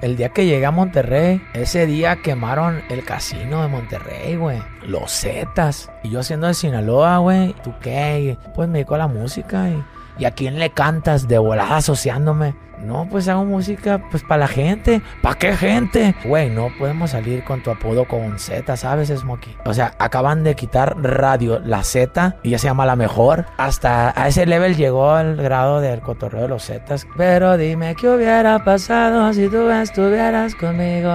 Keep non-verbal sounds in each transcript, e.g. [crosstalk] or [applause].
El día que llegué a Monterrey, ese día quemaron el casino de Monterrey, güey. Los Zetas. Y yo siendo de Sinaloa, güey. ¿Tú qué? Pues me dedico a la música y... ¿Y a quién le cantas de volada asociándome? No, pues hago música pues para la gente. ¿Para qué gente? Güey, no podemos salir con tu apodo con Z, ¿sabes, Smokey? O sea, acaban de quitar radio, la Z, y ya se llama la mejor. Hasta a ese level llegó el grado del cotorreo de los Zetas. Pero dime qué hubiera pasado si tú estuvieras conmigo.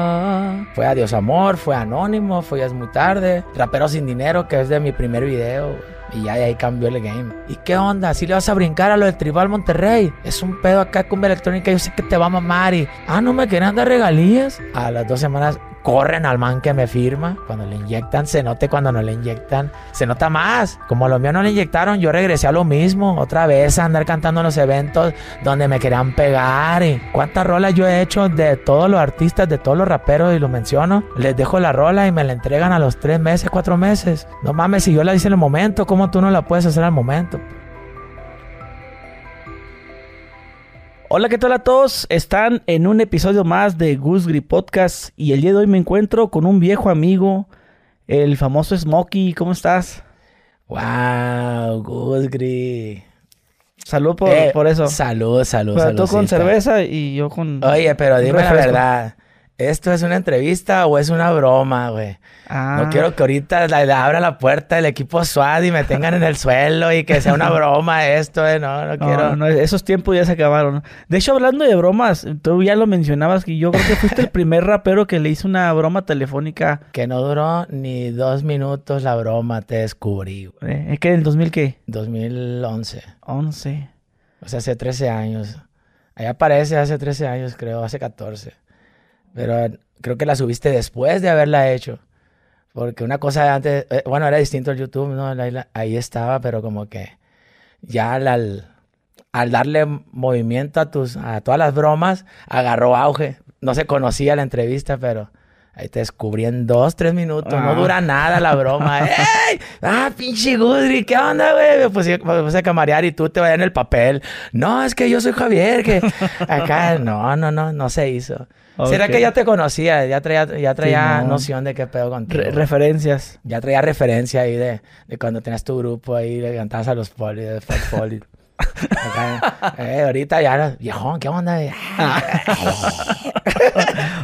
Fue Adiós Amor, fue Anónimo, fue Ya es muy tarde. Rapero sin dinero, que es de mi primer video. Y ya ahí cambió el game. ¿Y qué onda? Si le vas a brincar a lo del Tribal Monterrey. Es un pedo acá con electrónica. Yo sé que te va a mamar. Y, ah, no me quieren dar regalías. A las dos semanas corren al man que me firma. Cuando le inyectan, se note cuando no le inyectan, se nota más. Como a lo mío no le inyectaron, yo regresé a lo mismo. Otra vez a andar cantando en los eventos donde me querían pegar. Y cuántas rolas yo he hecho de todos los artistas, de todos los raperos, y lo menciono. Les dejo la rola y me la entregan a los tres meses, cuatro meses. No mames, si yo la hice en el momento, ¿cómo tú no la puedes hacer al momento? Hola, ¿qué tal a todos? Están en un episodio más de Goose Podcast y el día de hoy me encuentro con un viejo amigo, el famoso Smokey. ¿Cómo estás? Wow, Goose Salud por, eh, por eso. Salud, salud, salud. Tú con cerveza y yo con. Oye, pero dime la verdad. ¿Esto es una entrevista o es una broma, güey? No ah. quiero que ahorita le, abra la puerta el equipo SWAT y me tengan en el suelo y que sea una [laughs] broma esto, eh. No, no, quiero. No, esos tiempos ya se acabaron. De hecho, hablando de bromas, tú ya lo mencionabas que yo creo que fuiste el [laughs] primer rapero que le hizo una broma telefónica. Que no duró ni dos minutos la broma, te descubrí. Eh, ¿Es que en el 2000 qué? 2011. 11. O sea, hace 13 años. Ahí aparece hace 13 años, creo, hace 14. Pero creo que la subiste después de haberla hecho. Porque una cosa antes, eh, bueno, era distinto el YouTube, ¿no? Ahí, estaba, pero como que ya al, al, darle movimiento a, tus, a todas las bromas, agarró auge. No se conocía la entrevista, pero ahí te descubrí en dos, tres minutos. No ah. dura nada la broma. [laughs] ¡Ey! ¡Ah, pinche Gudri! ¿Qué onda, güey? Me puse, me puse a camarear y tú te vayas en el papel. No, es que yo soy Javier, que [laughs] acá, no, no, no, no se hizo. ¿Será que ya te conocía? Ya traía, ya traía noción de qué pedo contigo. referencias. Ya traía referencia ahí de, de, cuando tenías tu grupo ahí, le cantabas a los poli, de Fat [laughs] Poli. eh, ahorita ya, viejón, ¿qué onda? [laughs]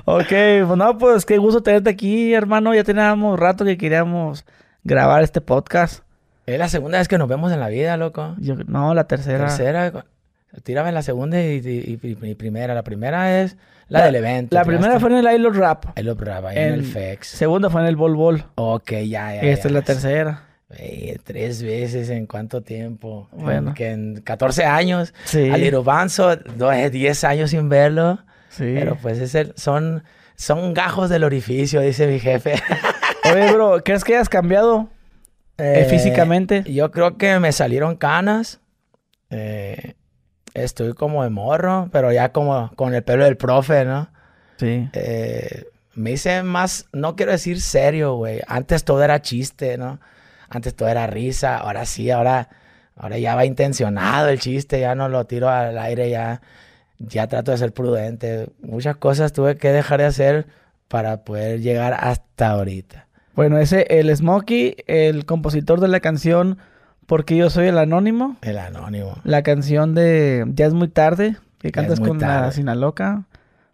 ok, bueno, pues qué gusto tenerte aquí, hermano. Ya teníamos rato que queríamos grabar este podcast. Es la segunda vez que nos vemos en la vida, loco. no, la tercera. Tercera. Tírame la segunda y, y primera. La primera es la, del evento. La primera fue en el I Love Rap. I Love Rap, ahí en, el FEX. Segunda fue en el Bol Bol. Ok, ya, ya. Esta es la tercera. tres veces en cuánto tiempo. Bueno. que en 14 años. Sí. Al Irobanzo, 10 años sin verlo. Sí. Pero pues es el, son, son gajos del orificio, dice mi jefe. [laughs] Oye, bro, ¿crees que hayas cambiado eh, físicamente? Yo creo que me salieron canas. Eh, estoy como de morro, pero ya como con el pelo del profe, ¿no? Sí. Eh, me hice más, no quiero decir serio, güey. Antes todo era chiste, ¿no? Antes todo era risa. Ahora sí, ahora, ahora ya va intencionado el chiste, ya no lo tiro al aire, ya, ya trato de ser prudente. Muchas cosas tuve que dejar de hacer para poder llegar hasta ahorita. Bueno, ese, el Smokey, el compositor de la canción porque yo soy el anónimo. El anónimo. La canción de Ya es muy tarde, que cantas con la Sinaloca.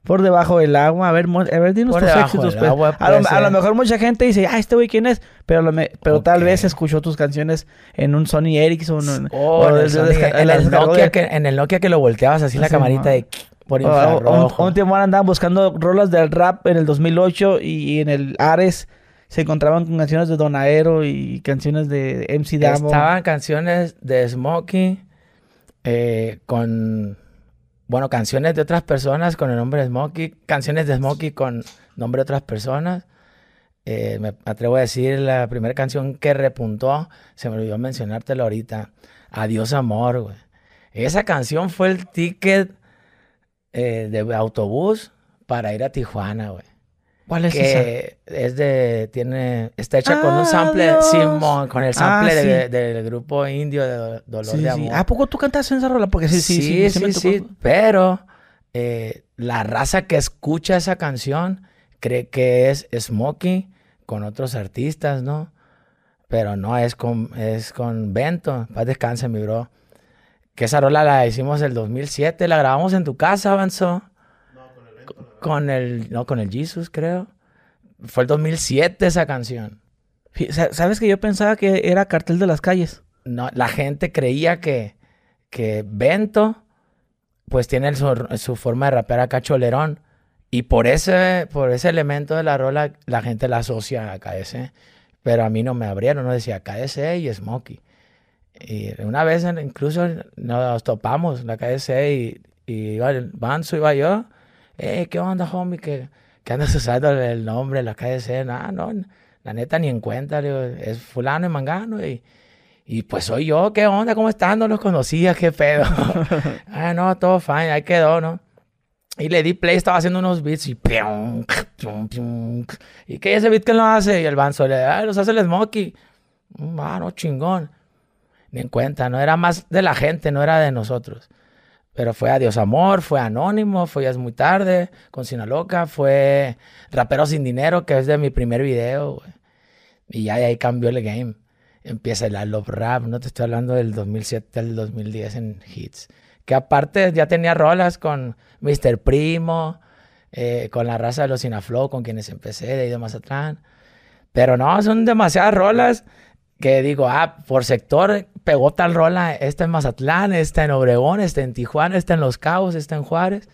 Por debajo del agua. A ver, a ver dinos tus éxitos. Pues. A, lo, mejor mucha gente dice, ah, este güey, ¿quién es? Pero, pero tal vez escuchó tus canciones en un Sony Ericsson. Oh, en, el Nokia que, en, el Nokia que, lo volteabas así la camarita de... Por infrarrojo. Un, un tiempo andaban buscando rolas del rap en el 2008 y en el Ares se encontraban con canciones de Donaero y canciones de MC Damo. Estaban canciones de Smokey eh, con, bueno, canciones de otras personas con el nombre de Smokey, canciones de Smokey con nombre de otras personas. Eh, me atrevo a decir la primera canción que repuntó, se me olvidó mencionártelo ahorita, Adiós Amor, güey. Esa canción fue el ticket eh, de autobús para ir a Tijuana, güey. ¿Cuál es que es de tiene está hecha con un sample Simón con el sample ah, del grupo indio de Dolor de Amor. ¿A poco tú cantas en esa rola? Porque sí, sí, sí, sí, sí, pero eh, la raza que escucha esa canción cree que es Smokey con otros artistas, ¿no? Pero no, es con, es con Bento. Paz descanse, mi bro. Que esa rola la hicimos el 2007, la grabamos en tu casa, avanzó. Con el, no, con el Jesus, creo. Fue el 2007 esa canción. ¿Sabes que yo pensaba que era Cartel de las Calles? No, la gente creía que, que Bento, pues tiene su, su forma de rapear acá cholerón. Y por ese, por ese elemento de la rola, la gente la asocia a KS. Pero a mí no me abrieron, no decía KS y Smokey. Y una vez incluso nos topamos, la KS y, y iba el Banzo, iba yo. Eh, ¿qué onda, homie? ¿Qué, andas usando el nombre, la KS? No, no, la neta ni en cuenta. es fulano y mangano. Y, y pues soy yo, ¿qué onda? ¿Cómo están? No los conocía, qué pedo. [laughs] ah, no, todo fine, ahí quedó, ¿no? Y le di play, estaba haciendo unos beats y... ¿Y qué ese beat que lo hace? Y el banzo le ah, los hace el Smokey. Mano, chingón. Ni en cuenta, no era más de la gente, no era de nosotros. Pero fue Adiós Amor, fue Anónimo, fue Ya es muy tarde, con Sinaloca, fue Rapero sin Dinero, que es de mi primer video, Y ya de ahí cambió el game. Empieza el Love Rap, no te estoy hablando del 2007 al 2010 en hits que aparte ya tenía rolas con Mr. Primo, eh, con la raza de los Sinaflow, con quienes empecé de ahí de Mazatlán. Pero no, son demasiadas rolas que digo, ah, por sector pegó tal rola, esta en Mazatlán, esta en Obregón, esta en Tijuana, esta en Los Cabos, esta en Juárez,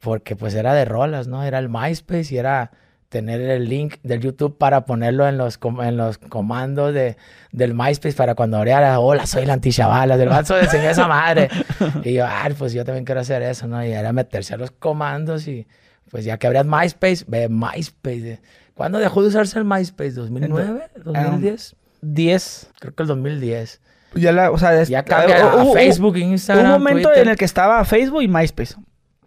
porque pues era de rolas, ¿no? Era el MySpace y era tener el link del YouTube para ponerlo en los, en los comandos de, del MySpace para cuando abría, hola, soy la antichavala, del vaso de esa madre. [laughs] y yo, ah, pues yo también quiero hacer eso, ¿no? Y era meterse a los comandos y pues ya que abrías MySpace, ve MySpace. ¿Cuándo dejó de usarse el MySpace? ¿2009? ¿2010? 10. Creo que el 2010. Ya la, o sea, ya cambió a Facebook, Instagram, un momento en el que estaba Facebook y MySpace.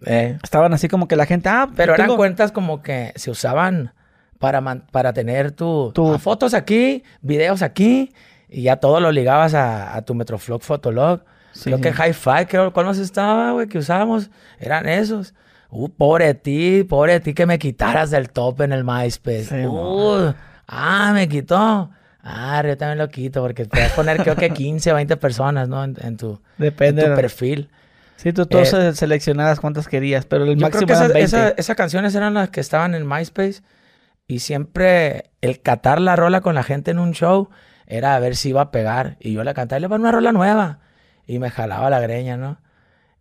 Eh. Estaban así como que la gente, ah, pero eran cuentas como que se usaban para, para tener tu, ah, fotos aquí, videos aquí, y ya todo lo ligabas a, tu Metroflog Fotolog. creo que Hi-Fi, creo, ¿cuál más estaba, güey? Que usábamos, eran esos. Uh, pobre ti, pobre ti que me quitaras del top en el MySpace. uh, ah, me quitó. Ah, yo también lo quito porque puedes poner creo que 15 o 20 personas, ¿no? En, tu, Depende en tu perfil. Sí, tú todas eh, seleccionadas cuántas querías, pero el máximo creo que esas, canciones eran las que estaban en MySpace y siempre el catar la rola con la gente en un show era a ver si iba a pegar. Y yo la cantaba y le ponía una rola nueva y me jalaba la greña, ¿no?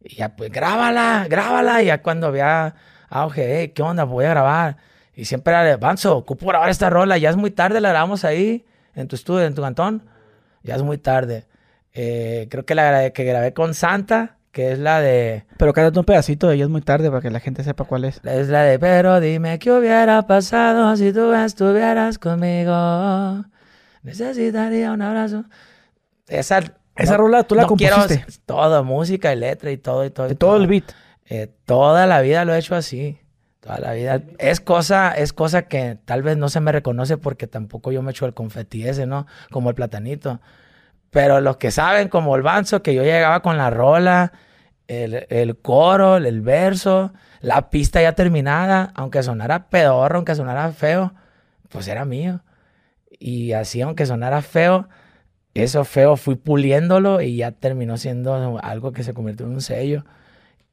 Y ya, pues, grábala, grábala. Y ya cuando había auge, ¿qué onda? Voy a grabar. Y siempre era de, Banzo, ocupo grabar esta rola. Ya es muy tarde, la grabamos ahí, en tu estudio, en tu cantón. Ya es muy tarde. Eh, creo que la que grabé con Santa que es la de... Pero cántate un pedacito de ella es muy tarde para que la gente sepa cuál es. Es la de, pero dime qué hubiera pasado si tú estuvieras conmigo. Necesitaría un abrazo. Esa... Esa rola tú la no compusiste. todo, música y letra y todo y todo. Y todo, el beat. Eh, toda la vida lo he hecho así. Toda la vida. Es cosa, es cosa que tal vez no se me reconoce porque tampoco yo me echo el confeti ese, ¿no? Como el platanito. Pero los que saben, como el banzo, que yo llegaba con la rola, el, coro, el verso, la pista ya terminada, aunque sonara pedorro, aunque sonara feo, pues era mío. Y así, aunque sonara feo, eso feo fui puliéndolo y ya terminó siendo algo que se convirtió en un sello.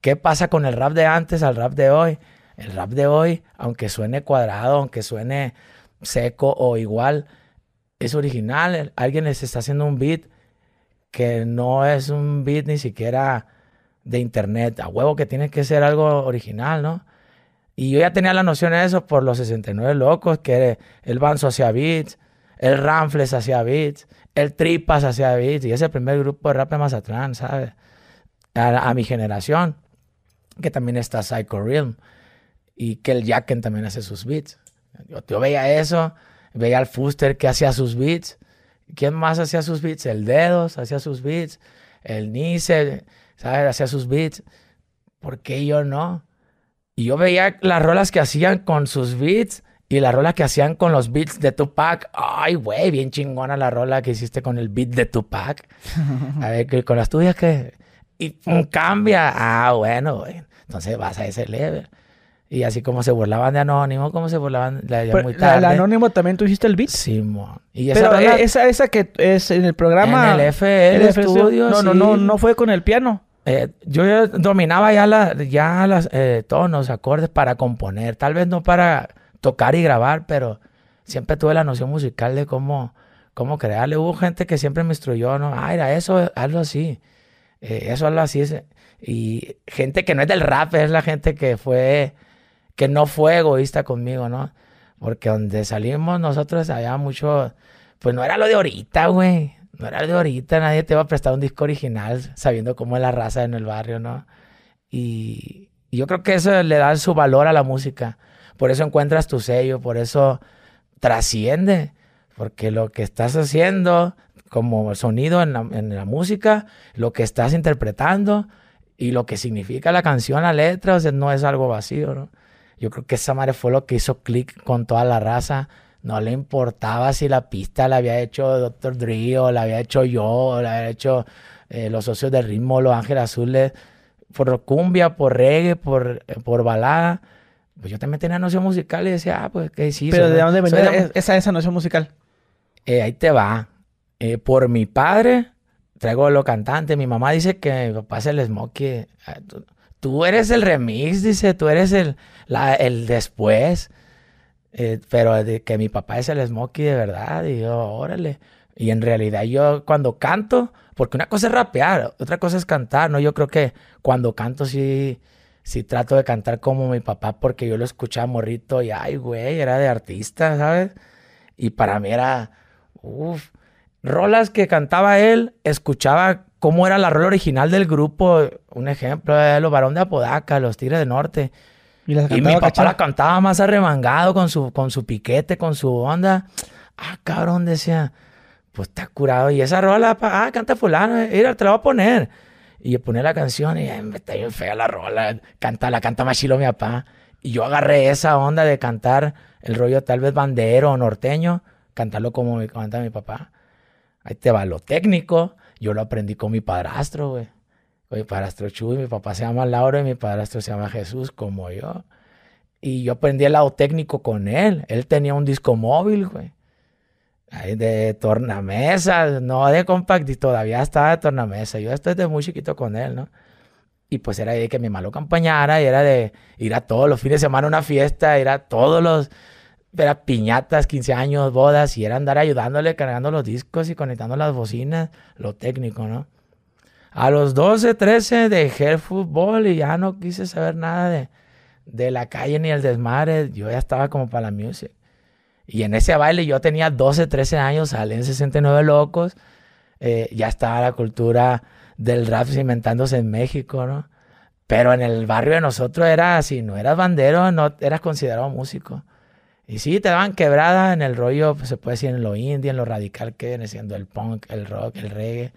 ¿Qué pasa con el rap de antes al rap de hoy? El rap de hoy, aunque suene cuadrado, aunque suene seco o igual, es original. Alguien les está haciendo un beat que no es un beat ni siquiera de internet. A huevo que tiene que ser algo original, ¿no? Y yo ya tenía la noción de eso por los 69 locos, que el Banzo hacía beats, el Ramfles hacía beats, el Tripas hacía beats, y ese primer grupo de rap de Mazatlán, ¿sabes? A, mi generación, que también está Psycho Realm, y que el Jacken también hace sus beats. Yo, yo veía eso, veía al Fuster que hacía sus beats. ¿Quién más hacía sus beats? El Dedos hacía sus beats, el Nice, ¿sabes? Hacía sus beats. ¿Por qué yo no? Y yo veía las rolas que hacían con sus beats y las rolas que hacían con los beats de Tupac. Ay, güey, bien chingona la rola que hiciste con el beat de Tupac. [laughs] A ver, con las tuyas que... Y cambia. Ah, bueno, güey. Entonces vas a ese level. Y así como se burlaban de Anónimo, como se burlaban de muy tarde. ¿El Anónimo también tú hiciste el beat? Sí, mo. Y esa Pero esa, esa que es en el programa... En el FL Studio, No, no, no, no fue con el piano. Eh, yo dominaba ya, la, ya las, eh, tonos, acordes para componer. Tal vez no para tocar y grabar, pero siempre tuve la noción musical de cómo, cómo crearle. Hubo gente que siempre me instruyó, ¿no? Ah, era eso, hazlo así. Eh, eso, hazlo así. Y gente que no es del rap, es la gente que fue que no fue egoísta conmigo, ¿no? Porque donde salimos nosotros había mucho, pues no era lo de ahorita, güey. No era lo de ahorita, nadie te va a prestar un disco original sabiendo cómo es la raza en el barrio, ¿no? Y, yo creo que eso le da su valor a la música. Por eso encuentras tu sello, por eso trasciende. Porque lo que estás haciendo como sonido en la, en la música, lo que estás interpretando y lo que significa la canción, la letra, o sea, no es algo vacío, ¿no? Yo creo que esa madre fue lo que hizo clic con toda la raza. No le importaba si la pista la había hecho Dr. Dre o la había hecho yo, o la había hecho eh, los socios del ritmo, los Ángeles Azules, por cumbia, por reggae, por, eh, por balada. Pues yo también tenía noción musical y decía, ah, pues, ¿qué sí? Pero ¿de dónde venía esa, esa noción musical? Eh, ahí te va. por mi padre, traigo lo cantante. Mi mamá dice que mi papá es el Smokey. Tú eres el remix, dice, tú eres el, el después. Eh, pero que mi papá es el Smokey de verdad, y yo, órale. Y en realidad yo cuando canto, porque una cosa es rapear, otra cosa es cantar, ¿no? Yo creo que cuando canto sí, sí trato de cantar como mi papá, porque yo lo escuchaba morrito y, ay, güey, era de artista, ¿sabes? Y para mí era, uff, rolas que cantaba él, escuchaba cómo era la rola original del grupo. Un ejemplo, de los Barón de Apodaca, los Tigres del Norte. Y, mi papá la cantaba más arremangado con su, con su piquete, con su onda. Ah, cabrón, decía, pues está curado. Y esa rola, ah, canta fulano, eh, mira, te la voy a poner. Y yo ponía la canción y me está bien fea la rola. Canta, la canta más chilo mi papá. Y yo agarré esa onda de cantar el rollo tal vez bandero o norteño, cantarlo como me canta mi papá. Ahí te va lo técnico. Yo lo aprendí con mi padrastro, güey. Mi padrastro Chuy, mi papá se llama Laura y mi padrastro se llama Jesús, como yo. Y yo aprendí el lado técnico con él. Él tenía un disco móvil, güey. Ahí de tornamesa, no de compact, y todavía estaba de tornamesa. Yo estoy de muy chiquito con él, ¿no? Y pues era de que mi malo acompañara y era de ir a todos los fines de semana a una fiesta, ir a todos los era piñatas, 15 años, bodas, y era andar ayudándole, cargando los discos y conectando las bocinas, lo técnico, ¿no? A los 12, 13 dejé el fútbol y ya no quise saber nada de, de la calle ni el desmadre. Yo ya estaba como para la music. Y en ese baile yo tenía 12, 13 años, salí en 69 locos. Eh, ya estaba la cultura del rap cimentándose en México, ¿no? Pero en el barrio de nosotros era así, no eras bandero, no eras considerado músico. Y sí, te daban quebrada en el rollo, pues, se puede decir en lo indie, en lo radical que viene siendo el punk, el rock, el reggae.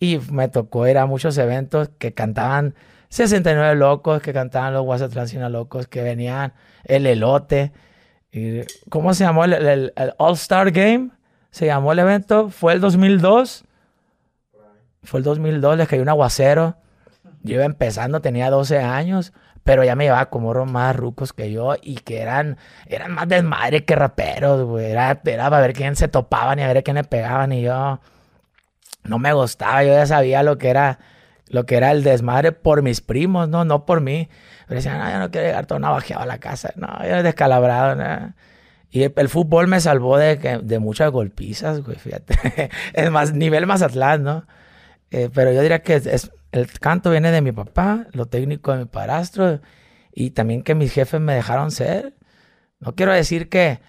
Y me tocó ir muchos eventos que cantaban 69 locos, que cantaban los Guasatrancina locos, que venían el elote. Y, ¿Cómo se llamó el, All-Star Game? Se llamó el evento. Fue el 2002. Fue el 2002, les cayó un aguacero. Yo iba empezando, tenía 12 años. Pero ya me llevaba como más rucos que yo y que eran, eran más desmadre que raperos, güey. Era, era para ver quién se topaban y a ver quién le pegaban y yo no me gustaba. Yo ya sabía lo que era, lo que era el desmadre por mis primos, no, no por mí. Pero decían, no, yo no quiero llegar todo navajeado a la casa. No, yo descalabrado, ¿no? Y el, fútbol me salvó de, de muchas golpizas, güey, fíjate. [laughs] es más, nivel Mazatlán, ¿no? Eh, pero yo diría que es, el canto viene de mi papá, lo técnico de mi padrastro y también que mis jefes me dejaron ser. No quiero decir que,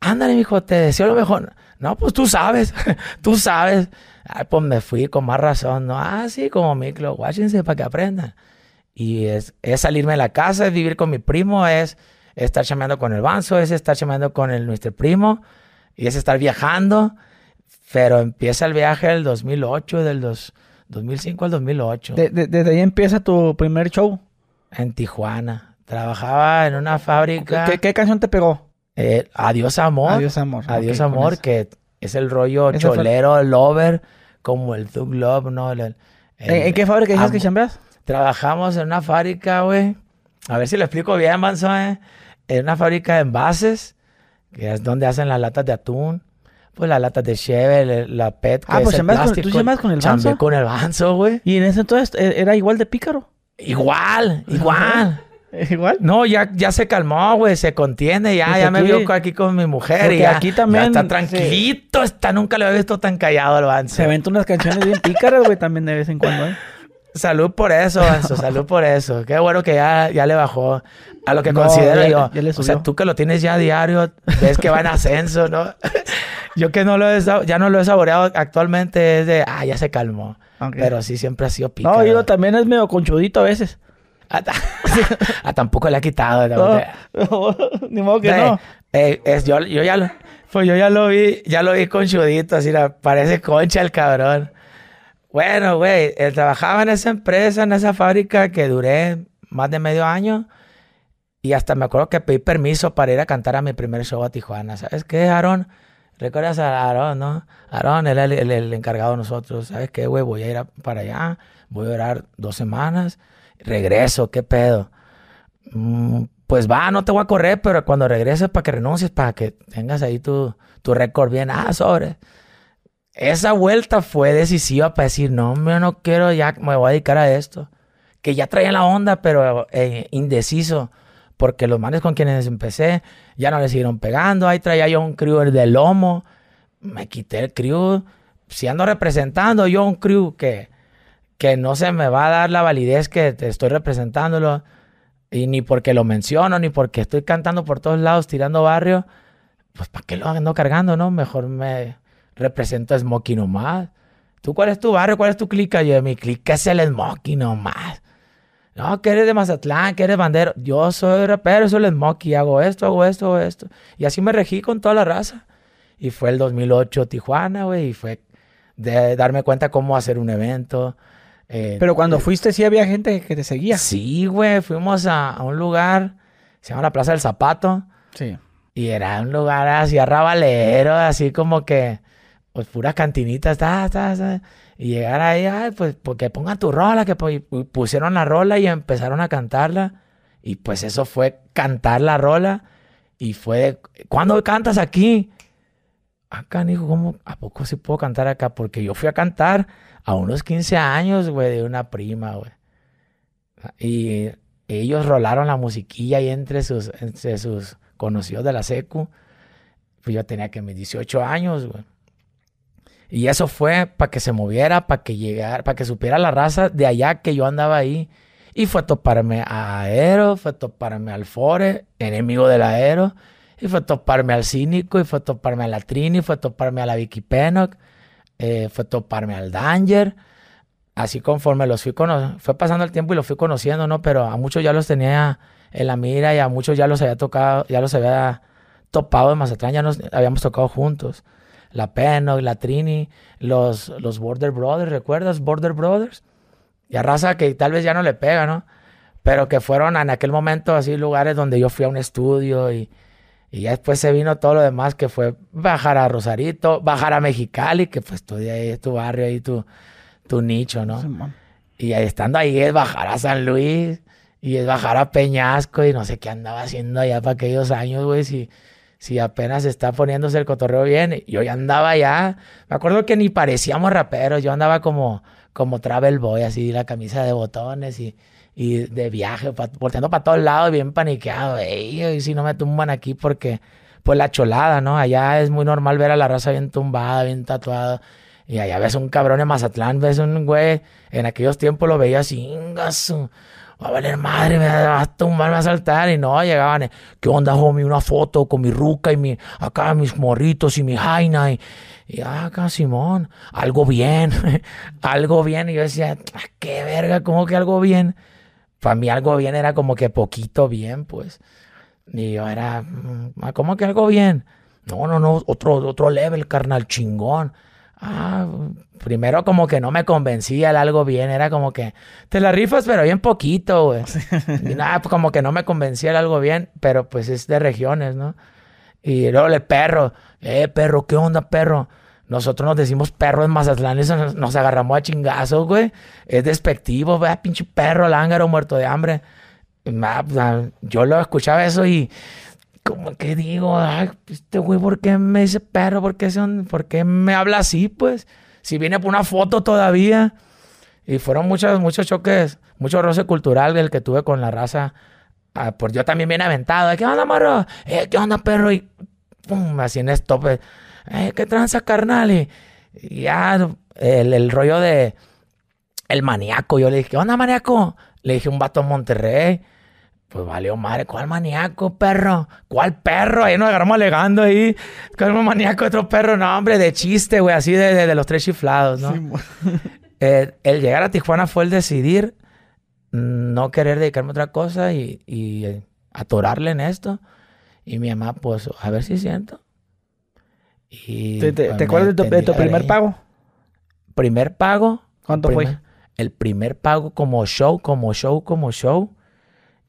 ándale, hijo, te deseo lo mejor. No, pues tú sabes, [laughs] tú sabes. Ay, pues me fui con más razón, ¿no? Ah, sí, como micro, guáchense para que aprendan. Y es, salirme de la casa, es vivir con mi primo, es estar chameando con el banzo, es estar chameando con el, nuestro primo, y es estar viajando. Pero empieza el viaje del 2008, del dos, 2005 al 2008. desde ahí empieza tu primer show. En Tijuana. Trabajaba en una fábrica. ¿Qué, canción te pegó? Eh, Adiós Amor. Adiós Amor. Adiós Amor, que es el rollo cholero, lover, como el Thug Love, ¿no? ¿En, qué fábrica dices que chambeas? trabajamos en una fábrica, güey. A ver si lo explico bien, Manso, ¿eh? En una fábrica de envases, que es donde hacen las latas de atún. Pues las latas de Cheve, la PET, que ah, pues el plástico. Con, ¿tú con el banzo? con el banzo, güey. ¿Y en ese entonces eh, era igual de pícaro? Igual, igual. [laughs] ¿Igual? No, ya, ya se calmó, güey, se contiene, ya, ya me vio aquí con mi mujer. Y aquí también. está tranquilito, está, nunca lo había visto tan callado el Banzo. Se aventa unas canciones bien pícaras, güey, también de vez en cuando, ¿eh? Salud por eso, Banzo, salud por eso. Qué bueno que ya, ya le bajó a lo que considero yo. o sea, tú que lo tienes ya a diario, ves que va en ascenso, ¿no? [laughs] yo que no lo he, ya no lo he saboreado actualmente, es de, ah, ya se calmó. Pero sí siempre ha sido pícaro. No, yo también es medio conchudito a veces. Ah, [laughs] tampoco le ha quitado. [laughs] ni modo que no. Eh, es, yo, yo, ya lo, pues yo ya lo vi, ya lo vi con chudito, así, parece concha el cabrón. Bueno, güey, él trabajaba en esa empresa, en esa fábrica que duré más de medio año. Y hasta me acuerdo que pedí permiso para ir a cantar a mi primer show a Tijuana. ¿Sabes qué, Aaron? ¿Recuerdas a Aaron, no? Aaron era el, el, encargado de nosotros. ¿Sabes qué, güey? Voy a ir para allá. Voy a orar dos semanas regreso, ¿qué pedo? Mm, pues va, no te voy a correr, pero cuando regreses para que renuncies, para que tengas ahí tu, tu récord bien, ah, sobre. Esa vuelta fue decisiva para decir, no, yo no quiero, ya me voy a dedicar a esto. Que ya traía la onda, pero eh, indeciso. Porque los manes con quienes empecé ya no le siguieron pegando. Ahí traía yo un crew de lomo. Me quité el crew. Si ando representando yo un crew que que no se me va a dar la validez que te estoy representándolo, y ni porque lo menciono, ni porque estoy cantando por todos lados, tirando barrio, pues ¿para qué lo ando cargando, no? Mejor me represento a Smokey nomás. ¿Tú cuál es tu barrio? ¿Cuál es tu clica? Yo, mi clica es el Smokey nomás. No, que eres de Mazatlán, que eres bandero. Yo soy rapero, soy el Smokey, hago esto, hago esto, hago esto. Y así me regí con toda la raza. Y fue el 2008 Tijuana, güey, y fue de darme cuenta cómo hacer un evento, eh, Pero cuando eh, fuiste, sí había gente que te seguía. Sí, güey. Fuimos a, un lugar, se llama la Plaza del Zapato. Sí. Y era un lugar así arrabalero, así como que, pues puras cantinitas, y llegar ahí, ay, pues, porque pongan tu rola, que pusieron la rola y empezaron a cantarla. Y pues eso fue cantar la rola. Y fue, ¿cuándo cantas aquí? Acá, hijo, ¿cómo? ¿A poco sí puedo cantar acá? Porque yo fui a cantar a unos 15 años, güey, de una prima, güey. Y ellos rolaron la musiquilla ahí entre sus, entre sus conocidos de la secu. Pues yo tenía que mis 18 años, güey. Y eso fue para que se moviera, para que llegara, para que supiera la raza de allá que yo andaba ahí. Y fue a toparme a Aero, fue a toparme al Fore, enemigo del Aero. Y fue a toparme al Cínico, y fue a toparme a la Trini, fue a toparme a la Vicky Pennock. Eh, fue toparme al Danger. Así conforme los fui conociendo, fue pasando el tiempo y los fui conociendo, ¿no? Pero a muchos ya los tenía en la mira y a muchos ya los había tocado, ya los había topado en Mazatlán, ya nos habíamos tocado juntos. La Peno, la Trini, los, los Border Brothers, ¿recuerdas? Border Brothers. Y a raza que tal vez ya no le pega, ¿no? Pero que fueron en aquel momento así lugares donde yo fui a un estudio y, y ya después se vino todo lo demás, que fue bajar a Rosarito, bajar a Mexicali, que pues tú de ahí, tu barrio, ahí tu, tu nicho, ¿no? y ahí, estando ahí es bajar a San Luis y es bajar a Peñasco y no sé qué andaba haciendo allá para aquellos años, güey, si, si apenas está poniéndose el cotorreo bien. Yo ya andaba allá, me acuerdo que ni parecíamos raperos, yo andaba como, como travel boy, así, la camisa de botones y y de viaje, volteando para todos lados, bien paniqueado. y si no me tumban aquí porque, pues la cholada, ¿no? Allá es muy normal ver a la raza bien tumbada, bien tatuada. Y allá ves un cabrón en Mazatlán, ves un güey, en aquellos tiempos lo veía así, a valer madre, me va a tumbar, me va a saltar. Y no, llegaban, ¿qué onda, homie? Una foto con mi ruca y mi, acá mis morritos y mi jaina. Y, y acá, Simón, algo bien, [laughs] algo bien. Y yo decía, ah, qué verga, ¿cómo que algo bien? para mí algo bien era como que poquito bien, pues. Y yo era, mm, ¿cómo que algo bien? No, no, no, otro, otro level, carnal, chingón. Ah, primero como que no me convencía el algo bien, era como que te la rifas, pero bien poquito, güey. [laughs] y nada, pues como que no me convencía el algo bien, pero pues es de regiones, ¿no? Y luego el perro, eh, perro, ¿qué onda, perro? nosotros nos decimos perro en Mazatlán y nos, agarramos a chingazos, güey. Es despectivo, güey, pinche perro, lángaro, muerto de hambre. Yo lo escuchaba eso y como que digo, ay, este güey, ¿por qué me dice perro? ¿Por qué, son, ¿Por qué me habla así, pues? Si viene por una foto todavía. Y fueron muchos, muchos choques, mucho roce cultural el que tuve con la raza. Ah, pues yo también bien aventado. ¿Qué onda, morro? Eh, ¿Qué onda, perro? Y pum, así en esto, pues, eh, ¿qué tranza, carnal? Y, ya el, el, rollo de el maníaco. Yo le dije, ¿qué onda, maníaco? Le dije un vato en Monterrey. Pues valió madre, ¿cuál maníaco, perro? ¿Cuál perro? Ahí nos agarramos alegando ahí. ¿Cuál maníaco, otro perro? No, hombre, de chiste, güey, así de, de, los tres chiflados, ¿no? [laughs] Eh, el llegar a Tijuana fue el decidir no querer dedicarme a otra cosa y, y eh, atorarle en esto. Y mi mamá, pues, a ver si siento. Y, ¿Te, te, pues, acuerdas de tu, primer pago? Primer pago. ¿Cuánto fue? El primer pago como show, como show, como show.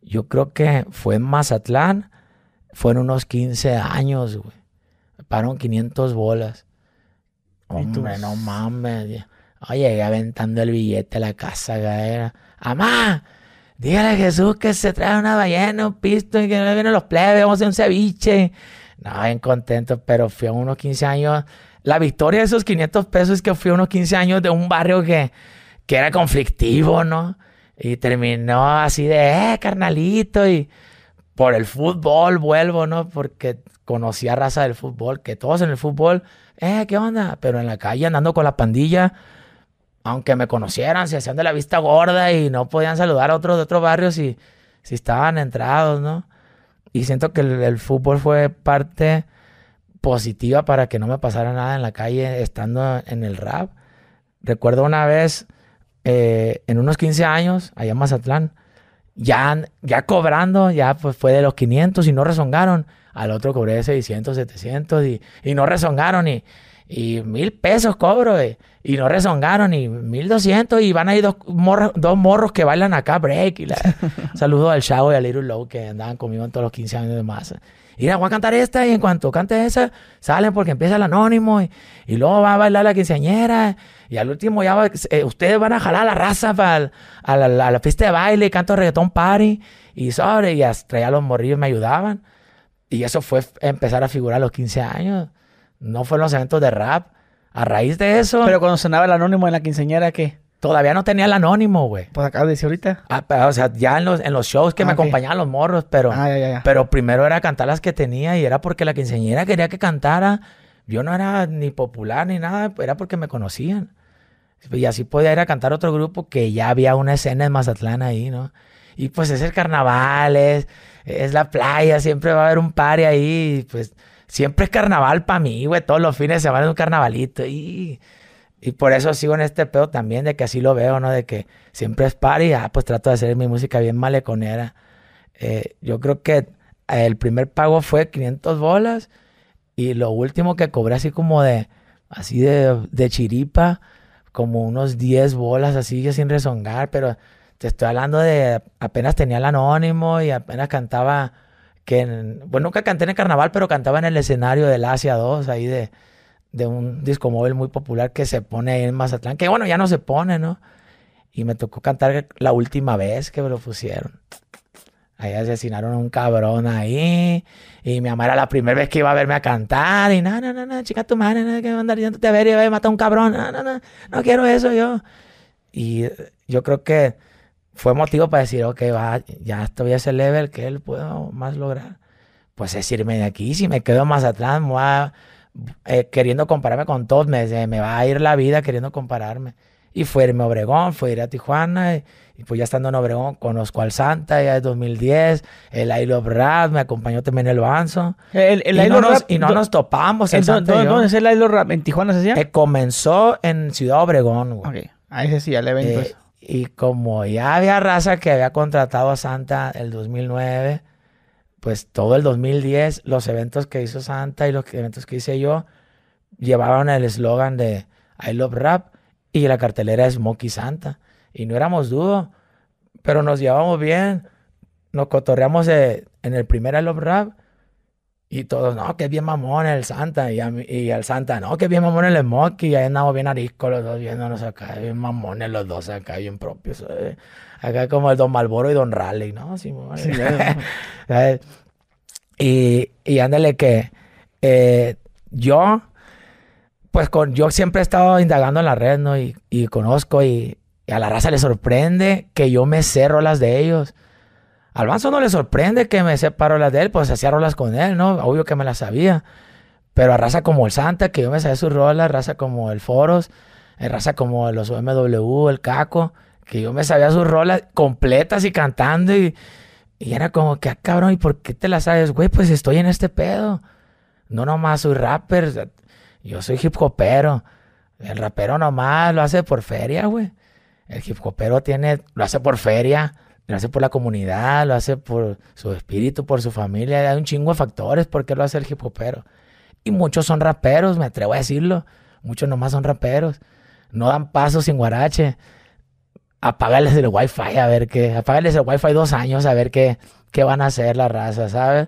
Yo creo que fue en Mazatlán. Fueron unos 15 años, güey. Me pagaron 500 bolas. Hombre, no mames. Oye, aventando el billete a la casa, galera. ¡Amá! Dígale a Jesús que se trae una ballena, un pisto y que no vienen los plebes, vamos a hacer un ceviche. No, bien contento, pero fui a unos 15 años. La victoria de esos 500 pesos es que fui a unos 15 años de un barrio que, que era conflictivo, ¿no? Y terminó así de, eh, carnalito, y por el fútbol vuelvo, ¿no? Porque conocí a raza del fútbol, que todos en el fútbol, eh, ¿qué onda? Pero en la calle andando con la pandilla, aunque me conocieran, se hacían de la vista gorda y no podían saludar a otros de otros barrios si, si estaban entrados, ¿no? Y siento que el, fútbol fue parte positiva para que no me pasara nada en la calle estando en el rap. Recuerdo una vez, eh, en unos 15 años, allá en Mazatlán, ya, ya cobrando, ya pues fue de los 500 y no rezongaron. Al otro cobré 600, 700 y, y no rezongaron y y mil pesos cobro, eh, y no rezongaron, y mil doscientos, y van ahí dos morros, dos morros que bailan acá, break. Y [laughs] Saludo al Chavo y al Little Low que andaban conmigo en todos los 15 años de más. Y voy a cantar esta, y en cuanto cante esa, salen porque empieza el anónimo, y, luego va a bailar la quinceañera, y al último ya eh, ustedes van a jalar la raza para a, la, fiesta de baile, canto reggaetón party, y sobre, y traía a los morrillos, me ayudaban. Y eso fue empezar a figurar a los 15 años. No fue en los eventos de rap. A raíz de eso. Pero cuando sonaba el anónimo en la quinceañera, ¿qué? Todavía no tenía el anónimo, güey. Pues acá decir ahorita. Ah, pero, o sea, ya en los, en los shows que me ah, acompañaban los morros, pero. Ah, ya, ya, pero primero era cantar las que tenía y era porque la quinceañera quería que cantara. Yo no era ni popular ni nada, era porque me conocían. Y así podía ir a cantar otro grupo que ya había una escena en Mazatlán ahí, ¿no? Y pues es el carnaval, es, es la playa, siempre va a haber un party ahí, pues siempre es carnaval para mí, güey. Todos los fines de semana es un carnavalito. Y, y por eso sigo en este pedo también, de que así lo veo, ¿no? De que siempre es party. Ah, pues trato de hacer mi música bien maleconera. Eh, yo creo que el primer pago fue 500 bolas. Y lo último que cobré así como de, así de, de chiripa, como unos 10 bolas así, sin rezongar. Pero te estoy hablando de apenas tenía el anónimo y apenas cantaba que, bueno, nunca canté en el carnaval, pero cantaba en el escenario del Asia 2, ahí de, de un disco móvil muy popular que se pone ahí en Mazatlán, que bueno, ya no se pone, ¿no? Y me tocó cantar la última vez que me lo pusieron. Ahí asesinaron a un cabrón ahí. Y mi mamá era la primera vez que iba a verme a cantar. Y no, no, no, no, chica tu madre, no, que andar yéndote a ver y a matar a un cabrón. No, no, no, no quiero eso yo. Y yo creo que fue motivo para decir, ok, va, ya estoy a ese level que él puedo más lograr. Pues es irme de aquí. Si me quedo más atrás, me va, eh, queriendo compararme con todos, me, me va a ir la vida queriendo compararme. Y fue irme a Obregón, fue ir a Tijuana. Y, pues ya estando en Obregón, conozco al Santa, ya es 2010. El I Love Rap me acompañó también el Banzo. El, el y, no nos, y no nos topamos. El ¿Dónde, es el I Love Rap? ¿En Tijuana se hacía? Eh, comenzó en Ciudad Obregón, güey. Ok, ahí se hacía el evento. Eh, y como ya había raza que había contratado a Santa el 2009, pues todo el 2010, los eventos que hizo Santa y los eventos que hice yo, llevaban el eslogan de I Love Rap y la cartelera es Smokey Santa. Y no éramos dúo, pero nos llevamos bien. Nos cotorreamos en el primer I Love Rap Y todos, no, que bien mamón el Santa. Y, y el Santa, no, que bien mamón el Smokey. Y ahí andamos bien arisco los dos viéndonos acá. Bien mamones los dos acá, bien propios. Eh. Acá como el Don Malboro y Don Raleigh, ¿no? Sí, [laughs] y, y ándale que eh, yo, pues con, yo siempre he estado indagando en la red, ¿no? Y, y conozco y, a la raza le sorprende que yo me sé rolas de ellos. Al Manso no le sorprende que me separo las de él, pues hacía rolas con él, ¿no? Obvio que me las sabía. Pero a raza como el Santa, que yo me sabía sus rolas, raza como el Foros, eh, raza como los OMW, el Caco, que yo me sabía sus rolas completas y cantando y, y era como que, ah, cabrón, ¿y por qué te las sabes? Güey, pues estoy en este pedo. No nomás soy rapper, yo soy hip hopero. El rapero nomás lo hace por feria, güey. El hip hopero lo hace por feria lo hace por la comunidad, lo hace por su espíritu, por su familia. Hay un chingo de factores por qué lo hace el hip hopero. Y muchos son raperos, me atrevo a decirlo. Muchos nomás son raperos. No dan paso sin guarache. Apágales el wifi a ver qué. Apágales el wifi dos años a ver qué, qué van a hacer la raza, ¿sabes?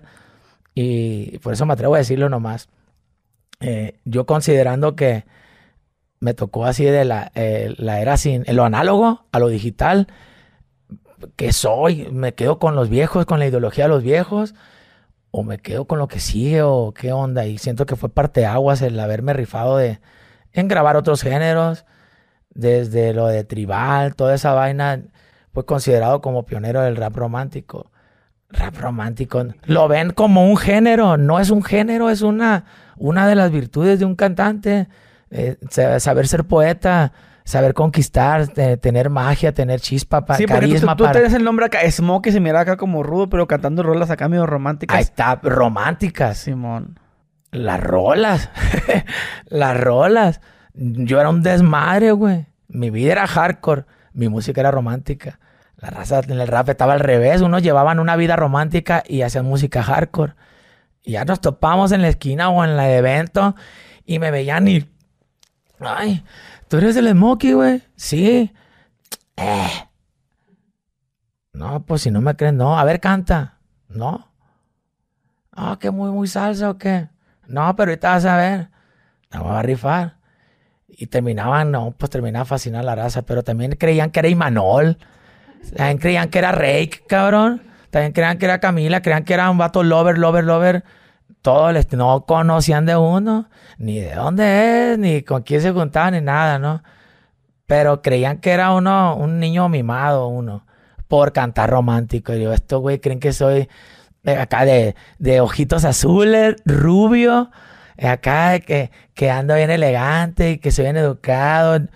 Y por eso me atrevo a decirlo nomás. Eh, yo considerando que me tocó así de la, eh, la era sin lo análogo a lo digital ¿qué soy? ¿Me quedo con los viejos, con la ideología de los viejos? ¿O me quedo con lo que sigue? ¿O qué onda? Y siento que fue parte aguas el haberme rifado de, en grabar otros géneros, desde lo de tribal, toda esa vaina, fue considerado como pionero del rap romántico. Rap romántico, lo ven como un género, no es un género, es una, una de las virtudes de un cantante, eh, saber ser poeta, saber conquistar, tener magia, tener chispa, pa, sí, carisma. Tú, tú, tienes el nombre acá, Smoke, se mira acá como rudo, pero cantando rolas acá medio románticas. Ahí está, románticas. Simón. Las rolas. [laughs] Las rolas. Yo era un desmadre, güey. Mi vida era hardcore, mi música era romántica. La raza en el rap estaba al revés. Unos llevaban una vida romántica y hacían música hardcore. Y ya nos topamos en la esquina o en el evento y me veían y. Ay, ¿Tú eres el Smokey, güey? Sí. Eh. No, pues si no me creen, no. A ver, canta. No. Ah, que muy, muy salsa o qué. No, pero ahorita vas a ver. No va a rifar. Y terminaban, no, pues terminaba fascinar la raza. Pero también creían que era Imanol. También creían que era Rake, cabrón. También creían que era Camila. Creían que era un vato lover, lover, lover todos no conocían de uno, ni de dónde es, ni con quién se juntaban, ni nada, ¿no? Pero creían que era uno, un niño mimado, uno, por cantar romántico. Y yo, estos güey creen que soy acá de, de ojitos azules, rubio, acá que, que ando bien elegante y que soy bien educado.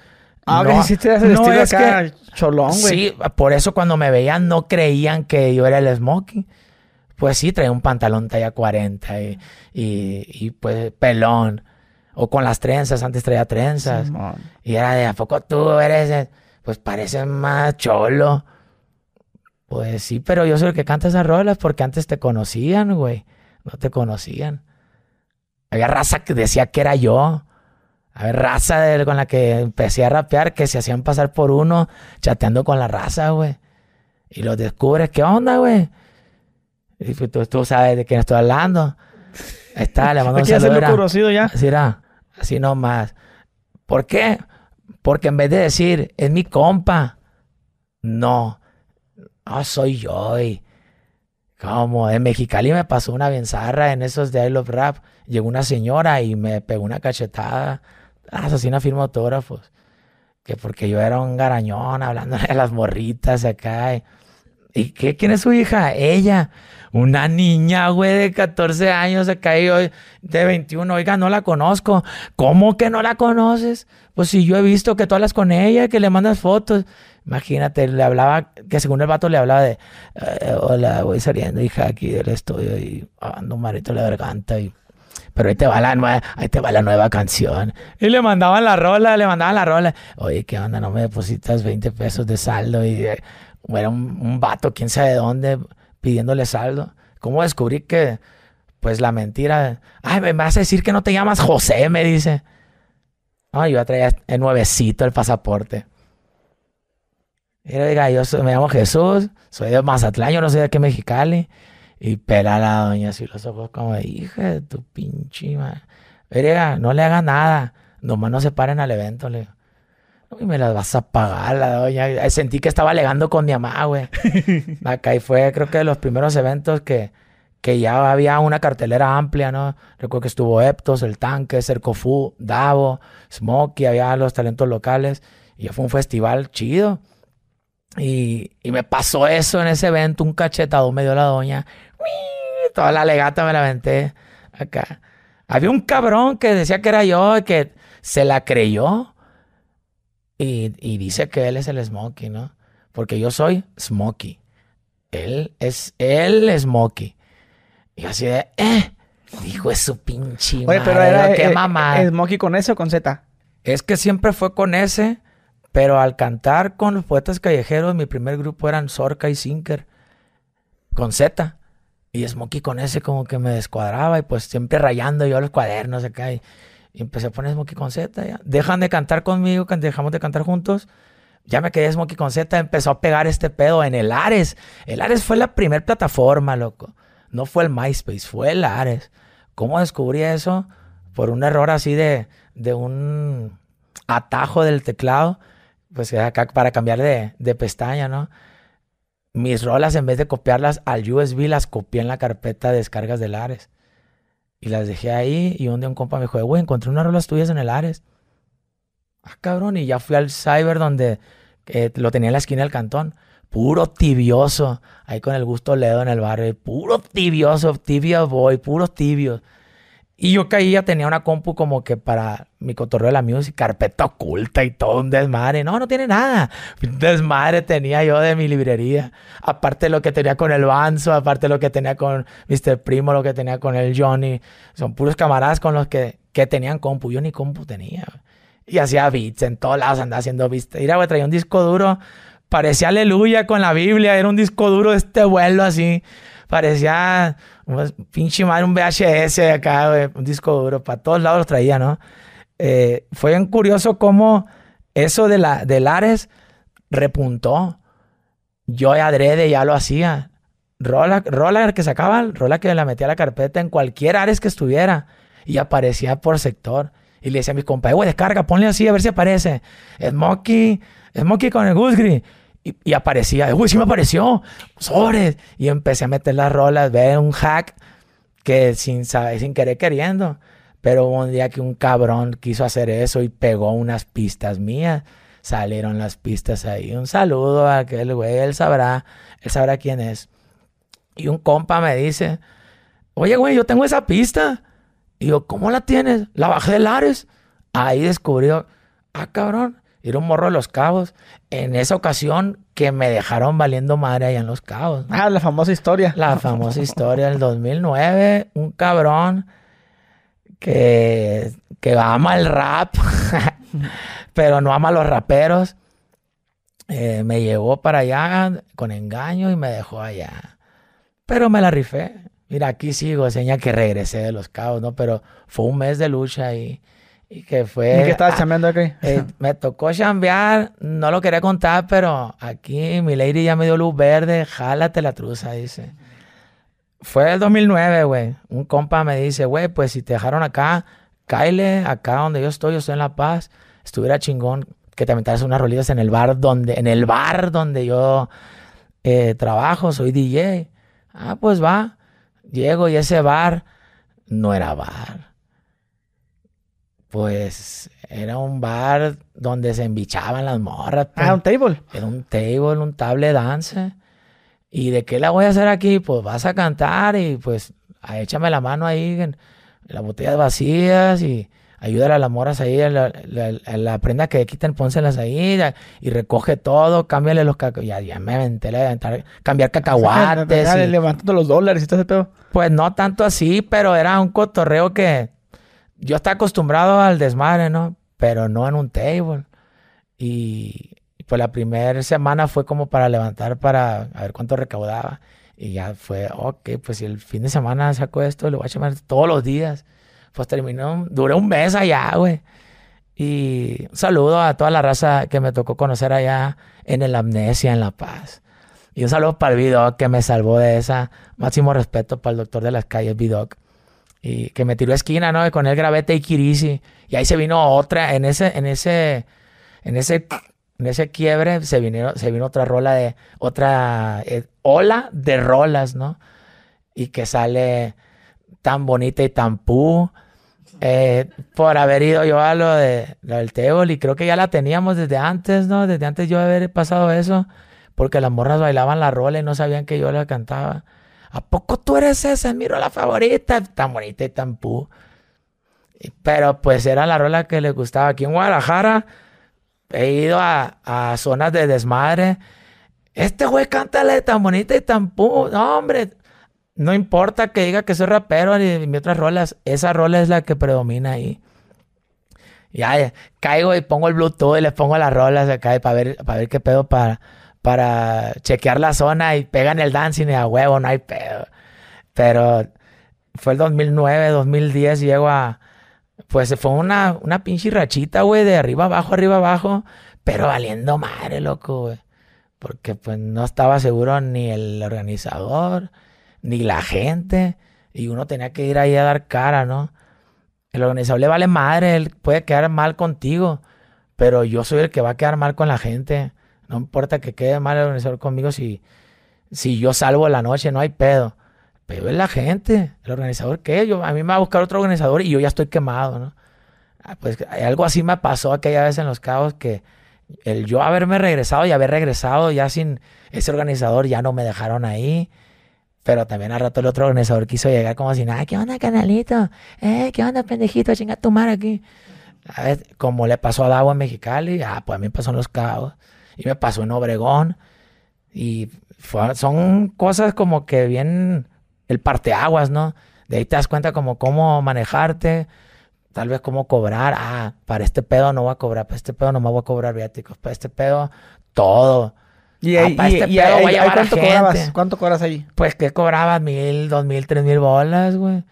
Ah, no, que hiciste no estilo acá, cholón, güey. Sí, por eso cuando me veían no creían que yo era el smoking pues sí, traía un pantalón talla 40 y, y, pues pelón. O con las trenzas, antes traía trenzas. y era de, ¿a poco tú eres? Pues parece más cholo. Pues sí, pero yo soy el que canta esas rolas porque antes te conocían, güey. No te conocían. Había raza que decía que era yo. Había raza con la que empecé a rapear que se hacían pasar por uno chateando con la raza, güey. Y los descubres, ¿qué onda, güey? Pues, tú, sabes de quién estoy hablando. Ahí está, le mando [laughs] un saludo. conocido ya. Así era, así nomás. ¿Por qué? Porque en vez de decir, es mi compa, no, no soy yo. Y, como en Mexicali me pasó una benzarra en esos de I Love Rap. Llegó una señora y me pegó una cachetada. Ah, asesina firma autógrafos. Que porque yo era un garañón hablándole a las morritas acá. Y, ¿Y qué? ¿Quién es su hija? Ella. Una niña, güey, de 14 años se cayó de 21. Oiga, no la conozco. ¿Cómo que no la conoces? Pues si yo he visto que tú hablas con ella, que le mandas fotos. Imagínate, le hablaba, que según el vato le hablaba de, eh, hola, voy saliendo, hija, aquí del estudio y ando un marito la garganta y... Pero ahí te va la nueva, ahí te va la nueva canción. Y le mandaban la rola, le mandaban la rola. Oye, ¿qué onda? No me depositas 20 pesos de saldo y era un, un vato, quién sabe de dónde, pidiéndole saldo. ¿Cómo descubrí que, pues la mentira, ay, me vas a decir que no te llamas José, me dice. Ay, yo traía el nuevecito el pasaporte. Y diga, yo me llamo Jesús, soy de Mazatlán, yo no soy de aquí Mexicali. Y pela la doña así los ojos como, hija de tu pinche madre. Verga, no le haga nada. Nomás no se paren al evento, le digo. Y me las vas a pagar, la doña. Sentí que estaba alegando con mi mamá, güey. [laughs] Acá y fue, creo que de los primeros eventos que, que ya había una cartelera amplia, ¿no? Recuerdo que estuvo Eptos, El Tanque, Cercofu, Davo, Smokey, había los talentos locales. Y ya fue un festival chido. Y, y me pasó eso en ese evento, un cachetado me dio la doña. Toda la legata me la aventé acá. Había un cabrón que decía que era yo, que se la creyó. Y, y dice que él es el Smokey, ¿no? Porque yo soy Smokey. Él es, es Smokey. Y así de, eh, dijo es su pinche Oye, pero era, qué mamá. ¿Es Smokey con S o con Z? Es que siempre fue con S, pero al cantar con los poetas callejeros, mi primer grupo eran Zorca y Sinker, con Z. Y Smokey con ese como que me descuadraba y pues siempre rayando yo los cuadernos acá. Y, empecé a poner Smokey con Z. Dejan de cantar conmigo, dejamos de cantar juntos. Ya me quedé Smokey con Z, empezó a pegar este pedo en el Ares. El Ares fue la primera plataforma, loco. No fue el MySpace, fue el Ares. ¿Cómo descubrí eso? Por un error así de, de un atajo del teclado. Pues acá para cambiar de, de pestaña, ¿no? mis rolas, en vez de copiarlas al USB, las copié en la carpeta de descargas del Ares. Y las dejé ahí. Y un día un compa me dijo, güey, encontré unas rolas tuyas en el Ares. Ah, cabrón. Y ya fui al cyber donde eh, lo tenía en la esquina del cantón. Puro tibioso. Ahí con el gusto Ledo en el barrio. Puro tibioso. Tibio boy. Puros tibios. Y yo caía, tenía una compu como que para mi cotorreo de la music, carpeta oculta y todo un desmadre. No, no tiene nada. Un desmadre tenía yo de mi librería. Aparte de lo que tenía con el Banzo, aparte de lo que tenía con Mr. Primo, lo que tenía con el Johnny. Son puros camaradas con los que, que tenían compu. Yo ni compu tenía. Y hacía beats en todos lados, andaba haciendo beats. Mira, güey, traía un disco duro. Parecía aleluya con la Biblia. Era un disco duro de este vuelo así. Parecía pinche madre, un VHS acá, un disco duro, para todos lados los traía, ¿no? Eh, fue bien curioso cómo eso de la, Ares repuntó. Yo adrede ya lo hacía. Rola, rola que sacaba, rola que la metía a la carpeta en cualquier Ares que estuviera y aparecía por sector. Y le decía a mis compadres, güey, descarga, ponle así a ver si aparece. Smokey, Smokey con el Gusgri. Y, aparecía, uy, sí me apareció, sobres. Y empecé a meter las rolas, ver un hack que sin saber, sin querer queriendo. Pero un día que un cabrón quiso hacer eso y pegó unas pistas mías, salieron las pistas ahí. Un saludo a aquel güey, él sabrá, él sabrá quién es. Y un compa me dice, oye, güey, yo tengo esa pista. Y yo, ¿cómo la tienes? La bajé de Lares. Ahí descubrió, ah, cabrón, era un morro de los cabos. En esa ocasión que me dejaron valiendo madre allá en los cabos. Ah, la famosa historia. La famosa historia del 2009. Un cabrón que, que ama el rap, [laughs] pero no ama a los raperos. Eh, me llevó para allá con engaño y me dejó allá. Pero me la rifé. Mira, aquí sigo, enseña que regresé de los cabos, ¿no? Pero fue un mes de lucha y y que fue... ¿Y qué estabas chambeando aquí? [laughs] Eh, me tocó chambear, no lo quería contar, pero aquí mi lady ya me dio luz verde, jálate la truza, dice. Fue el 2009, güey. Un compa me dice, güey, pues si te dejaron acá, cáile acá donde yo estoy, yo estoy en La Paz. Estuviera chingón que te aventaras unas rolitas en el bar donde, en el bar donde yo eh, trabajo, soy DJ. Ah, pues va. Llego y ese bar no era bar pues era un bar donde se embichaban las morras. Ah, un table. Era un table, un table dance. ¿Y de qué la voy a hacer aquí? Pues vas a cantar y pues échame la mano ahí en, las botellas vacías y ayúdale a las morras ahí, a la, prenda que quitan, pónselas ahí y recoge todo, cámbiale los cacahuates. Ya, me aventé la cambiar cacahuates. y, levantando los dólares y todo ese pedo. Pues no tanto así, pero era un cotorreo que yo estaba acostumbrado al desmadre, ¿no? Pero no en un table. Y pues la primera semana fue como para levantar para ver cuánto recaudaba. Y ya fue, ok, pues si el fin de semana saco esto, lo voy a llamar todos los días. Pues terminó, duré un mes allá, güey. Y un saludo a toda la raza que me tocó conocer allá en el Amnesia, en La Paz. Y un saludo para el Vidoc que me salvó de esa. Máximo respeto para el doctor de las calles, Vidoc. Y que me tiró esquina, ¿no? Con él grabé Take It Y ahí se vino otra, en ese, en ese, en ese, en ese quiebre se vino, se vino otra rola de, otra eh, ola de rolas, ¿no? Y que sale tan bonita y tan pu. Eh, por haber ido yo a lo, de, lo del Table y creo que ya la teníamos desde antes, ¿no? Desde antes yo haber pasado eso, porque las morras bailaban la rola y no sabían que yo la cantaba. ¿A poco tú eres esa? Miro la favorita, tan bonita y tan pu. Pero pues era la rola que le gustaba. Aquí en Guadalajara he ido a, a zonas de desmadre. Este güey cántale tan bonita y tan pu. No, hombre, no importa que diga que soy rapero ni mis otras rolas, esa rola es la que predomina ahí. Ya, caigo y pongo el Bluetooth y le pongo las rolas acá para ver, para ver qué pedo para, para chequear la zona y pegan el dancing y a huevo, no hay pedo. Pero fue el 2009, 2010, llego a... Pues fue una, una pinche rachita, güey, de arriba abajo, arriba abajo, pero valiendo madre, loco, güey. Porque pues no estaba seguro ni el organizador, ni la gente. Y uno tenía que ir ahí a dar cara, ¿no? El organizador le vale madre, él puede quedar mal contigo, pero yo soy el que va a quedar mal con la gente. No importa que quede mal el organizador conmigo si, si yo salvo la noche, no hay pedo. Pero es la gente, el organizador qué, yo, a mí me va a buscar otro organizador y yo ya estoy quemado, ¿no? Ah, pues algo así me pasó aquella vez en Los Cabos que el yo haberme regresado y haber regresado ya sin ese organizador ya no me dejaron ahí pero también al rato el otro organizador quiso llegar como si nada, ¿qué onda, canalito? ¿Eh? ¿Qué onda, pendejito? Chinga tu madre aquí. A ver, como le pasó a Dago en Mexicali, ah, pues a mí me pasó en Los Cabos. Y me pasó en Obregón. Y son cosas como que bien el parteaguas, ¿no? De ahí te das cuenta como cómo manejarte, tal vez cómo cobrar. Ah, para este pedo no voy a cobrar, para este pedo no me voy a cobrar viáticos, para este pedo todo. Y, ahí, ¿cuánto cobrabas? ¿Cuánto cobras ahí? Pues que cobrabas mil, dos mil, tres mil bolas, güey.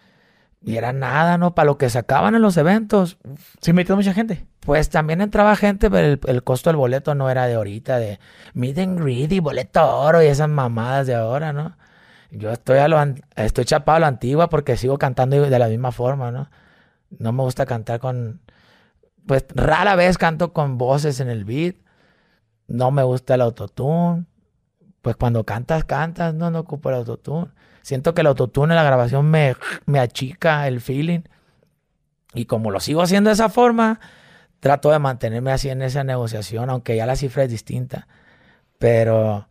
Y era nada, ¿no? Para lo que sacaban en los eventos. ¿Sí metió mucha gente? Pues también entraba gente, pero el, costo del boleto no era de ahorita, de meet and greet y boleto oro y esas mamadas de ahora, ¿no? Yo estoy a lo estoy chapado a la antigua porque sigo cantando de la misma forma, ¿no? No me gusta cantar con... Pues rara vez canto con voces en el beat no me gusta el autotune. Pues cuando cantas, cantas, no, no ocupo el autotune. Siento que el autotune la grabación me, me achica el feeling. Y como lo sigo haciendo de esa forma, trato de mantenerme así en esa negociación, aunque ya la cifra es distinta. Pero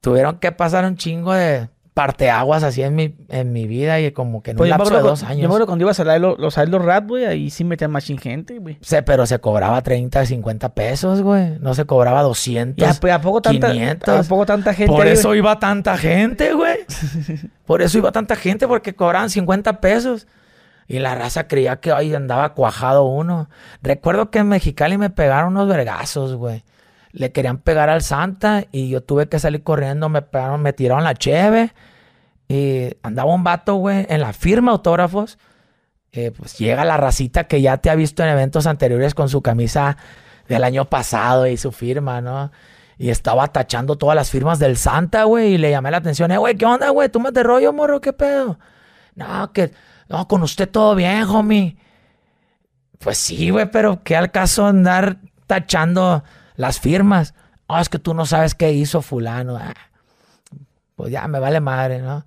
tuvieron que pasar un chingo de, parteaguas así en mi, en mi vida y como que en pues un lapso de dos años. Yo me acuerdo cuando ibas a los, los, los rap, güey, ahí sí metían más gente, güey. Sí, pero se cobraba 30, 50 pesos, güey. No se cobraba 200, ¿Y a, poco tanta, 500. ¿A poco tanta gente? Por eso iba tanta gente, güey. [laughs] Por eso iba tanta gente, porque cobraban 50 pesos. Y la raza creía que ahí andaba cuajado uno. Recuerdo que en Mexicali me pegaron unos vergazos, güey le querían pegar al Santa y yo tuve que salir corriendo, me pegaron, me tiraron la cheve y andaba un vato, güey, en la firma autógrafos. Eh, pues llega la racita que ya te ha visto en eventos anteriores con su camisa del año pasado y su firma, ¿no? Y estaba tachando todas las firmas del Santa, güey, y le llamé la atención, eh, güey, ¿qué onda, güey? ¿Tú me de rollo, morro? ¿Qué pedo? No, que, no, con usted todo bien, homie. Pues sí, güey, pero ¿qué al caso andar tachando las firmas. Oh, es que tú no sabes qué hizo fulano. Ah, pues ya me vale madre, ¿no?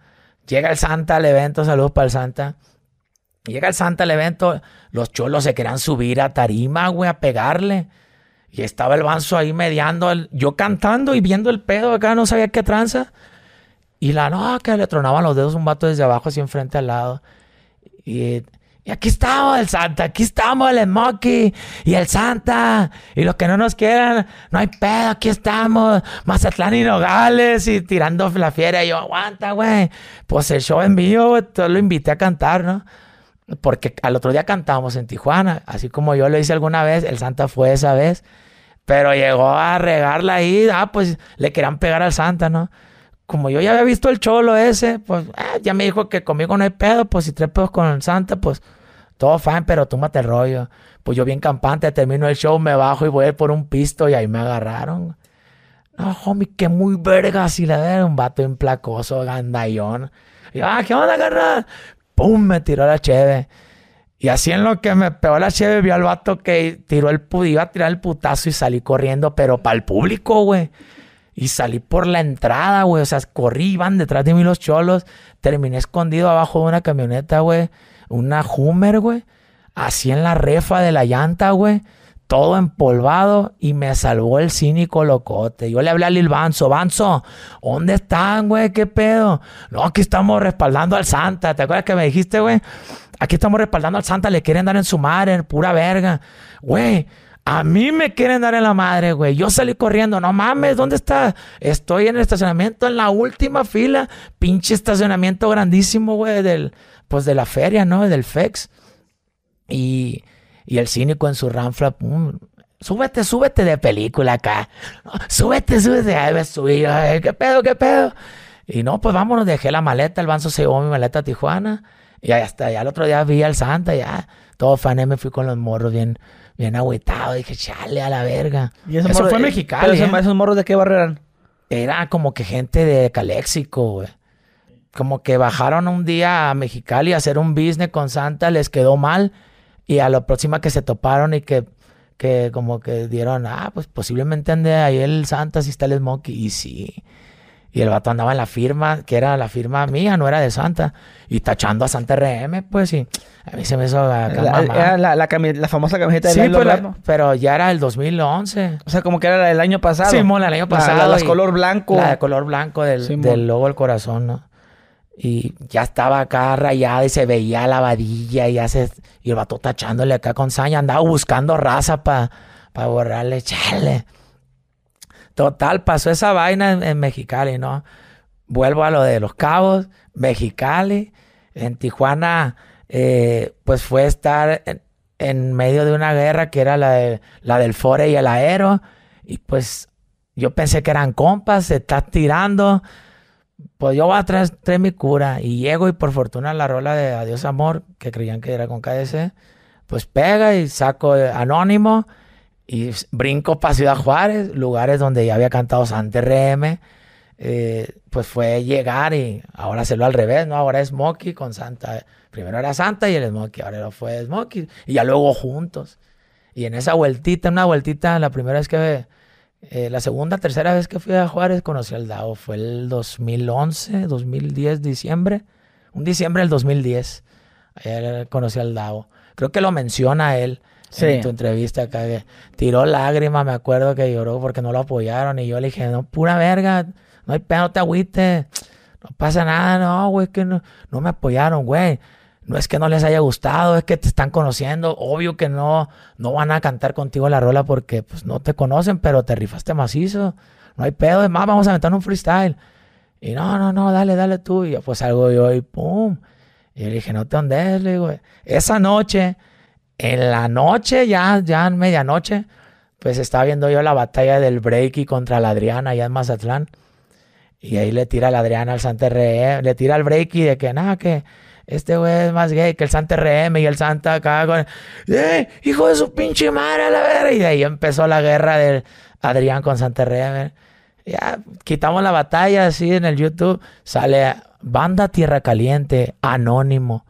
Llega el Santa al evento, saludos para el Santa. Llega el Santa al evento, los cholos se querían subir a tarima, güey, a pegarle. Y estaba el banzo ahí mediando, yo cantando y viendo el pedo acá, no sabía qué tranza. Y la no, que le tronaban los dedos un vato desde abajo, así enfrente al lado. Y y aquí estamos el Santa, aquí estamos el Smokey y el Santa. Y los que no nos quieran, no hay pedo, aquí estamos. Mazatlán y Nogales y tirando la fiera. Y yo, aguanta, güey. Pues el show en vivo, güey, lo invité a cantar, ¿no? Porque al otro día cantábamos en Tijuana. Así como yo lo hice alguna vez, el Santa fue esa vez. Pero llegó a regarla ahí, ah, pues le querían pegar al Santa, ¿no? Como yo ya había visto el cholo ese, pues ah, ya me dijo que conmigo no hay pedo, pues si tres pedos con el Santa, pues todo fine, pero túmate el rollo. Pues yo bien campante, termino el show, me bajo y voy a ir por un pisto y ahí me agarraron. No, homie, que muy vergas. Y la ver un vato implacoso, gandallón. Y ah, ¿qué van a agarrar? ¡Pum! Me tiró la cheve. Y así en lo que me pegó la cheve, vi al vato que tiró el iba a tirar el putazo y salí corriendo, pero para el público, güey. Y salí por la entrada, güey. O sea, corrí, iban detrás de mí los cholos. Terminé escondido abajo de una camioneta, güey. Una Hummer, güey. Así en la refa de la llanta, güey. Todo empolvado y me salvó el cínico locote. Yo le hablé a Lil Banzo. Banzo, ¿dónde están, güey? ¿Qué pedo? No, aquí estamos respaldando al Santa. ¿Te acuerdas que me dijiste, güey? Aquí estamos respaldando al Santa. Le quieren dar en su madre, pura verga. Güey a mí me quieren dar en la madre, güey. Yo salí corriendo. No mames, ¿dónde está? Estoy en el estacionamiento en la última fila. Pinche estacionamiento grandísimo, güey, del, pues de la feria, ¿no? Del FEX. Y, y el cínico en su ranfla, pum, súbete, súbete de película acá. Súbete, súbete. Ay, me subí. ¿Qué pedo, qué pedo? Y no, pues vámonos, dejé la maleta. El banzo se llevó mi maleta a Tijuana. Y hasta ya el otro día vi al Santa, ya. Todo fané, me fui con los morros bien bien agüitado. Dije, chale a la verga. ¿Y eso fue mexicano. ¿eh? ¿Esos morros de qué barrio eran? Era como que gente de Caléxico, güey. Como que bajaron un día a Mexicali a hacer un business con Santa, les quedó mal. Y a la próxima que se toparon y que, que como que dieron, ah, pues posiblemente ande ahí el Santa si está el Smokey. Y sí. Y el vato andaba en la firma, que era la firma mía, no era de Santa. Y tachando a Santa RM, pues sí. A mí se me hizo la, era la, la, famosa camiseta de Sí, pues pero ya era el 2011. O sea, como que era la del año pasado. Sí, el año pasado. La, de color blanco. La de color blanco del, del logo del corazón, ¿no? Y ya estaba acá rayada y se veía la vadilla y ya se... Y el vato tachándole acá con saña. Andaba buscando raza para pa borrarle. Chale. Total, pasó esa vaina en, Mexicali, ¿no? Vuelvo a lo de los cabos, Mexicali, en Tijuana, eh, pues fue estar en, medio de una guerra que era la, de, la del Fore y el Aero, y pues yo pensé que eran compas, se está tirando, pues yo voy a traer, mi cura, y llego y por fortuna la rola de Adiós Amor, que creían que era con KDC, pues pega y saco anónimo, y brinco para Ciudad Juárez, lugares donde ya había cantado Santa RM. Eh, pues fue llegar y ahora hacerlo al revés, ¿no? Ahora es Smokey con Santa. Primero era Santa y el Smokey, ahora lo fue Smokey. Y ya luego juntos. Y en esa vueltita, una vueltita, la primera vez que... Eh, la segunda, tercera vez que fui a Juárez conocí al DAO. Fue el 2011, 2010, diciembre. Un diciembre del 2010. Ayer conocí al DAO. Creo que lo menciona él en tu entrevista acá. tiró lágrimas, me acuerdo que lloró porque no lo apoyaron. Y yo le dije, no, pura verga, no hay pedo, te agüites. No pasa nada, no, güey, que no, no me apoyaron, güey. No es que no les haya gustado, es que te están conociendo. Obvio que no, no van a cantar contigo la rola porque pues, no te conocen, pero te rifaste macizo. No hay pedo, es más, vamos a meter un freestyle. Y no, no, no, dale, dale tú. Y yo, pues salgo yo y pum. Y le dije, no te andes, le digo. Esa noche en la noche, ya, ya en medianoche, pues estaba viendo yo la batalla del Breaky contra la Adriana allá en Mazatlán. Y ahí le tira la Adriana al Santa RM, le tira al Breaky de que nada, que este güey es más gay que el Santa RM y el Santa acá con, ¡eh! Hijo de su pinche madre la verga. Y de ahí empezó la guerra del Adrián con Santa RM. Ya quitamos la batalla así en el YouTube. Sale Banda Tierra Caliente, anónimo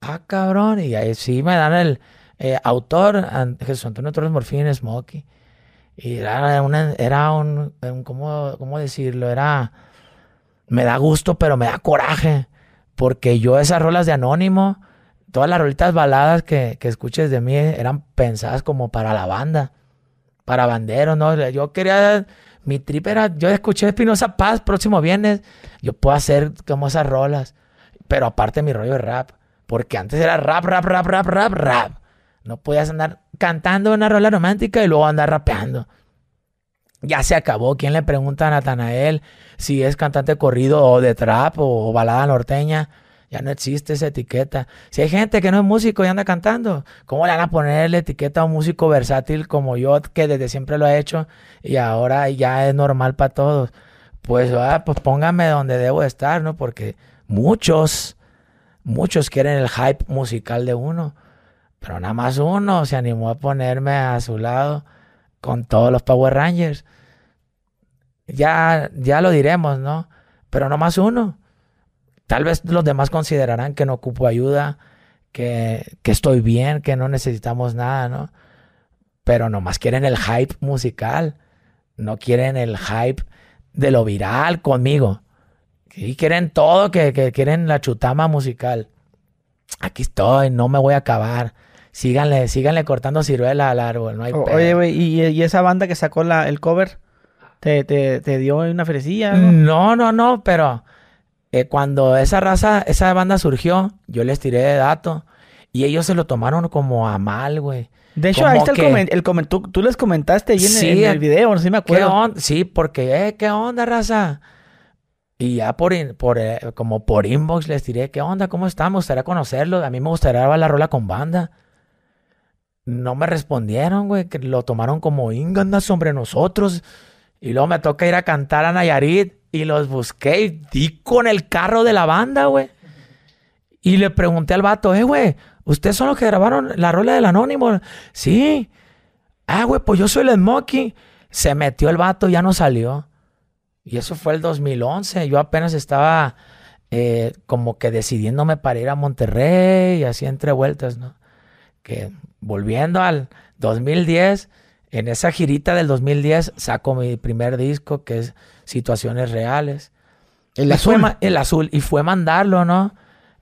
ah, cabrón, y ahí sí me dan el eh, autor, Jesús Antonio Torres Morfín, Smokey. Y era, una, era un, ¿cómo, ¿cómo, decirlo? Era, me da gusto, pero me da coraje. Porque yo esas rolas de Anónimo, todas las rolitas baladas que, que escuches de mí eran pensadas como para la banda, para banderos, ¿no? Yo quería, mi trip era, yo escuché Espinosa Paz próximo viernes, yo puedo hacer como esas rolas, pero aparte mi rollo de rap. Porque antes era rap, rap, rap, rap, rap, rap. No podías andar cantando una rola romántica y luego andar rapeando. Ya se acabó. ¿Quién le pregunta a Natanael si es cantante corrido o de trap o, balada norteña? Ya no existe esa etiqueta. Si hay gente que no es músico y anda cantando, ¿cómo le van a poner la etiqueta a un músico versátil como yo, que desde siempre lo ha hecho y ahora ya es normal para todos? Pues, ah, pues póngame donde debo estar, ¿no? Porque muchos Muchos quieren el hype musical de uno, pero nada más uno se animó a ponerme a su lado con todos los Power Rangers. ya, ya lo diremos, ¿no? Pero no más uno. Tal vez los demás considerarán que no ocupo ayuda, que, que estoy bien, que no necesitamos nada, ¿no? Pero nomás quieren el hype musical, no quieren el hype de lo viral conmigo. Y quieren todo, que, que quieren la chutama musical. Aquí estoy, no me voy a acabar. Síganle, síganle cortando ciruela al árbol, no hay Oye, güey, ¿y, esa banda que sacó la, el cover? ¿Te, te, te dio una fresilla? No, no, no, pero eh, cuando esa raza, esa banda surgió, yo les tiré de dato y ellos se lo tomaron como a mal, güey. De hecho, ahí está el comentario. tú, les comentaste ahí en, el video, no sé si me acuerdo. Sí, porque, eh, ¿qué onda, raza? Y ya por, por eh, como por inbox les tiré, ¿qué onda? ¿Cómo están? Me gustaría conocerlo. A mí me gustaría grabar la rola con banda. No me respondieron, güey, que lo tomaron como inganda sobre nosotros. Y luego me toca ir a cantar a Nayarit y los busqué y di con el carro de la banda, güey. Y le pregunté al vato, eh, güey, ¿ustedes son los que grabaron la rola del anónimo? Sí. Ah, güey, pues yo soy el Smokey. Se metió el vato, ya no salió. Y eso fue el 2011. Yo apenas estaba eh, como que decidiéndome para ir a Monterrey y así entre vueltas, ¿no? Que volviendo al 2010 en esa girita del 2010 saco mi primer disco que es Situaciones Reales. El azul. el azul. Y fue mandarlo, ¿no?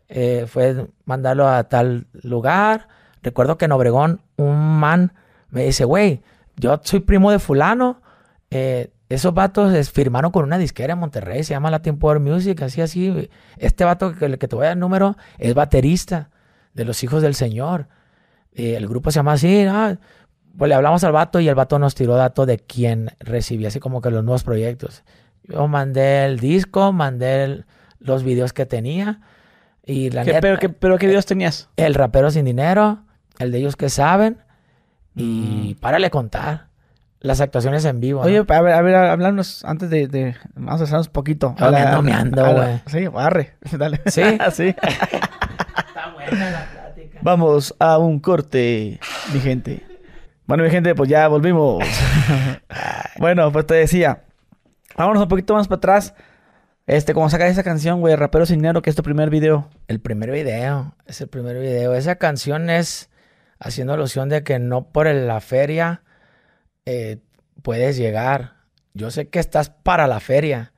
Eh, fue mandarlo a tal lugar. Recuerdo que en Obregón un man me dice, güey, yo soy primo de fulano. Eh, esos vatos firmaron con una disquera en Monterrey, se llama Latin Power Music, así, así. Este vato que, que te voy a dar el número es baterista de los hijos del Señor. el grupo se llama así, ¿no? pues le hablamos al vato y el vato nos tiró datos de quién recibía así como que los nuevos proyectos. Yo mandé el disco, mandé los videos que tenía y la ¿Qué, pero, qué, ¿Pero qué videos tenías? El rapero sin dinero, el de ellos que saben y mm. párale contar. Las actuaciones en vivo. Oye, a ver, a ver, hablarnos antes de, Vamos a hacernos un poquito. Ando güey. Sí, barre. [laughs] Dale. ¿Sí? [laughs] sí. Está buena la plática. Vamos a un corte, mi gente. Bueno, mi gente, pues ya volvimos. [laughs] bueno, pues te decía, vámonos un poquito más para atrás. Este, como saca esa canción, güey, Rapero Sin Dinero, que es tu primer video. El primer video, es el primer video. Esa canción es haciendo alusión de que no por la feria eh, puedes llegar. Yo sé que estás para la feria.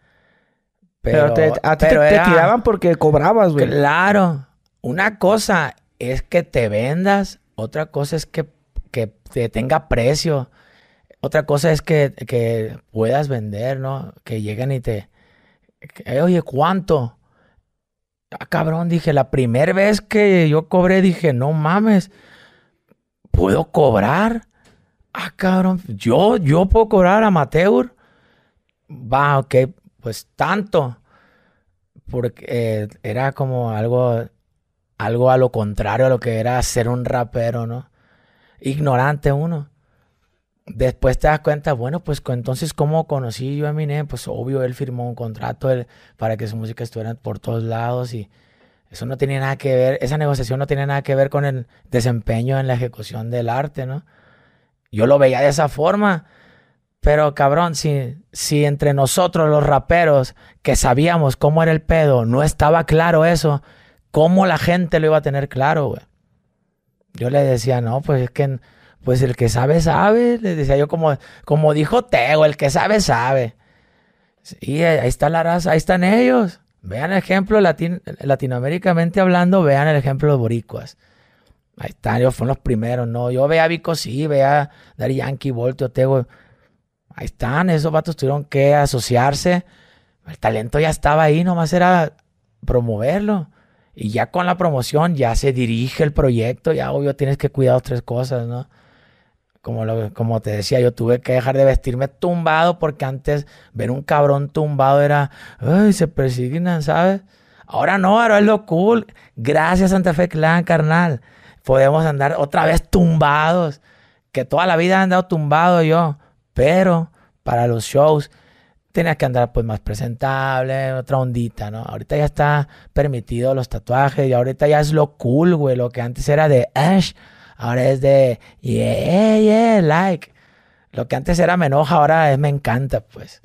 Pero, te, a ti te, tiraban porque cobrabas, güey. Claro. Una cosa es que te vendas, otra cosa es que que tenga precio. Otra cosa es que, puedas vender, ¿no? Que lleguen y te... oye, ¿cuánto? Ah, cabrón, dije, la primera vez que yo cobré, dije, no mames, ¿puedo cobrar? Ah, cabrón, yo, yo puedo cobrar amateur. Va, ok, pues tanto. Porque eh, era como algo, algo a lo contrario a lo que era ser un rapero, ¿no? ignorante uno. Después te das cuenta, bueno, pues entonces, ¿cómo conocí yo a Eminem? Pues obvio, él firmó un contrato para que su música estuviera por todos lados y eso no tenía nada que ver, esa negociación no tenía nada que ver con el desempeño en la ejecución del arte, ¿no? Yo lo veía de esa forma, pero cabrón, si, si entre nosotros los raperos que sabíamos cómo era el pedo, no estaba claro eso, ¿cómo la gente lo iba a tener claro, güey? Yo le decía, no, pues es que, pues el que sabe, sabe. Le decía yo como, como dijo Tego, el que sabe, sabe. Y ahí está la raza, ahí están ellos. Vean el ejemplo latinoamericamente hablando, vean el ejemplo de boricuas. Ahí están, ellos fueron los primeros, ¿no? Yo veía a Vico, sí, veía a Dari Yankee, Volteo, Tego. Ahí están, esos vatos tuvieron que asociarse. El talento ya estaba ahí, nomás era promoverlo. Y ya con la promoción ya se dirige el proyecto, ya obvio tienes que cuidar tres cosas, ¿no? Como, lo, como te decía, yo tuve que dejar de vestirme tumbado porque antes ver un cabrón tumbado era, ay, se persignan, ¿sabes? Ahora no, ahora es lo cool. Gracias Santa Fe Clan, carnal. Podemos andar otra vez tumbados. Que toda la vida he andado tumbado yo. Pero para los shows tenías que andar pues más presentable, otra ondita, ¿no? Ahorita ya está permitido los tatuajes y ahorita ya es lo cool, güey, lo que antes era de Ash, ahora es de yeah, yeah, like. Lo que antes era me enoja, ahora es me encanta, pues.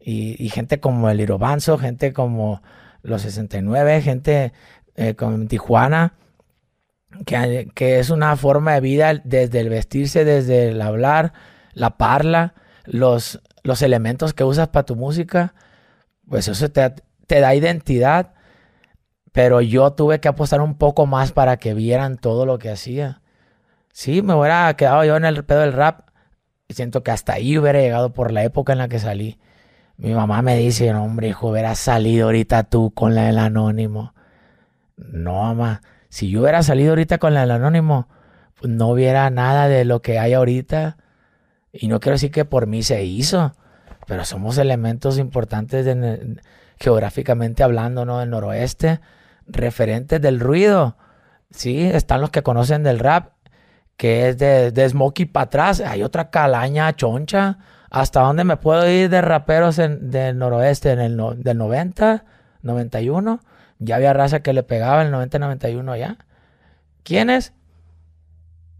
Y, gente como el Irobanzo, gente como los 69, gente eh, como Tijuana, que, es una forma de vida desde el vestirse, desde el hablar, la parla, los, los elementos que usas para tu música, pues eso te, te da identidad. Pero yo tuve que apostar un poco más para que vieran todo lo que hacía. Sí, me hubiera quedado yo en el pedo del rap. Siento que hasta ahí hubiera llegado por la época en la que salí. Mi mamá me dice, no, hombre, hijo, hubieras salido ahorita tú con la del anónimo. No, mamá. Si yo hubiera salido ahorita con del anónimo, pues no hubiera nada de lo que hay ahorita. Y no quiero decir que por mí se hizo, pero somos elementos importantes geográficamente hablando, ¿no? Del noroeste, referentes del ruido. Sí, están los que conocen del rap, que es de, de Smokey para atrás. Hay otra calaña choncha ¿Hasta dónde me puedo ir de raperos en, del noroeste? En el del 90, 91. Ya había raza que le pegaba el 90, 91 ya. ¿Quiénes?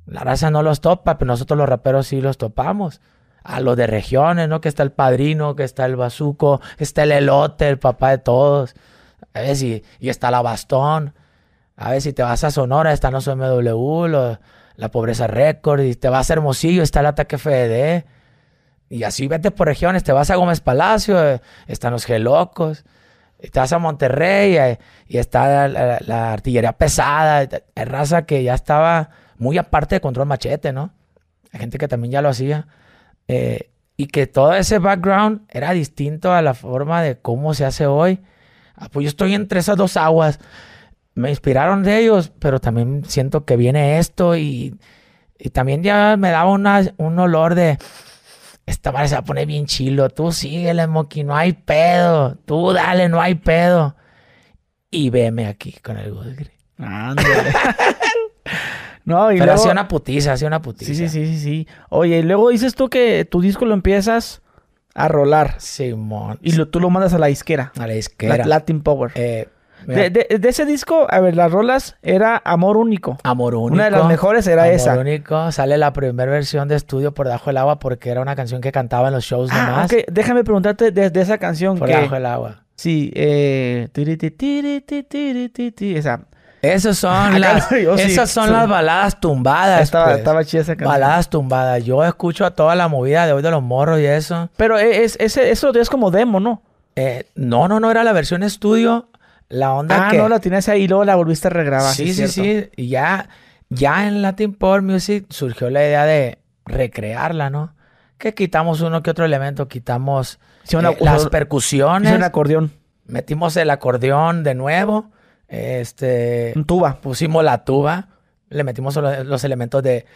La raza no los topa, pero nosotros los raperos sí los topamos. A los de regiones, ¿no? Que está el padrino, que está el bazuco, está el elote, el papá de todos. A ver si, y está la bastón. A ver si te vas a Sonora, están los MW, la pobreza récord, y te vas a Hermosillo, está el ataque FD. Y así vete por regiones, te vas a Gómez Palacio, eh, están los gelocos, vas a Monterrey y está la, artillería pesada, hay raza que ya estaba muy aparte de control machete, ¿no? Hay gente que también ya lo hacía. Eh, y que todo ese background era distinto a la forma de cómo se hace hoy. Ah, pues yo estoy entre esas dos aguas. Me inspiraron de ellos, pero también siento que viene esto y, y también ya me daba una, un olor de esta madre se va a poner bien chilo. Tú síguele, Moki, no hay pedo. Tú dale, no hay pedo. Y veme aquí con el Goodgri. [laughs] no, y Pero luego... una putiza, hacía una putiza. Sí, sí, sí, sí, sí. Oye, y luego dices tú que tu disco lo empiezas a rolar. Simón. Y lo, tú lo mandas a la disquera. A la disquera. Latin Power. Eh, de, ese disco, a ver, las rolas era Amor Único. Amor Único. Una de las mejores era esa. Amor Único. Sale la primera versión de estudio por debajo del agua porque era una canción que cantaba en los shows ah, nomás. Déjame preguntarte de, esa canción. Por debajo del agua. Sí, eh. Esa. Esas son, las, esas son las baladas tumbadas. Estaba, pues. estaba chida esa canción. Baladas tumbadas. Yo escucho a toda la movida de hoy de los morros y eso. Pero es, es, eso es como demo, ¿no? Eh, no, no, no era la versión estudio. La onda ah, no, la tienes ahí y luego la volviste a regrabar. Sí, sí, sí. Y ya, ya en Latin Power Music surgió la idea de recrearla, ¿no? Que quitamos uno que otro elemento, quitamos eh, las percusiones. un acordeón. Metimos el acordeón de nuevo. Este. Un tuba. Pusimos la tuba. Le metimos los, elementos de.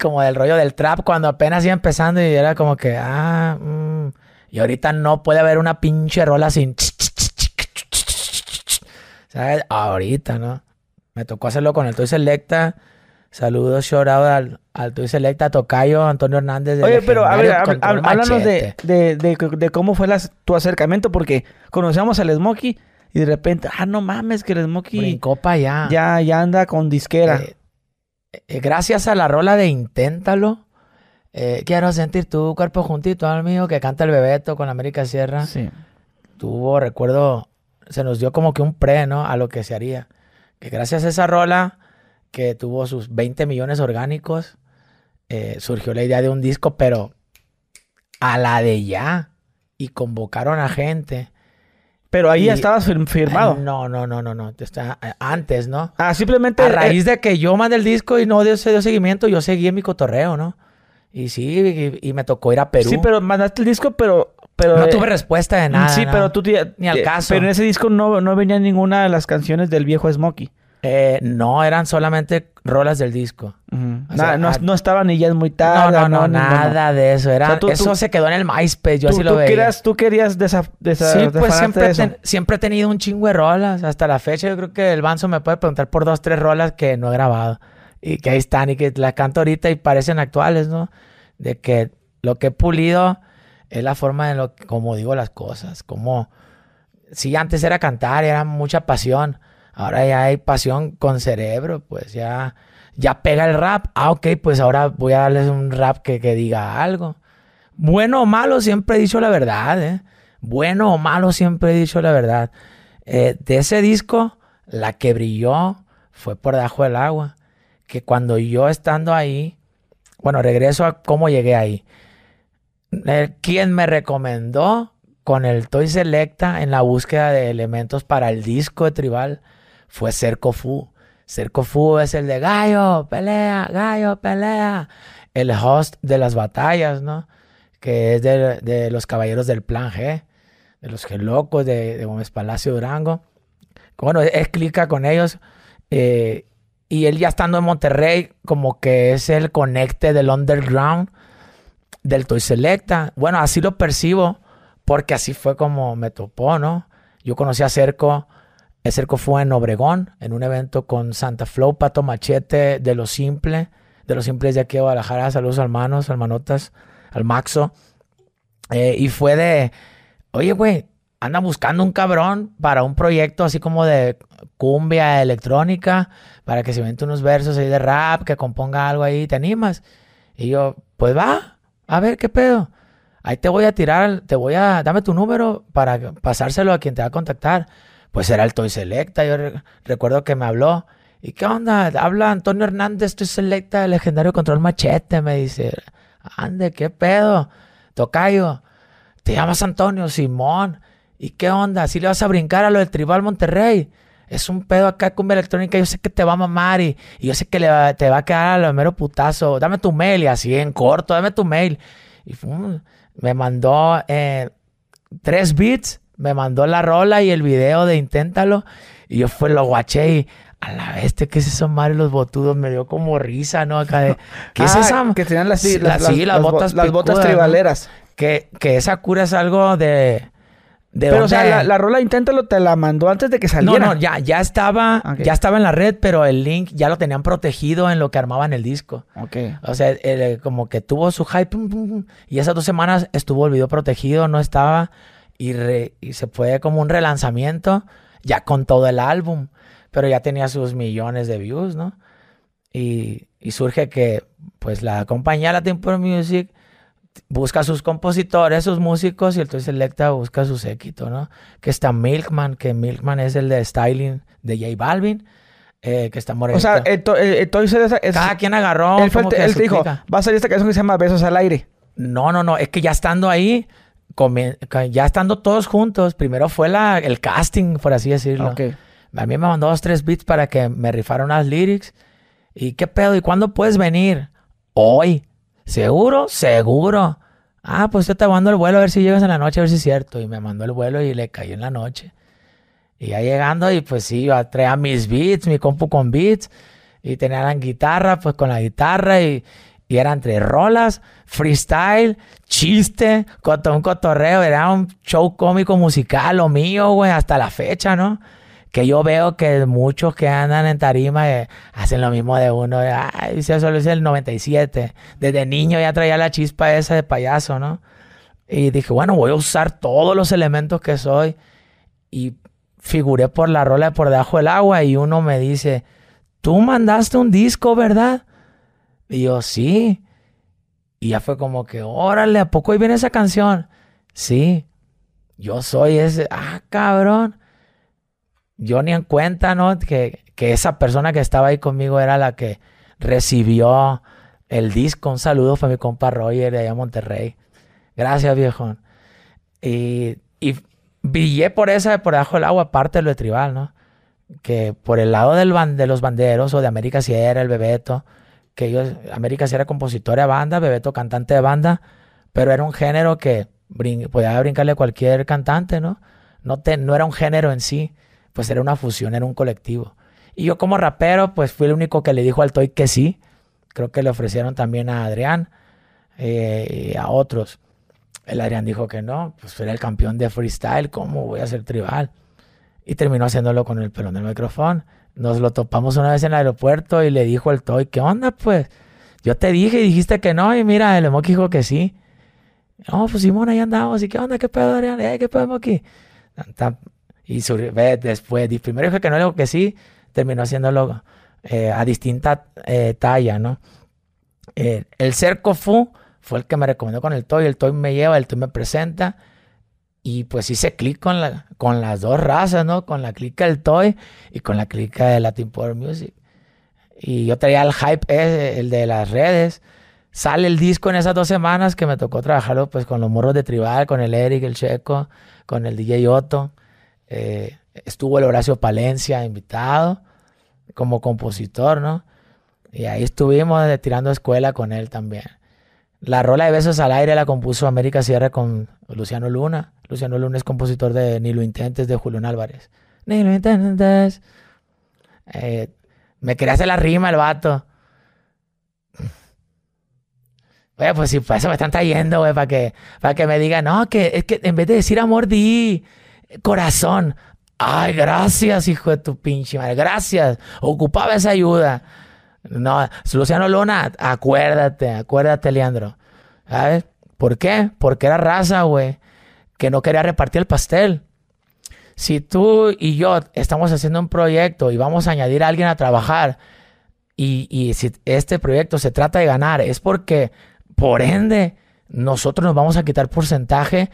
Como del rollo del trap cuando apenas iba empezando y era como que. Ah. Mm". Y ahorita no puede haber una pinche rola sin. ¿Sabes? Ahorita, ¿no? Me tocó hacerlo con el Toy Selecta. Saludos, shout out al, al Toy Selecta, Tocayo, Antonio Hernández. Oye, pero a ver, háblanos de, de, de, cómo fue tu acercamiento, porque conocíamos al Smokey y de repente, ah, no mames, que el Smokey. copa ya. Ya, ya anda con disquera. Eh, eh, gracias a la rola de Inténtalo, eh, quiero sentir tu cuerpo juntito al mío que canta el Bebeto con América Sierra. Sí. Tuvo, recuerdo, se nos dio como que un pre, ¿no? A lo que se haría. Que gracias a esa rola, que tuvo sus 20 millones orgánicos, eh, surgió la idea de un disco, pero a la de ya. Y convocaron a gente. Pero ahí ya estabas firmado. no, no, no, no, no. Antes, ¿no? Ah, simplemente. A raíz de que yo mandé el disco y no dio, se dio seguimiento, yo seguí en mi cotorreo, ¿no? Y sí, y, me tocó ir a Perú. Sí, pero mandaste el disco, pero pero, no tuve respuesta de nada. Sí, pero tú... Ni al caso. Pero en ese disco no, no venía ninguna de las canciones del viejo Smokey. Eh, no, eran solamente rolas del disco. Ah, no, estaban ni ya es muy tarde. No, no, no, nada de eso. Era, eso se quedó en el MySpace, yo así lo veía. Querías, tú querías desa, Sí, pues siempre, siempre he tenido un chingo de rolas. Hasta la fecha yo creo que el Banzo me puede preguntar por dos, tres rolas que no he grabado. Y que ahí están y que las canto ahorita y parecen actuales, ¿no? De que lo que he pulido es la forma en lo como digo las cosas, como si antes era cantar, era mucha pasión, ahora ya hay pasión con cerebro, pues ya ya pega el rap. Ah, ok, pues ahora voy a darles un rap que, que diga algo. bueno o malo, siempre he dicho la verdad, ¿eh? Bueno o malo, siempre he dicho la verdad. Eh, de ese disco, la que brilló fue por debajo del agua. Que cuando yo estando ahí, bueno, regreso a cómo llegué ahí. Eh, quien me recomendó con el Toy Selecta en la búsqueda de elementos para el disco de Tribal fue Cerco Fu. Cerco Fu es el de Gallo, pelea, Gallo, pelea. El host de las batallas, ¿no? Que es de, los caballeros del Plan G, de los que locos de, de Gómez Palacio Durango. Bueno, es clica con ellos. Eh, y él ya estando en Monterrey, como que es el conecte del underground del Toy Selecta. Bueno, así lo percibo, porque así fue como me topó, ¿no? Yo conocí a Cerco. El Cerco fue en Obregón, en un evento con Santa Flow, Pato Machete, de lo simple, de los simples de aquí a Guadalajara. Saludos hermanos, hermanotas, al Maxo. Eh, y fue de, oye, güey, anda buscando un cabrón para un proyecto así como de cumbia electrónica, para que se invente unos versos ahí de rap, que componga algo ahí, ¿te animas? Y yo, pues va, a ver qué pedo. Ahí te voy a tirar, te voy a, dame tu número para pasárselo a quien te va a contactar. Pues era el Toy Selecta, yo recuerdo que me habló. ¿Y qué onda? Habla Antonio Hernández, Toy Selecta, el legendario Control Machete, me dice. Ande, qué pedo. Tocayo, te llamas Antonio, Simón. ¿Y qué onda? ¿Si le vas a brincar a lo del Tribal Monterrey? Es un pedo acá con electrónica. Yo sé que te va a mamar y, yo sé que le te va a quedar a lo mero putazo. Dame tu mail y así en corto, dame tu mail. Y me mandó eh, tres beats, me mandó la rola y el video de Inténtalo. Y yo fue lo guaché y a la vez, ¿qué es eso, Mario? Los botudos me dio como risa, ¿no? Acá de, ¿qué es ah, esa? Que tenían las, las, botas, las botas tribaleras. Que, que esa cura es algo de pero, o sea, la, rola Inténtalo te la mandó antes de que saliera. No, no, ya, ya estaba, ya estaba en la red, pero el link ya lo tenían protegido en lo que armaban el disco. Ok. O sea, como que tuvo su hype, y esas dos semanas estuvo el video protegido, no estaba, y, se fue como un relanzamiento, ya con todo el álbum, pero ya tenía sus millones de views, ¿no? Y, y surge que, pues, la compañía La Tempo Music busca sus compositores, sus músicos, y entonces Selecta busca su séquito, ¿no? Que está Milkman, que Milkman es el de styling de J Balvin. Eh, que está moreno. O sea, entonces es, cada quien agarró. Él, fue, él dijo, va a salir esta canción que se llama Besos al aire. No, no, no. Es que ya estando ahí, ya estando todos juntos, primero fue la, el casting, por así decirlo. Okay. A mí me mandó dos, tres beats para que me rifaran unas lyrics. ¿Y qué pedo? ¿Y cuándo puedes venir? Hoy. ¿Seguro? Seguro. Ah, pues yo te mando el vuelo a ver si llegas en la noche, a ver si es cierto. Y me mandó el vuelo y le caí en la noche. Y ya llegando, y pues sí, yo traía mis beats, mi compu con beats. Y tenía la guitarra, pues con la guitarra. Y, y era entre rolas, freestyle, chiste, un cotorreo. Era un show cómico musical, lo mío, güey, hasta la fecha, ¿no? Que yo veo que muchos que andan en tarima eh, hacen lo mismo de uno. Ay, eso solo es el 97. Desde niño ya traía la chispa esa de payaso, ¿no? Y dije, bueno, voy a usar todos los elementos que soy. Y figuré por la rola de por debajo del agua y uno me dice, tú mandaste un disco, ¿verdad? Y yo, sí. Y ya fue como que, órale, ¿a poco hoy viene esa canción? Sí, yo soy ese, ah, cabrón yo ni en cuenta, ¿no? Que, esa persona que estaba ahí conmigo era la que recibió el disco. Un saludo fue mi compa Roger de allá en Monterrey. Gracias, viejo. Y, y brillé por esa, por debajo del agua, aparte de lo de tribal, ¿no? Que por el lado del de los banderos o de América Sierra, el Bebeto, que ellos, América Sierra compositora de banda, Bebeto cantante de banda, pero era un género que podía brincarle cualquier cantante, ¿no? No, te, no era un género en sí pues era una fusión, era un colectivo. Y yo como rapero, pues fui el único que le dijo al Toy que sí. Creo que le ofrecieron también a Adrián eh, y a otros. El Adrián dijo que no, pues era el campeón de freestyle, ¿cómo voy a ser tribal? Y terminó haciéndolo con el pelón del micrófono. Nos lo topamos una vez en el aeropuerto y le dijo al Toy, ¿qué onda pues? Yo te dije y dijiste que no, y mira, el Emoki dijo que sí. No, pues Simón, ahí andamos, ¿y qué onda? ¿Qué pedo, Adrián? ¿Eh, ¿Qué pedo, Emoki? Y después, primero dije que no, digo que sí, terminó haciéndolo eh, a distinta eh, talla, ¿no? Eh, el Cerco Fu fue el que me recomendó con el Toy. El Toy me lleva, el Toy me presenta. Y pues hice clic con, la, con las dos razas, ¿no? Con la clica del Toy y con la clica de Latin Power Music. Y yo traía el hype, el de las redes. Sale el disco en esas dos semanas que me tocó trabajarlo pues con los morros de Tribal, con el Eric, el Checo, con el DJ Otto. Eh, estuvo el Horacio Palencia invitado como compositor, ¿no? Y ahí estuvimos tirando escuela con él también. La rola de Besos al Aire la compuso América Sierra con Luciano Luna. Luciano Luna es compositor de Ni lo intentes de Julián Álvarez. Ni lo intentes. Eh, me quería hacer la rima el vato. Oye, pues si para eso me están trayendo, güey, para que, que me digan, no, que es que en vez de decir amor, di corazón. Ay, gracias, hijo de tu pinche madre. Gracias. Ocupaba esa ayuda. No, Luciano Luna, acuérdate, acuérdate, Leandro. ¿Sabes? ¿Por qué? Porque era raza, güey, que no quería repartir el pastel. Si tú y yo estamos haciendo un proyecto y vamos a añadir a alguien a trabajar, y, y si este proyecto se trata de ganar, es porque, por ende, nosotros nos vamos a quitar porcentaje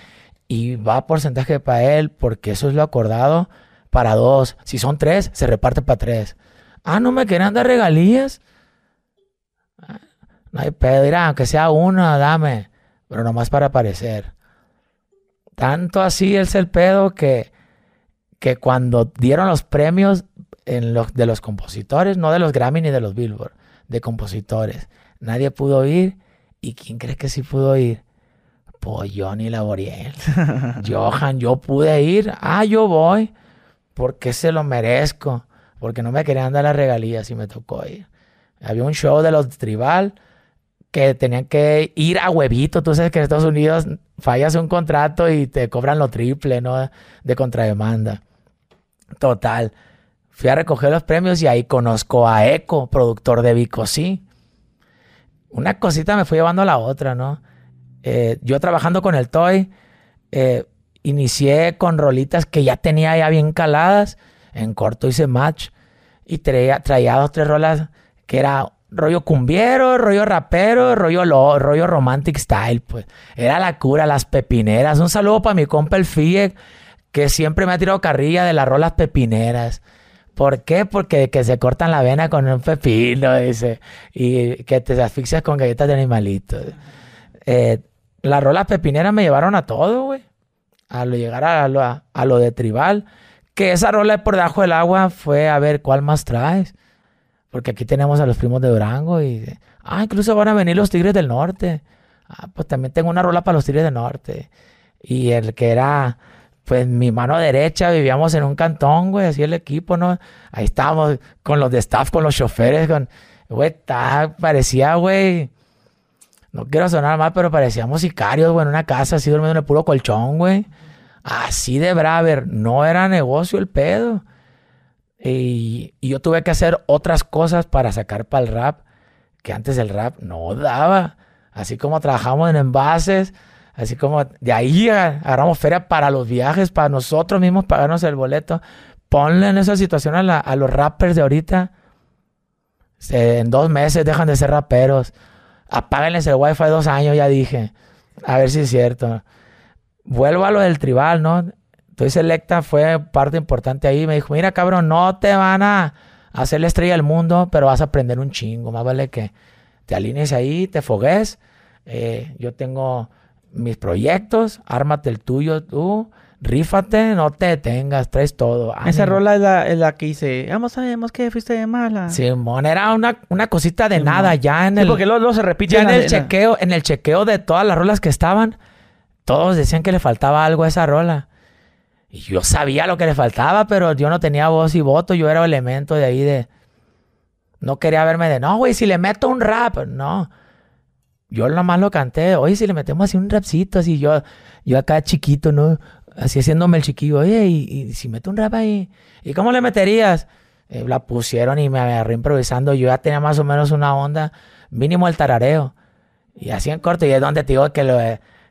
y va porcentaje para él porque eso es lo acordado para dos. Si son tres, se reparte para tres. Ah, no me quieren dar regalías. Ah, no hay pedo, dirá, aunque sea una, dame. Pero nomás para aparecer. Tanto así es el pedo que, que cuando dieron los premios en de los compositores, no de los Grammy ni de los Billboard, de compositores, nadie pudo ir. ¿Y quién cree que sí pudo ir? Pues Johnny Laboriel. Johan, [laughs] yo pude ir. Ah, yo voy. Porque se lo merezco. Porque no me querían dar las regalías y me tocó ir. Había un show de los tribal que tenían que ir a huevito. Tú sabes que en Estados Unidos fallas un contrato y te cobran lo triple, ¿no? De contrademanda. Total. Fui a recoger los premios y ahí conozco a Eco, productor de Vico, sí. Una cosita me fue llevando a la otra, ¿no? Eh, yo trabajando con el Toy, eh, inicié con rolitas que ya tenía ya bien caladas. En corto hice match y traía, traía dos, tres rolas que era rollo cumbiero, rollo rapero, rollo, rollo romantic style. Pues era la cura, las pepineras. Un saludo para mi compa el FIE, que siempre me ha tirado carrilla de las rolas pepineras. ¿Por qué? Porque que se cortan la vena con un pepino, dice, y que te asfixias con galletas de animalitos. Eh, las rolas pepineras me llevaron a todo, güey. A lo llegar a lo, a, lo de tribal. Que esa rola por debajo del agua fue a ver cuál más traes. Porque aquí tenemos a los primos de Durango y... Ah, incluso van a venir los Tigres del Norte. Ah, pues también tengo una rola para los Tigres del Norte. Y el que era, pues mi mano derecha, vivíamos en un cantón, güey, así el equipo, ¿no? Ahí estábamos con los de staff, con los choferes, con... Güey, parecía, güey no quiero sonar mal, pero parecíamos sicarios, güey, en una casa así durmiendo en el puro colchón, güey. Así de braver. No era negocio el pedo. Y, yo tuve que hacer otras cosas para sacar para el rap que antes el rap no daba. Así como trabajamos en envases, así como de ahí agarramos feria para los viajes, para nosotros mismos pagarnos el boleto. Ponle en esa situación a, a los rappers de ahorita. en dos meses dejan de ser raperos. Apáguenles el wifi dos años, ya dije. A ver si es cierto. Vuelvo a lo del tribal, ¿no? Estoy selecta, fue parte importante ahí. Me dijo, mira, cabrón, no te van a hacer la estrella del mundo, pero vas a aprender un chingo. Más vale que te alinees ahí, te fogues. Eh, yo tengo mis proyectos, ármate el tuyo tú rífate, no te detengas, traes todo. Esa rola es la, es la, que hice. Vamos, sabemos que fuiste de mala. Simón, era una, una cosita de nada ya en el. porque luego, se repite. Ya en, el chequeo, en el chequeo de todas las rolas que estaban, todos decían que le faltaba algo a esa rola. Y yo sabía lo que le faltaba, pero yo no tenía voz y voto, yo era elemento de ahí de. No quería verme de, no, güey, si le meto un rap, no. Yo nomás lo canté, oye, si le metemos así un rapcito, así yo, yo acá chiquito, ¿no? Así haciéndome el chiquillo, oye, y, si meto un rap ahí, ¿y cómo le meterías? Eh, la pusieron y me agarré improvisando. Yo ya tenía más o menos una onda, mínimo el tarareo. Y así en corto, y es donde te digo que lo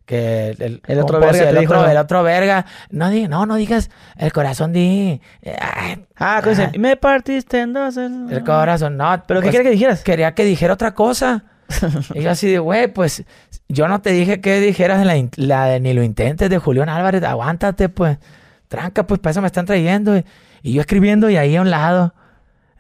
que el, otro verga, el, otro, el otro verga, no, no, no digas el corazón di. Eh, ah, ah, me partiste en dos el, corazón, no. ¿Pero qué pues, quería que dijeras? Quería que dijera otra cosa. [laughs] y yo así de, güey, pues yo no te dije que dijeras la, la de ni lo intentes de Julián Álvarez, aguántate, pues, tranca, pues para eso me están trayendo. Y, yo escribiendo y ahí a un lado,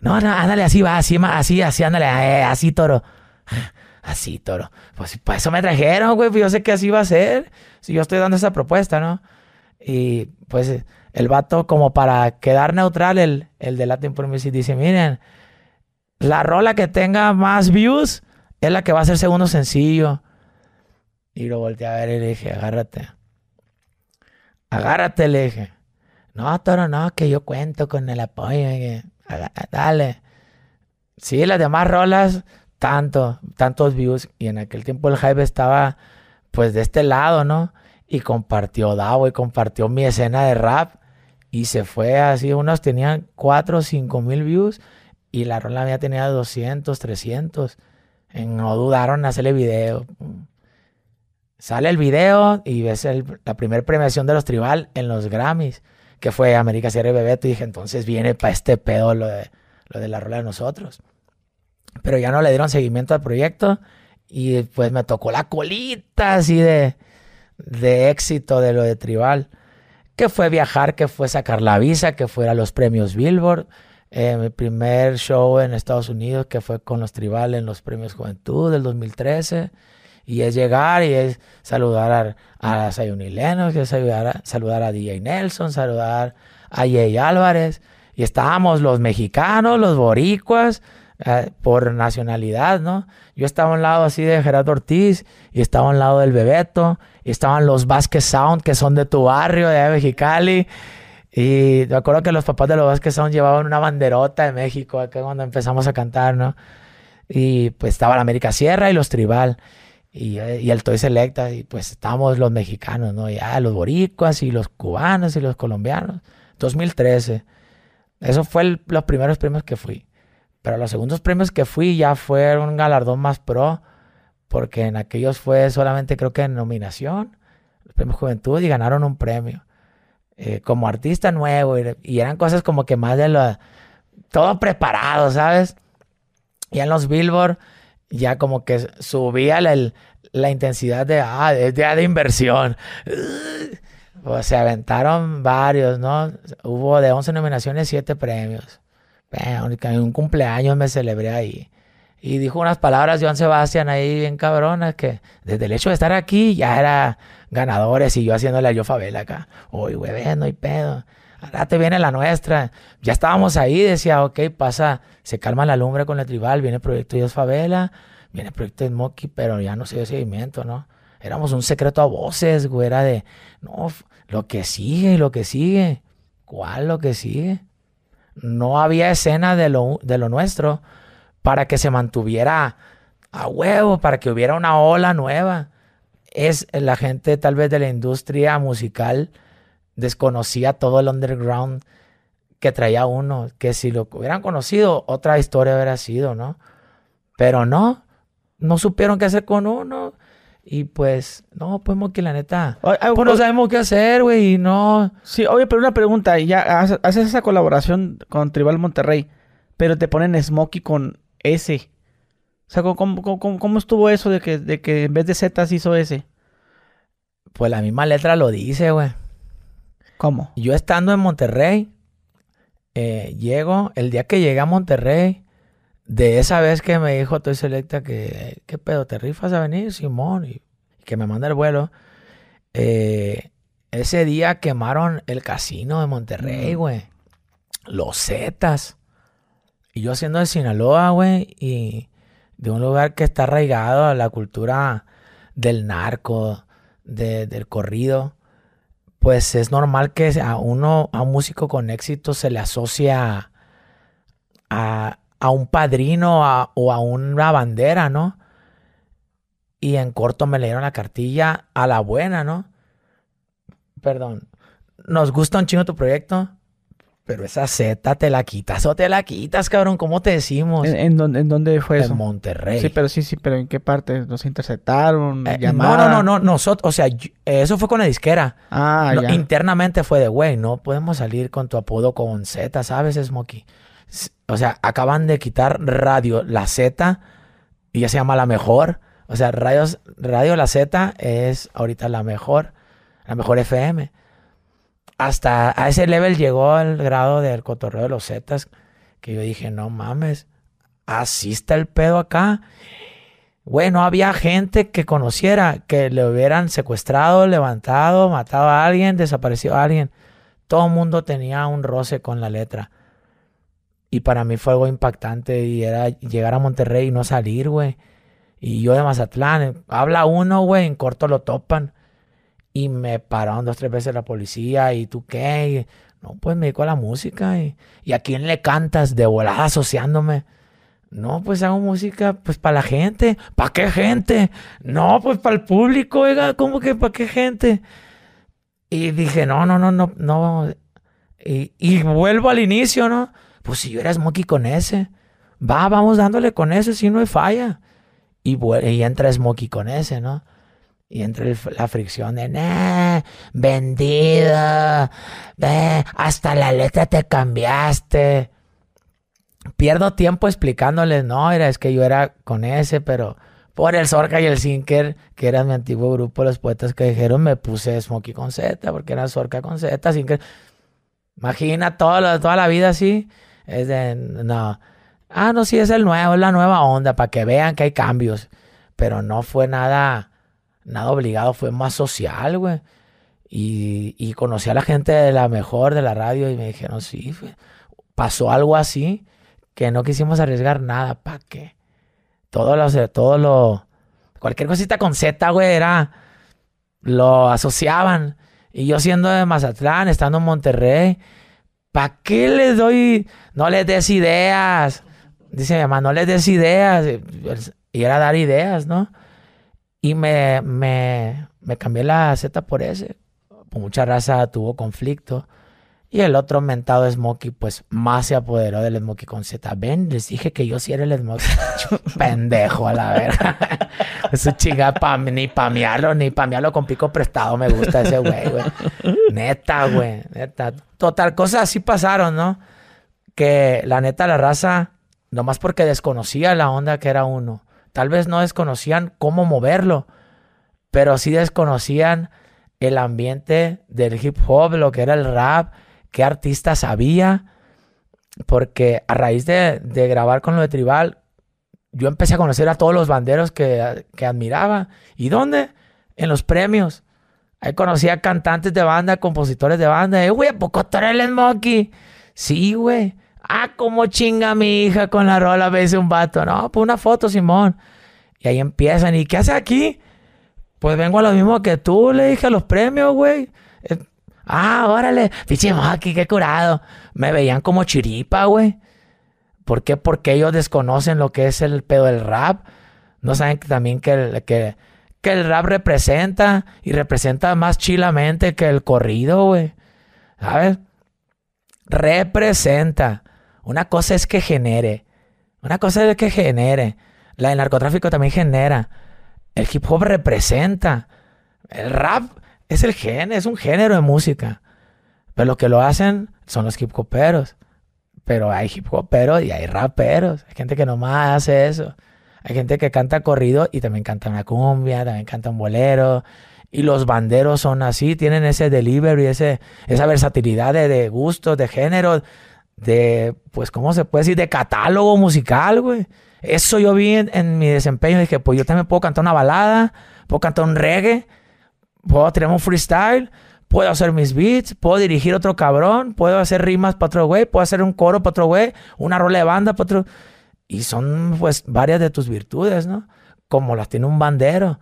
no, no, ándale, así va, así, así, así, ándale, eh, así, toro. [laughs] Así, toro. Pues para eso me trajeron, güey, pues yo sé que así va a ser. Si yo estoy dando esa propuesta, ¿no? Y pues el vato, como para quedar neutral, el, el de Latin Promise, dice, miren, la rola que tenga más views es la que va a ser segundo sencillo. Y lo volteé a ver y le dije, agárrate. Agárrate, le dije. No, Toro, no, que yo cuento con el apoyo. Dale. Sí, las demás rolas, tanto, tantos views. Y en aquel tiempo el hype estaba, pues, de este lado, ¿no? Y compartió Davo y compartió mi escena de rap. Y se fue así, unos tenían 4 o 5 mil views y la rola mía tenía 200, 300. No dudaron en hacerle video. Sale el video y ves la primera premiación de los Tribal en los Grammys, que fue América Sierra y Bebeto. Y dije, entonces viene para este pedo lo de, lo de la rola de nosotros. Pero ya no le dieron seguimiento al proyecto y pues me tocó la colita así de, de éxito de lo de Tribal. Que fue viajar, que fue sacar la visa, que fuera los premios Billboard eh, mi primer show en Estados Unidos, que fue con los tribales en los premios Juventud del 2013. Y es llegar y es saludar a, a Sayuni que es saludar a, saludar a DJ Nelson, saludar a Jay Álvarez. Y estábamos los mexicanos, los boricuas, eh, por nacionalidad, ¿no? Yo estaba a un lado así de Gerardo Ortiz y estaba a un lado del Bebeto y estaban los Vázquez Sound que son de tu barrio, de Mexicali y me acuerdo que los papás de los Vázquez llevaban una banderota de México, acá cuando empezamos a cantar, ¿no? Y pues estaba la América Sierra y los Tribal. Y, eh, el Toy Selecta, y pues estábamos los mexicanos, ¿no? Ya los boricuas y los cubanos y los colombianos. 2013. Eso fue los primeros premios que fui. Pero los segundos premios que fui ya fue un galardón más pro, porque en aquellos fue solamente creo que en nominación, los premios Juventud, y ganaron un premio. Eh, como artista nuevo y, eran cosas como que más de lo... Todo preparado, ¿sabes? Y en los Billboard ya como que subía la, intensidad de, ah, de, de inversión. [laughs] Pues se aventaron varios, ¿no? Hubo de 11 nominaciones, 7 premios. En un cumpleaños me celebré ahí. Y dijo unas palabras Joan Sebastián ahí bien cabronas que desde el hecho de estar aquí ya era ganadores y yo haciéndole a yo favela acá. Uy, güey, no hay pedo. Ahora te viene la nuestra. Ya estábamos ahí, decía, ok, pasa, se calma la lumbre con el tribal, viene el proyecto Dios Favela, viene el proyecto de Moki, pero ya no se dio seguimiento, ¿no? Éramos un secreto a voces, güey, era de, no, lo que sigue, lo que sigue. ¿Cuál lo que sigue? No había escena de lo, de lo nuestro para que se mantuviera a huevo, para que hubiera una ola nueva. Es la gente tal vez de la industria musical desconocía todo el underground que traía uno, que si lo hubieran conocido, otra historia hubiera sido, ¿no? Pero no, no supieron qué hacer con uno. Y pues, no, pues que la neta, pues no sabemos qué hacer, güey, y no. Sí, oye, pero una pregunta, ya haces esa colaboración con Tribal Monterrey, pero te ponen Smokey con S. O sea, ¿cómo, estuvo eso de que, de que en vez de Z hizo S? Pues la misma letra lo dice, güey. ¿Cómo? Yo estando en Monterrey, eh, llego, el día que llegué a Monterrey, de esa vez que me dijo Toy Selecta que, ¿qué pedo? ¿Te rifas a venir, Simón? Y, que me manda el vuelo. Eh, ese día quemaron el casino de Monterrey, mm. güey. Los Zetas. Y yo siendo de Sinaloa, güey, y de un lugar que está arraigado a la cultura del narco, del corrido, pues es normal que a uno, a un músico con éxito se le asocia a, un padrino o a una bandera, ¿no? Y en corto me leyeron la cartilla a la buena, ¿no? Perdón. Nos gusta un chingo tu proyecto. Pero esa Z te la quitas o te la quitas, cabrón. ¿Cómo te decimos? ¿En, dónde, fue eso? En Monterrey. Sí, pero sí, sí, pero ¿en qué parte? ¿Nos interceptaron? Eh, no, no, no, no. Nosotros, o sea, eso fue con la disquera. Ah, ya. Internamente fue de, güey, no podemos salir con tu apodo con Z, ¿sabes, Smokey? O sea, acaban de quitar radio, la Z Y ya se llama La Mejor. O sea, radios, Radio La Z es ahorita la mejor, la mejor FM. Hasta a ese level llegó el grado del cotorreo de los Zetas, que yo dije, no mames, así está el pedo acá. Bueno, había gente que conociera que le hubieran secuestrado, levantado, matado a alguien, desaparecido a alguien. Todo el mundo tenía un roce con la letra. Y para mí fue algo impactante y era llegar a Monterrey y no salir, güey. Y yo de Mazatlán, habla uno, güey, en corto lo topan. Y me pararon dos, tres veces la policía. ¿Y tú qué? no, pues me dedico a la música. Y, ¿Y a quién le cantas? De volada asociándome. No, pues hago música, pues para la gente. ¿Para qué gente? No, pues para el público, oiga, ¿cómo que para qué gente? Y dije, no, no, no, no, no. Y, vuelvo al inicio, ¿no? Pues si yo era Smokey con ese. Va, vamos dándole con ese, si no hay falla. Y, y entra Smokey con ese, ¿no? Y entra la fricción de, vendido, ve, hasta la letra te cambiaste. Pierdo tiempo explicándoles, no, era, es que yo era con ese, pero por el Zorca y el Sinker, que era mi antiguo grupo, los poetas que dijeron, me puse Smokey con Z, porque era Zorca con Z, Sinker. Imagina toda toda la vida así. Es de, no. Ah, no, sí, es el nuevo, es la nueva onda, para que vean que hay cambios. Pero no fue nada, nada obligado, fue más social, güey. Y, y conocí a la gente de la mejor de la radio y me dijeron, sí, pasó algo así que no quisimos arriesgar nada, ¿para qué? Todo lo, todo lo, cualquier cosita con Z, güey, era, lo asociaban. Y yo siendo de Mazatlán, estando en Monterrey, ¿para qué les doy, no les des ideas? Dice mi mamá, no les des ideas. Y era dar ideas, ¿no? Y me, me, me cambié la Z por ese. Por mucha raza tuvo conflicto. Y el otro mentado Smokey, pues más se apoderó del Smokey con Z. Ven, les dije que yo sí era el Smokey. [laughs] Pendejo a la verga. [laughs] Eso chinga ni pamearlo, ni pamearlo con pico prestado. Me gusta ese güey, güey. Neta, güey. Neta. Total, cosas así pasaron, ¿no? Que la neta, la raza, nomás porque desconocía la onda que era uno. Tal vez no desconocían cómo moverlo, pero sí desconocían el ambiente del hip hop, lo que era el rap qué artistas había, porque a raíz de, grabar con lo de Tribal, yo empecé a conocer a todos los banderos que, admiraba. ¿Y dónde? En los premios. Ahí conocí a cantantes de banda, compositores de banda. Eh, güey, ¿a el Smokey? Sí, güey. Ah, cómo chinga mi hija con la rola, ve un vato. No, pues una foto, Simón. Y ahí empiezan. ¿Y qué hace aquí? Pues vengo a lo mismo que tú, le dije a los premios, güey. Eh, Ah, órale, pinche aquí, qué curado. Me veían como chiripa, güey. ¿Por qué? Porque ellos desconocen lo que es el pedo del rap. No saben también que el, que el rap representa y representa más chilamente que el corrido, güey. ¿Sabes? Representa. Una cosa es que genere. Una cosa es que genere. La del narcotráfico también genera. El hip hop representa. El rap es el género, es un género de música. Pero lo que lo hacen son los hip hoperos. Pero hay hip hoperos y hay raperos. Hay gente que nomás hace eso. Hay gente que canta corrido y también canta una cumbia, también canta un bolero. Y los banderos son así, tienen ese delivery, ese, esa versatilidad de, de gustos, de género, de, pues, ¿cómo se puede decir? De catálogo musical, güey. Eso yo vi en, mi desempeño. Dije, pues yo también puedo cantar una balada, puedo cantar un reggae puedo tirar un freestyle, puedo hacer mis beats, puedo dirigir otro cabrón, puedo hacer rimas para otro güey, puedo hacer un coro para otro güey, una rola de banda para otro. Y son pues varias de tus virtudes, ¿no? Como las tiene un bandero.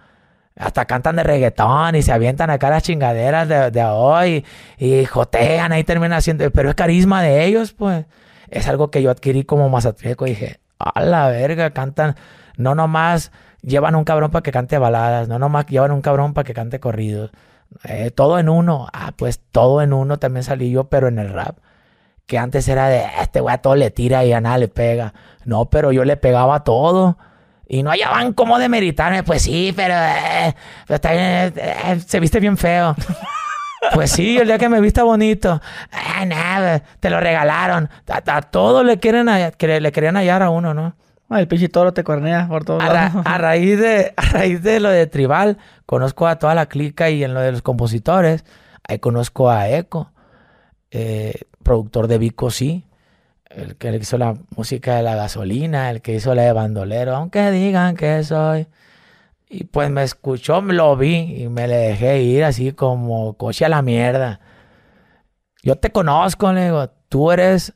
Hasta cantan de reggaetón y se avientan acá las chingaderas de, hoy y jotean ahí terminan haciendo. Pero es carisma de ellos, pues. Es algo que yo adquirí como mazatleco y dije, a la verga, cantan. No nomás llevan un cabrón para que cante baladas, no nomás llevan un cabrón para que cante corridos. Eh, todo en uno. Ah, pues todo en uno también salí yo, pero en el rap. Que antes era de, este güey a todo le tira y a nada le pega. No, pero yo le pegaba todo. Y no hallaban cómo demeritarme. Pues sí, pero, eh, está bien, eh, se viste bien feo. [laughs] Pues sí, el día que me viste bonito. Ah, nada, te lo regalaron. A, todo le quieren le querían hallar a uno, ¿no? Ay, el pinche toro te cornea por todos a, a, raíz de, a raíz de lo de Tribal, conozco a toda la clica y en lo de los compositores, ahí conozco a Eco, eh, productor de Vico Sí, el que hizo la música de la gasolina, el que hizo la de bandolero, aunque digan que soy. Y pues me escuchó, lo vi y me le dejé ir así como coche a la mierda. Yo te conozco, le digo, tú eres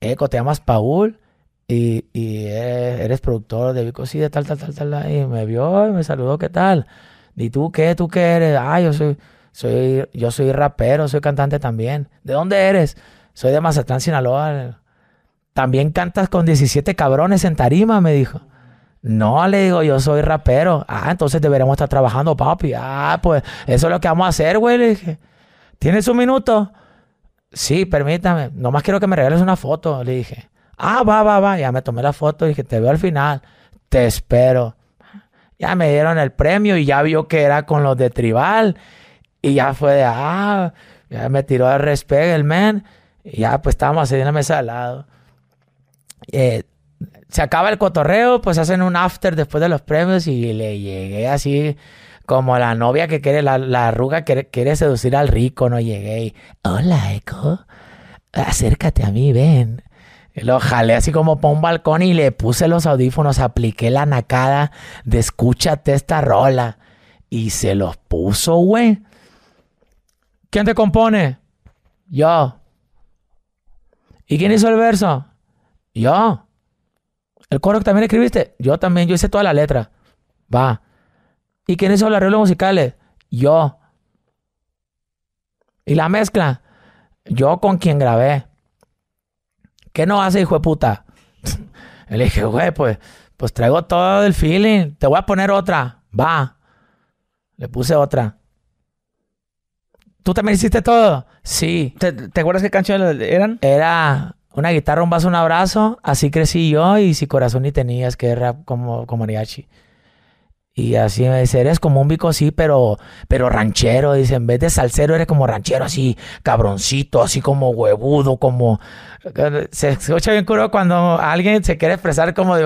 Eco, te llamas Paul y, eres, productor de Vico, sí, de tal, tal, tal, tal. Y me vio y me saludó, ¿qué tal? ¿Y tú qué? ¿Tú qué eres? Ah, yo soy, soy, yo soy rapero, soy cantante también. ¿De dónde eres? Soy de Mazatlán, Sinaloa. También cantas con 17 cabrones en tarima, me dijo. No, le digo, yo soy rapero. Ah, entonces deberemos estar trabajando, papi. Ah, pues eso es lo que vamos a hacer, güey. Le dije, ¿tienes un minuto? Sí, permítame. Nomás quiero que me regales una foto, le dije. Ah, va, va, va. Ya me tomé la foto y dije, te veo al final. Te espero. Ya me dieron el premio y ya vio que era con los de Tribal. Y ya fue de, ah, ya me tiró al respegue el man. Y ya pues estábamos así en la mesa al lado. Eh, se acaba el cotorreo, pues hacen un after después de los premios y le llegué así como la novia que quiere, la, la arruga que quiere seducir al rico, no llegué y, hola, Eco, acércate a mí, ven. lo jalé así como por un balcón y le puse los audífonos, apliqué la nacada de escúchate esta rola. Y se los puso, güey. ¿Quién te compone? Yo. ¿Y quién hizo el verso? Yo. ¿El coro que también escribiste? Yo también, yo hice toda la letra. Va. ¿Y quién hizo los arreglos musicales? Yo. ¿Y la mezcla? Yo con quien grabé. ¿Qué no hace, hijo de puta? [laughs] Le dije, güey, pues, pues traigo todo el feeling. Te voy a poner otra. Va. Le puse otra. ¿Tú también hiciste todo? Sí. ¿Te, acuerdas qué canciones eran? Era una guitarra, un vaso, un abrazo. Así crecí yo. Y si corazón ni tenías, que era como, como mariachi. Y así me dice, eres como un bico así, pero, pero ranchero. Dice, en vez de salsero, eres como ranchero, así, cabroncito, así como huevudo, como... Se escucha bien curo cuando alguien se quiere expresar como,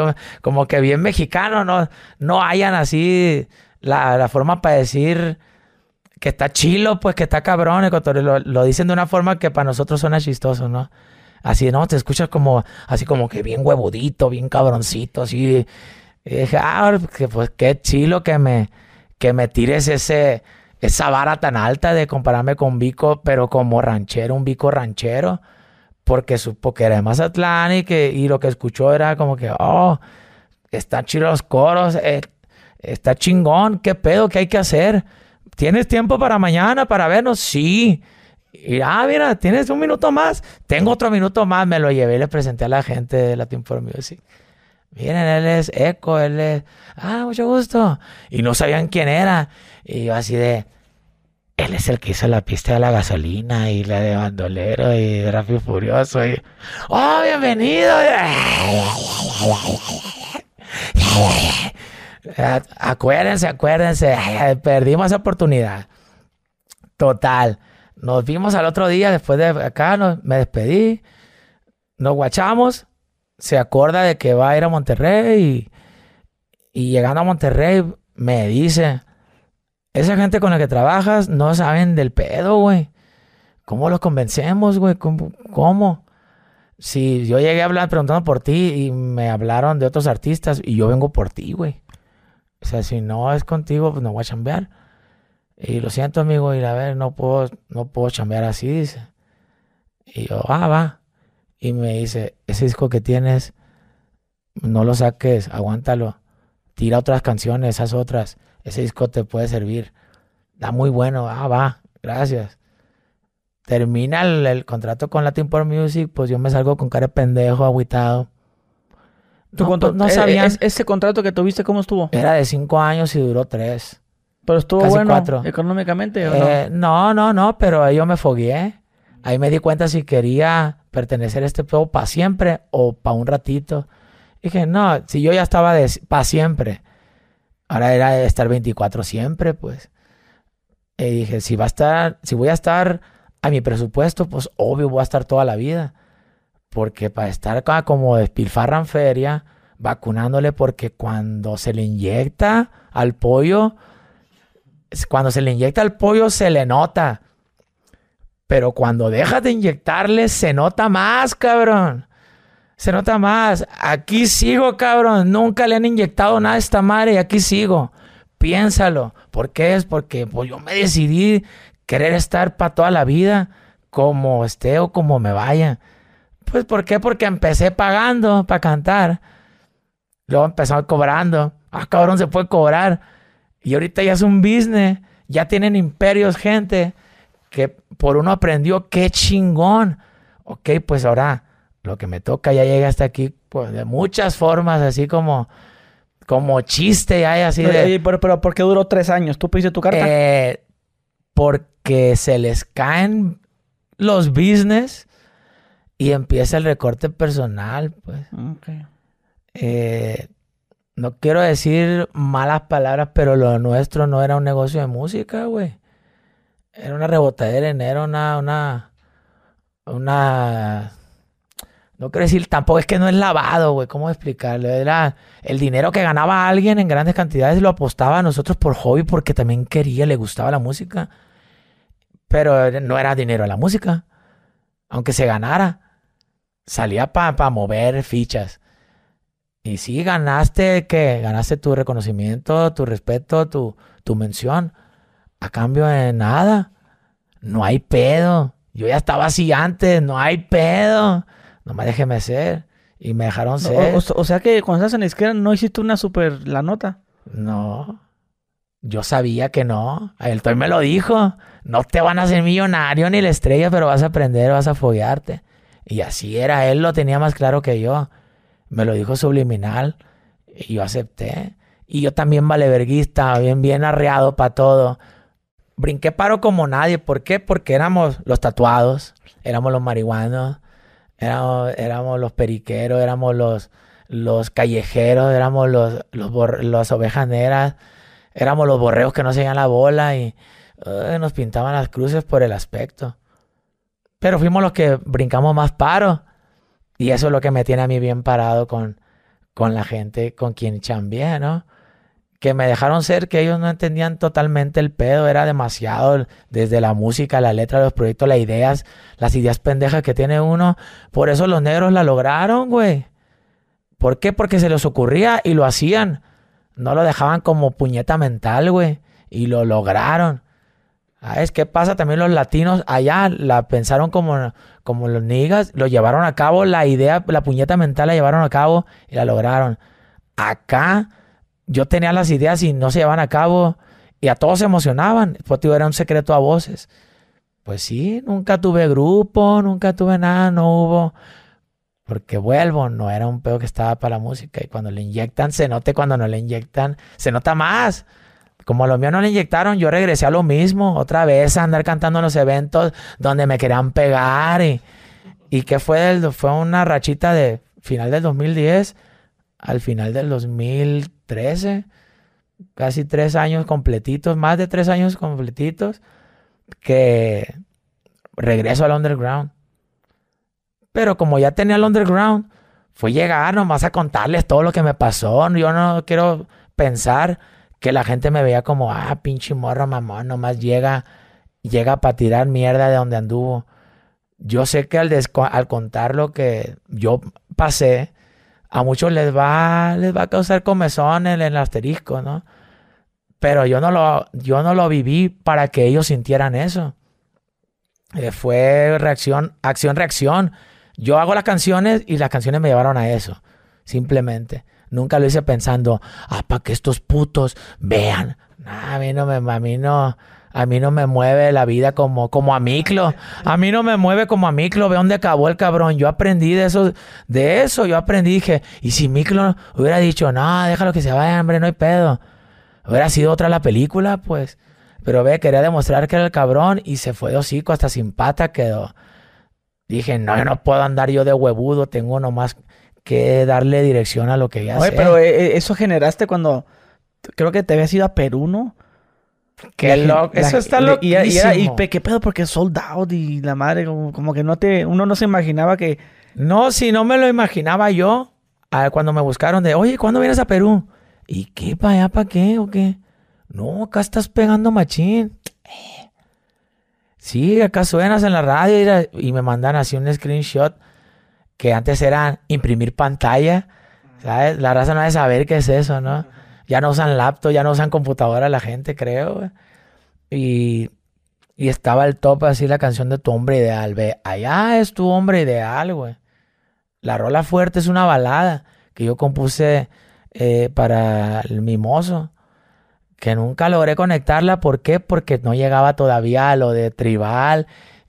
como que bien mexicano, no, no hayan así la, la forma para decir que está chilo, pues que está cabrón. Lo, lo dicen de una forma que para nosotros suena chistoso, ¿no? Así, ¿no? Te escuchas como, así como que bien huevudito, bien cabroncito, así y dije, ah, pues qué chilo que me, que me tires ese, esa vara tan alta de compararme con Vico, pero como ranchero, un Vico ranchero, porque supo que era de Mazatlán y, que, y lo que escuchó era como que, oh, están chilos los coros, eh, está chingón, qué pedo, qué hay que hacer. ¿Tienes tiempo para mañana para vernos? Sí. Y ah, mira, tienes un minuto más. Tengo otro minuto más. Me lo llevé y le presenté a la gente de Latin for Music. Miren, él es Eco, él es. Ah, mucho gusto. Y no sabían quién era. Y yo así de. Él es el que hizo la pista de la gasolina y la de bandolero y Rápido Furioso. Y, ¡Oh, bienvenido! [laughs] Acuérdense, acuérdense. Perdimos esa oportunidad. Total. Nos vimos al otro día después de acá. me despedí. Nos guachamos se acuerda de que va a ir a Monterrey y, llegando a Monterrey me dice, esa gente con la que trabajas no saben del pedo, güey. ¿Cómo los convencemos, güey? ¿Cómo, Si yo llegué a hablar preguntando por ti y me hablaron de otros artistas y yo vengo por ti, güey. O sea, si no es contigo, pues no voy a chambear. Y lo siento, amigo, y a ver, no puedo, no puedo chambear así, dice. Y yo, ah, va y me dice, ese disco que tienes, no lo saques, aguántalo. Tira otras canciones, esas otras. Ese disco te puede servir. Da muy bueno. Ah, va, gracias. Termina el, contrato con Latin Power Music, pues yo me salgo con cara de pendejo, agüitado. no, pues, no eh, ¿Ese contrato que tuviste cómo estuvo? Era de cinco años y duró tres. ¿Pero estuvo bueno cuatro. económicamente o no? Eh, no, no, no, pero yo me fogué. Ahí me di cuenta si quería pertenecer a este pueblo para siempre o para un ratito. dije, no, si yo ya estaba para siempre, ahora era estar 24 siempre, pues. Y dije, si va a estar, si voy a estar a mi presupuesto, pues obvio voy a estar toda la vida. Porque para estar acá como despilfarran feria, vacunándole porque cuando se le inyecta al pollo, cuando se le inyecta al pollo se le nota. Pero cuando dejas de inyectarle se nota más, cabrón. Se nota más. Aquí sigo, cabrón. Nunca le han inyectado nada a esta madre y aquí sigo. Piénsalo. ¿Por qué? Es porque pues, yo me decidí querer estar para toda la vida, como esté o como me vaya. Pues ¿por qué? Porque empecé pagando para cantar. Luego empezó cobrando. Ah, cabrón, se puede cobrar. Y ahorita ya es un business. Ya tienen imperios, gente. Que por uno aprendió, qué chingón. Ok, pues ahora lo que me toca ya llega hasta aquí pues, de muchas formas, así como, como chiste, hay así de... Pero, pero, ¿por qué duró tres años? ¿Tú pediste tu carta? Eh, porque se les caen los business y empieza el recorte personal, pues. Eh, no quiero decir malas palabras, pero lo nuestro no era un negocio de música, güey. Era una rebotadera, era una, una, una no quiero decir, tampoco es que no es lavado, güey. ¿Cómo explicarlo? Era el dinero que ganaba alguien en grandes cantidades lo apostaba a nosotros por hobby porque también quería, le gustaba la música. Pero no era dinero a la música. Aunque se ganara. Salía para mover fichas. Y sí, ganaste, ¿qué? Ganaste tu reconocimiento, tu respeto, tu, tu mención. A cambio de nada. No hay pedo. Yo ya estaba así antes, no hay pedo nomás déjeme ser. Y me dejaron ser. O, sea que cuando estás en la izquierda no hiciste una super la nota. No. Yo sabía que no. El Toy me lo dijo. No te van a hacer millonario ni la estrella, pero vas a aprender, vas a foguearte. Y así era. Él lo tenía más claro que yo. Me lo dijo subliminal. Y yo acepté. Y yo también valeverguista, bien, bien arreado para todo. Brinqué paro como nadie. ¿Por qué? Porque éramos los tatuados, éramos los marihuanos, Éramos, los periqueros, éramos los, los callejeros, éramos los, los las ovejas negras, éramos los borreos que no seguían la bola y nos pintaban las cruces por el aspecto. Pero fuimos los que brincamos más paro. Y eso es lo que me tiene a mí bien parado con, con la gente con quien chambié, ¿no? que me dejaron ser que ellos no entendían totalmente el pedo, era demasiado desde la música, la letra, los proyectos, las ideas, las ideas pendejas que tiene uno. Por eso los negros la lograron, güey. ¿Por qué? Porque se les ocurría y lo hacían. No lo dejaban como puñeta mental, güey. Y lo lograron. ¿Sabes qué pasa? También los latinos allá la pensaron como, como los niggas, lo llevaron a cabo, la idea, la puñeta mental la llevaron a cabo y la lograron. Acá yo tenía las ideas y no se llevaban a cabo y a todos se emocionaban. Pues era un secreto a voces. Pues sí, nunca tuve grupo, nunca tuve nada, no hubo. Porque vuelvo, no era un pedo que estaba para la música. Y cuando le inyectan, se note, cuando no le inyectan, se nota más. Como a lo mío no le inyectaron, yo regresé a lo mismo, otra vez a andar cantando en los eventos donde me querían pegar. Y, y que fue, fue una rachita de final del 2010 al final del 2013, casi tres años completitos, más de tres años completitos, que regreso al underground. Pero como ya tenía el underground, fue llegar nomás a contarles todo lo que me pasó. Yo no quiero pensar que la gente me veía como, ah, pinche morro mamón, nomás llega, llega para tirar mierda de donde anduvo. Yo sé que al, al contar lo que yo pasé, a muchos les va, les va a causar comezón en el asterisco, ¿no? Pero yo no lo, yo no lo viví para que ellos sintieran eso. Eh, fue reacción, acción, reacción. Yo hago las canciones y las canciones me llevaron a eso. Simplemente. Nunca lo hice pensando, ah, para que estos putos vean. a mí no me, a mí no, a mí no me mueve la vida como, como a Miclo. A mí no me mueve como a Miclo. Ve dónde acabó el cabrón. Yo aprendí de eso. De eso yo aprendí. Dije, y si Miclo hubiera dicho, no, déjalo que se vaya, hombre, no hay pedo. Hubiera sido otra la película, pues. Pero ve, quería demostrar que era el cabrón y se fue de hocico, hasta sin pata quedó. Dije, no, yo no puedo andar yo de huevudo. Tengo nomás que darle dirección a lo que ya Oye, pero eh, eh, eso generaste cuando... Creo que te habías ido a Perú, ¿no? Qué loco. Eso está loquísimo. Y, y, qué pedo, porque sold out y la madre, como, que no te, uno no se imaginaba que. No, si no me lo imaginaba yo, cuando me buscaron de, oye, ¿cuándo vienes a Perú? ¿Y qué, para allá, para qué o qué? No, acá estás pegando machín. Sí, acá suenas en la radio y, me mandan así un screenshot que antes era imprimir pantalla. ¿Sabes? La raza no debe saber qué es eso, ¿no? Ya no usan laptop, ya no usan computadora la gente, creo. Y, y estaba el top así la canción de tu hombre ideal. Ve, allá es tu hombre ideal, güey. La rola fuerte es una balada que yo compuse eh, para el mimoso. Que nunca logré conectarla. ¿Por qué? Porque no llegaba todavía a lo de tribal.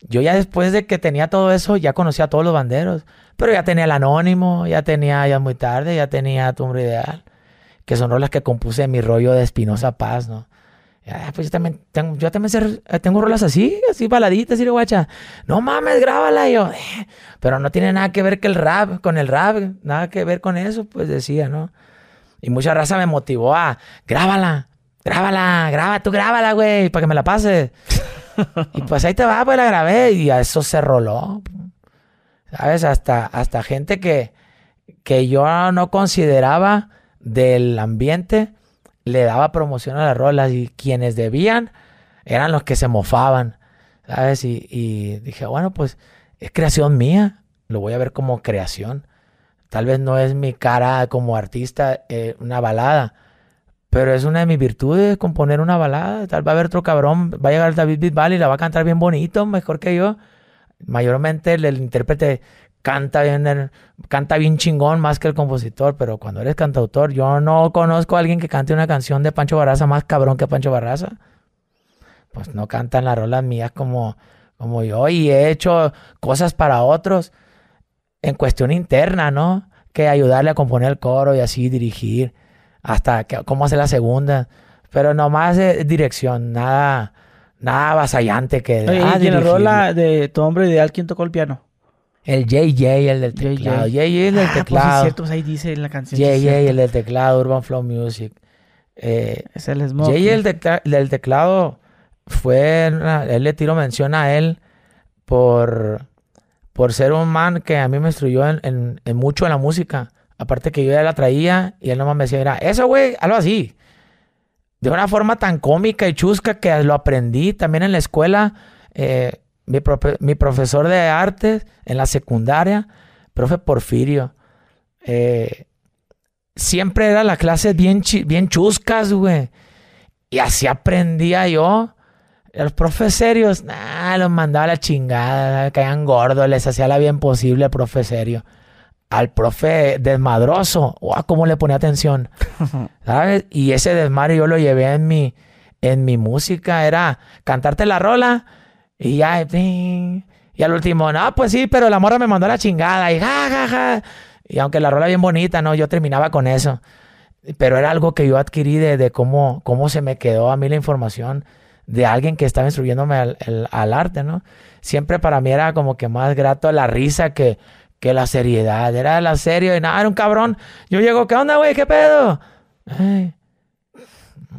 Yo ya después de que tenía todo eso, ya conocía a todos los banderos. Pero ya tenía el anónimo, ya tenía ya muy tarde, ya tenía tu hombre ideal. Que son rolas que compuse en mi rollo de Espinosa Paz, ¿no? pues yo también tengo, yo también eh, tengo rolas así, así baladitas, y guacha. No mames, grábala. yo, eh, pero no tiene nada que ver que el rap, con el rap, nada que ver con eso, pues decía, ¿no? Y mucha raza me motivó a, grábala, grábala, graba, tú grábala, güey, para que me la pases. [laughs] y pues ahí te va, pues la grabé y a eso se roló. ¿Sabes? Hasta, hasta gente que, que yo no consideraba del ambiente le daba promoción a las rolas y quienes debían eran los que se mofaban, ¿sabes? Y, dije, bueno, pues es creación mía, lo voy a ver como creación. Tal vez no es mi cara como artista eh, una balada, pero es una de mis virtudes componer una balada. Tal vez va a haber otro cabrón, va a llegar David Bisbal y la va a cantar bien bonito, mejor que yo. Mayormente el intérprete canta bien, canta bien chingón más que el compositor, pero cuando eres cantautor, yo no conozco a alguien que cante una canción de Pancho Barraza más cabrón que Pancho Barraza. Pues no cantan las rolas mías como, como yo y he hecho cosas para otros en cuestión interna, ¿no? Que ayudarle a componer el coro y así dirigir hasta cómo hacer la segunda. Pero nomás de dirección, nada, nada avasallante que... Oye, ah, y en la rola de Tu Hombre Ideal, ¿quién tocó el piano? El JJ, el del teclado. JJ, el del ah, pues teclado. Pues cierto, ahí dice en la canción. JJ, el del teclado, Urban Flow Music. Eh, es el Smoke. JJ, el, del teclado, fue. él le tiro mención a él por, por ser un man que a mí me instruyó en, en, mucho en la música. Aparte que yo ya la traía y él nomás me decía, mira, eso, güey, algo así. De una forma tan cómica y chusca que lo aprendí también en la escuela. Eh, mi, profesor de artes en la secundaria, profe Porfirio, eh, siempre era la clase bien, bien chuscas, güey. Y así aprendía yo. Los profes serios, nada, los mandaba a la chingada, caían gordos, les hacía la bien posible al profe serio. Al profe desmadroso, wow, cómo le ponía atención, [laughs] ¿sabes? Y ese desmadre yo lo llevé en mi, en mi música, era cantarte la rola, y ya, y al último, no, pues sí, pero la morra me mandó la chingada y ja, ja, ja. Y aunque la rola bien bonita, ¿no? Yo terminaba con eso. Pero era algo que yo adquirí de, cómo, cómo se me quedó a mí la información de alguien que estaba instruyéndome al, arte, ¿no? Siempre para mí era como que más grato la risa que, que la seriedad. Era la serio y nada, era un cabrón. Yo llego, ¿qué onda, güey? ¿Qué pedo? Ay,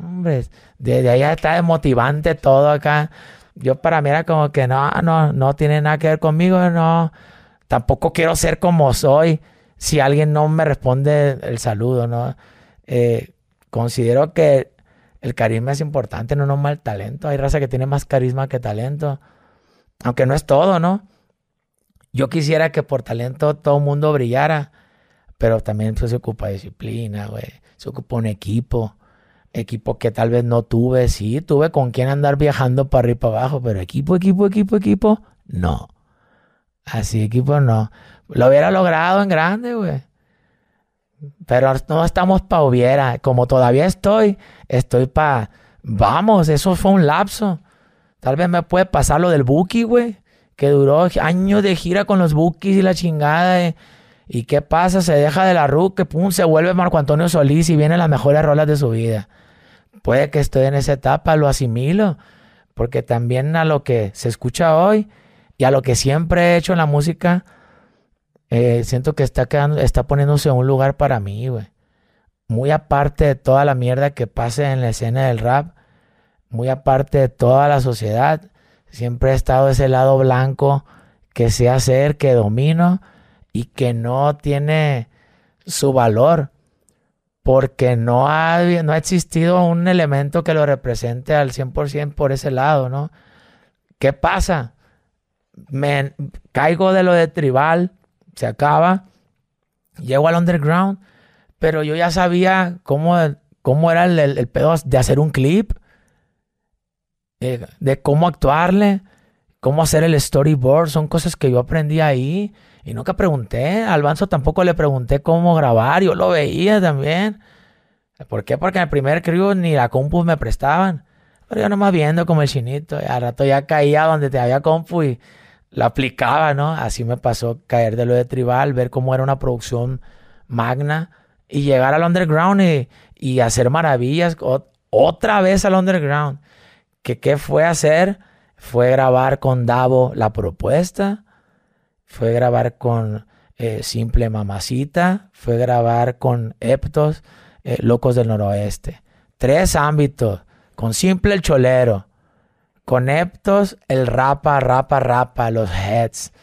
hombre, desde ahí está desmotivante todo acá yo para mí era como que no, no, no tiene nada que ver conmigo, no. Tampoco quiero ser como soy si alguien no me responde el saludo, ¿no? Eh, considero que el carisma es importante, no mal talento. Hay raza que tiene más carisma que talento. Aunque no es todo, ¿no? Yo quisiera que por talento todo el mundo brillara, pero también pues, se ocupa disciplina, güey. Se ocupa un equipo equipo que tal vez no tuve, sí, tuve con quién andar viajando para arriba y para abajo, pero equipo, equipo, equipo, equipo, no. Así equipo no. Lo hubiera logrado en grande, güey. Pero no estamos para hubiera. Como todavía estoy, estoy para... Vamos, eso fue un lapso. Tal vez me puede pasar lo del Buki, güey. Que duró años de gira con los Bukis y la chingada. Eh. ¿Y qué pasa? Se deja de la que pum, se vuelve Marco Antonio Solís y vienen las mejores rolas de su vida puede que estoy en esa etapa, lo asimilo, porque también a lo que se escucha hoy y a lo que siempre he hecho en la música, eh, siento que está, quedando, está poniéndose en un lugar para mí, güey. Muy aparte de toda la mierda que pase en la escena del rap, muy aparte de toda la sociedad, siempre he estado ese lado blanco que sé hacer, que domino y que no tiene su valor porque no ha, no ha existido un elemento que lo represente al 100% por ese lado, ¿no? ¿Qué pasa? Me caigo de lo de tribal, se acaba, llego al underground, pero yo ya sabía cómo, cómo era el, pedo de hacer un clip, de cómo actuarle, cómo hacer el storyboard, son cosas que yo aprendí ahí. Y nunca pregunté, al Banzo tampoco le pregunté cómo grabar, yo lo veía también. ¿Por qué? Porque en el primer crew ni la compu me prestaban. Pero yo nomás viendo como el chinito, y al rato ya caía donde te había compu y la aplicaba, ¿no? Así me pasó caer de lo de tribal, ver cómo era una producción magna y llegar al underground y, hacer maravillas otra vez al underground. ¿Que qué fue hacer? Fue grabar con Davo la propuesta fue grabar con eh, Simple Mamacita, fue grabar con Eptos, eh, Locos del Noroeste. Tres ámbitos, con Simple el Cholero, con Eptos el Rapa, Rapa, Rapa, los Heads,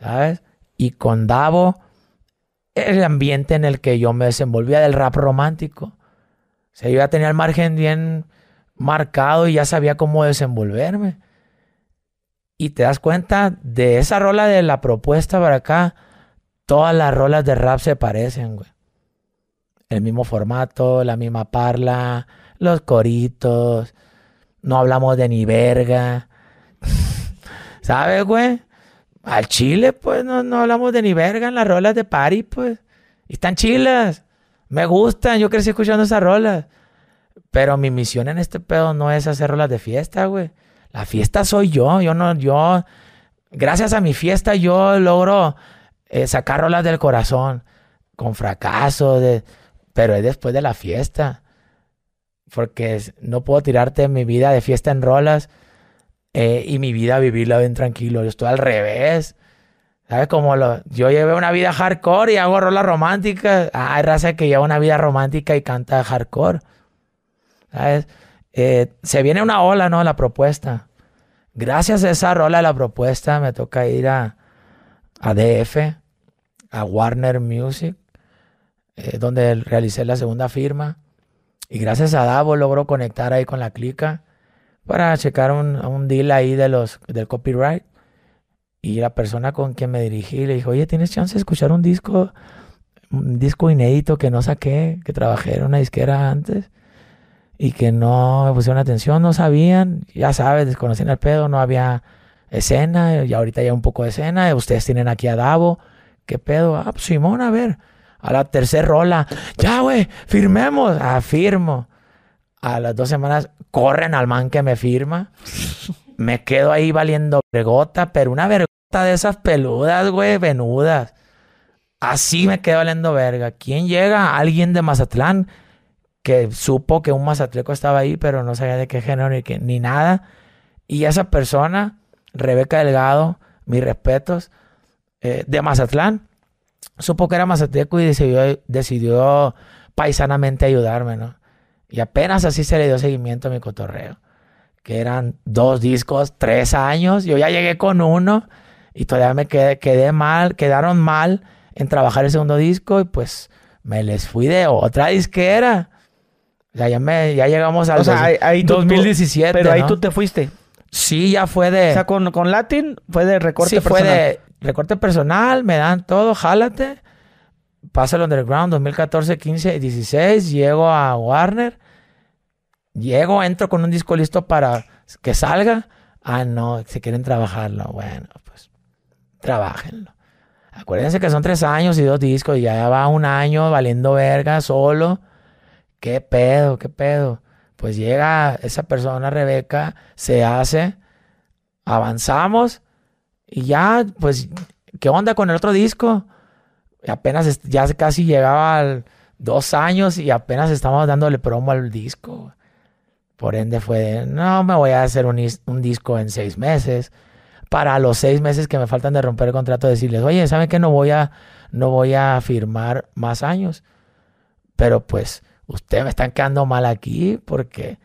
¿sabes? Y con Davo, el ambiente en el que yo me desenvolvía del rap romántico. O sea, yo ya tenía el margen bien marcado y ya sabía cómo desenvolverme. Y te das cuenta de esa rola de la propuesta para acá, todas las rolas de rap se parecen, güey. El mismo formato, la misma parla, los coritos, no hablamos de ni verga. [laughs] ¿Sabes, güey? Al chile, pues, no, no hablamos de ni verga en las rolas de party, pues. Y están chilas. Me gustan, yo crecí escuchando esas rolas. Pero mi misión en este pedo no es hacer rolas de fiesta, güey. La fiesta soy yo. Yo no, yo, gracias a mi fiesta, yo logro eh, sacar rolas del corazón con fracaso, de, pero es después de la fiesta. Porque no puedo tirarte mi vida de fiesta en rolas eh, y mi vida vivirla bien tranquilo. Yo estoy al revés. ¿Sabes? Como lo, yo llevé una vida hardcore y hago rolas románticas. Ah, hay raza que lleva una vida romántica y canta hardcore. Eh, se viene una ola, ¿no? La propuesta. Gracias a esa rola de la propuesta me toca ir a, a DF, a Warner Music, eh, donde realicé la segunda firma. Y gracias a Davo logró conectar ahí con la clica para checar un, un deal ahí de los, del copyright. Y la persona con quien me dirigí le dijo, oye, ¿tienes chance de escuchar un disco, un disco inédito que no saqué, que trabajé en una disquera antes? Y que no me pusieron atención, no sabían, ya sabes, desconocían el pedo, no había escena, y ahorita ya un poco de escena, ustedes tienen aquí a Davo, ¿qué pedo? Ah, pues Simón, a ver, a la tercera rola, ya, güey, firmemos, afirmo. A las dos semanas corren al man que me firma, me quedo ahí valiendo vergota, pero una vergota de esas peludas, güey, venudas. Así me quedo valiendo verga. ¿Quién llega? Alguien de Mazatlán que supo que un mazatleco estaba ahí, pero no sabía de qué género ni, ni nada. Y esa persona, Rebeca Delgado, mis respetos, eh, de Mazatlán, supo que era mazatleco y decidió, decidió paisanamente ayudarme, ¿no? Y apenas así se le dio seguimiento a mi cotorreo. Que eran dos discos, tres años. Yo ya llegué con uno y todavía me quedé, quedé mal, quedaron mal en trabajar el segundo disco y pues me les fui de otra disquera ya, me, ya llegamos al 2017. pero ahí tú te fuiste. Sí, ya fue de. O sea, con, con Latin fue de recorte sí, fue de recorte personal, me dan todo, jálate. Pasa el underground 2014, 15 y 16. Llego a Warner. Llego, entro con un disco listo para que salga. Ah, no, si quieren trabajarlo. Bueno, pues trabajenlo. Acuérdense que son tres años y dos discos y ya va un año valiendo verga solo. ¿Qué pedo? ¿Qué pedo? Pues llega esa persona, Rebeca, se hace, avanzamos y ya, pues, ¿qué onda con el otro disco? apenas, ya casi llegaba al dos años y apenas estamos dándole promo al disco. Por ende fue no me voy a hacer un, un, disco en seis meses. Para los seis meses que me faltan de romper el contrato, decirles, oye, ¿saben que no voy a, no voy a firmar más años? Pero pues ustedes me están quedando mal aquí porque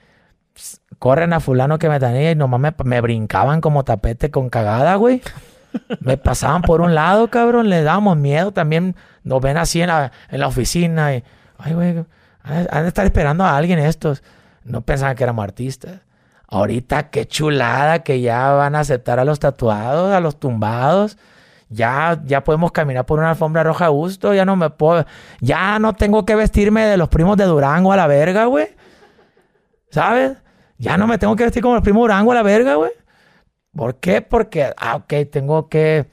corren a fulano que me tenía y nomás me, brincaban como tapete con cagada, güey. [laughs] Me pasaban por un lado, cabrón, le dábamos miedo. También nos ven así en la, en la oficina y, ay, güey, han de estar esperando a alguien estos. No pensaban que éramos artistas. Ahorita qué chulada que ya van a aceptar a los tatuados, a los tumbados. Ya, ya podemos caminar por una alfombra roja a gusto. Ya no me puedo. Ya no tengo que vestirme de los primos de Durango a la verga, güey. ¿Sabes? Ya no me tengo que vestir como los primos de Durango a la verga, güey. ¿Por qué? Porque, ah, ok, tengo que.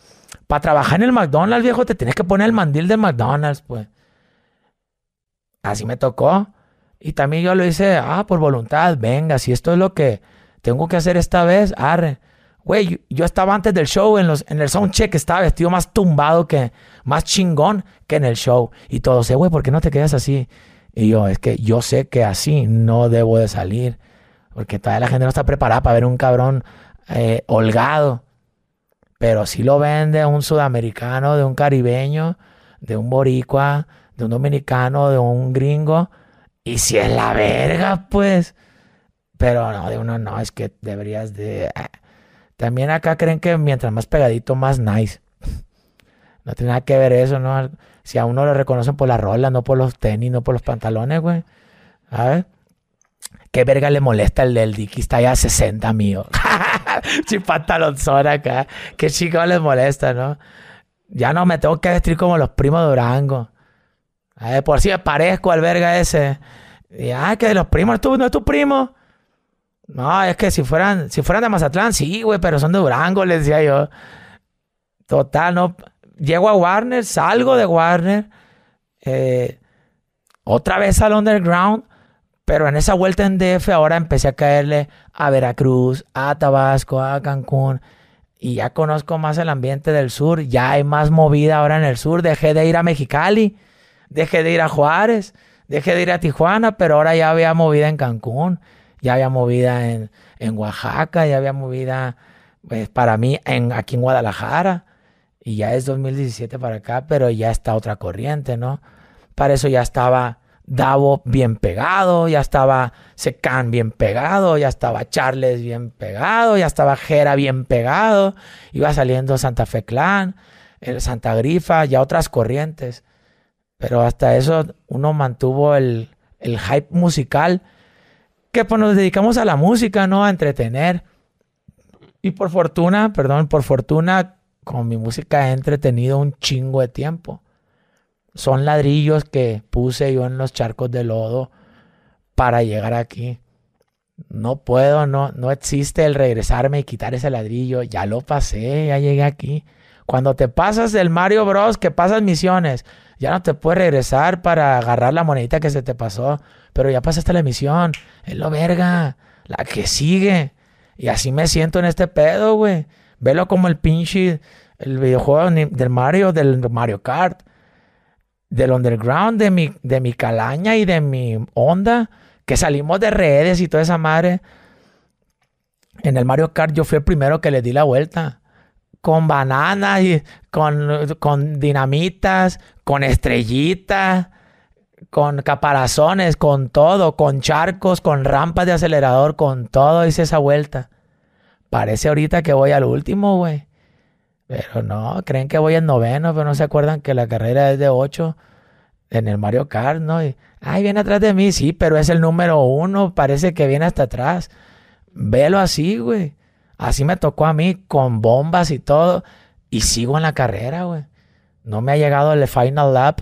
Para trabajar en el McDonald's, viejo, te tienes que poner el mandil del McDonald's, pues. Así me tocó. Y también yo lo hice, ah, por voluntad, venga, si esto es lo que tengo que hacer esta vez, arre. Güey, yo estaba antes del show en, los, en el soundcheck, estaba vestido más tumbado que, más chingón que en el show. Y todos, sé, güey, ¿por qué no te quedas así? Y yo, es que yo sé que así no debo de salir. Porque todavía la gente no está preparada para ver un cabrón eh, holgado. Pero si lo ven de un sudamericano, de un caribeño, de un boricua, de un dominicano, de un gringo. Y si es la verga, pues. Pero no, de uno no, es que deberías de... También acá creen que mientras más pegadito, más nice. No tiene nada que ver eso, ¿no? Si a uno lo reconocen por la rola, no por los tenis, no por los pantalones, güey. ¿Sabes? ¿Qué verga le molesta el del Dicky? Está ya a 60 mío. Si pantalonzón acá. ¿Qué chico les molesta, no? Ya no me tengo que vestir como los primos de Durango. por si me parezco al verga ese. Y, ah, que los primos, ¿tú, no es tu primo. No, es que si fueran, si fueran de Mazatlán, sí, güey, pero son de Durango, les decía yo. Total, no. Llego a Warner, salgo de Warner. Eh, otra vez al underground. Pero en esa vuelta en DF ahora empecé a caerle a Veracruz, a Tabasco, a Cancún. Y ya conozco más el ambiente del sur. Ya hay más movida ahora en el sur. Dejé de ir a Mexicali. Dejé de ir a Juárez. Dejé de ir a Tijuana. Pero ahora ya había movida en Cancún. Ya había movida en, en Oaxaca. Ya había movida, pues, para mí, en, aquí en Guadalajara. Y ya es 2017 para acá. Pero ya está otra corriente, ¿no? Para eso ya estaba Davo bien pegado, ya estaba Secan bien pegado, ya estaba Charles bien pegado, ya estaba Jera bien pegado, iba saliendo Santa Fe Clan, el Santa Grifa, ya otras corrientes. Pero hasta eso uno mantuvo el, el hype musical, que pues nos dedicamos a la música, ¿no? A entretener. Y por fortuna, perdón, por fortuna, con mi música he entretenido un chingo de tiempo son ladrillos que puse yo en los charcos de lodo para llegar aquí. No puedo, no, no existe el regresarme y quitar ese ladrillo. Ya lo pasé, ya llegué aquí. Cuando te pasas del Mario Bros, que pasas misiones, ya no te puedes regresar para agarrar la monedita que se te pasó. Pero ya pasaste la misión. Es lo verga. La que sigue. Y así me siento en este pedo, güey. Velo como el pinche, el videojuego del Mario, del Mario Kart del underground, de mi, de mi calaña y de mi onda, que salimos de redes y toda esa madre. En el Mario Kart yo fui el primero que le di la vuelta. Con bananas y con, con dinamitas, con estrellitas, con caparazones, con todo, con charcos, con rampas de acelerador, con todo hice esa vuelta. Parece ahorita que voy al último, güey. Pero no, creen que voy en noveno, pero no se acuerdan que la carrera es de ocho en el Mario Kart, ¿no? Ay, viene atrás de mí, sí, pero es el número uno, parece que viene hasta atrás. Velo así, güey. Así me tocó a mí, con bombas y todo, y sigo en la carrera, güey. No me ha llegado el final lap,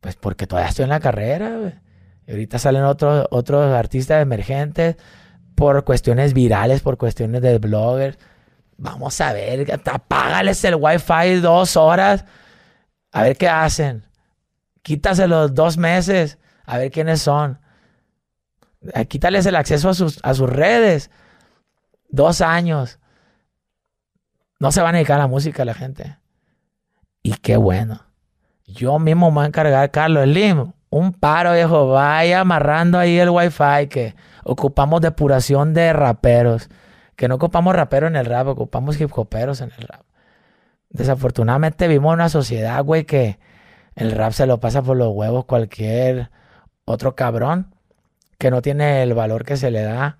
pues porque todavía estoy en la carrera. Y ahorita salen otros, otros artistas emergentes por cuestiones virales, por cuestiones de bloggers. Vamos a ver, apágales el wifi dos horas. A ver qué hacen. Quítaselos dos meses. A ver quiénes son. Eh, quítales el acceso a sus, a sus redes. Dos años. No se van a dedicar a la música la gente. Y qué bueno. Yo mismo me voy a encargar, Carlos Slim. Un paro, viejo. Vaya amarrando ahí el wifi que ocupamos depuración de raperos que no ocupamos raperos en el rap, ocupamos hip hoperos en el rap. Desafortunadamente vivimos en una sociedad, güey, que el rap se lo pasa por los huevos cualquier otro cabrón que no tiene el valor que se le da.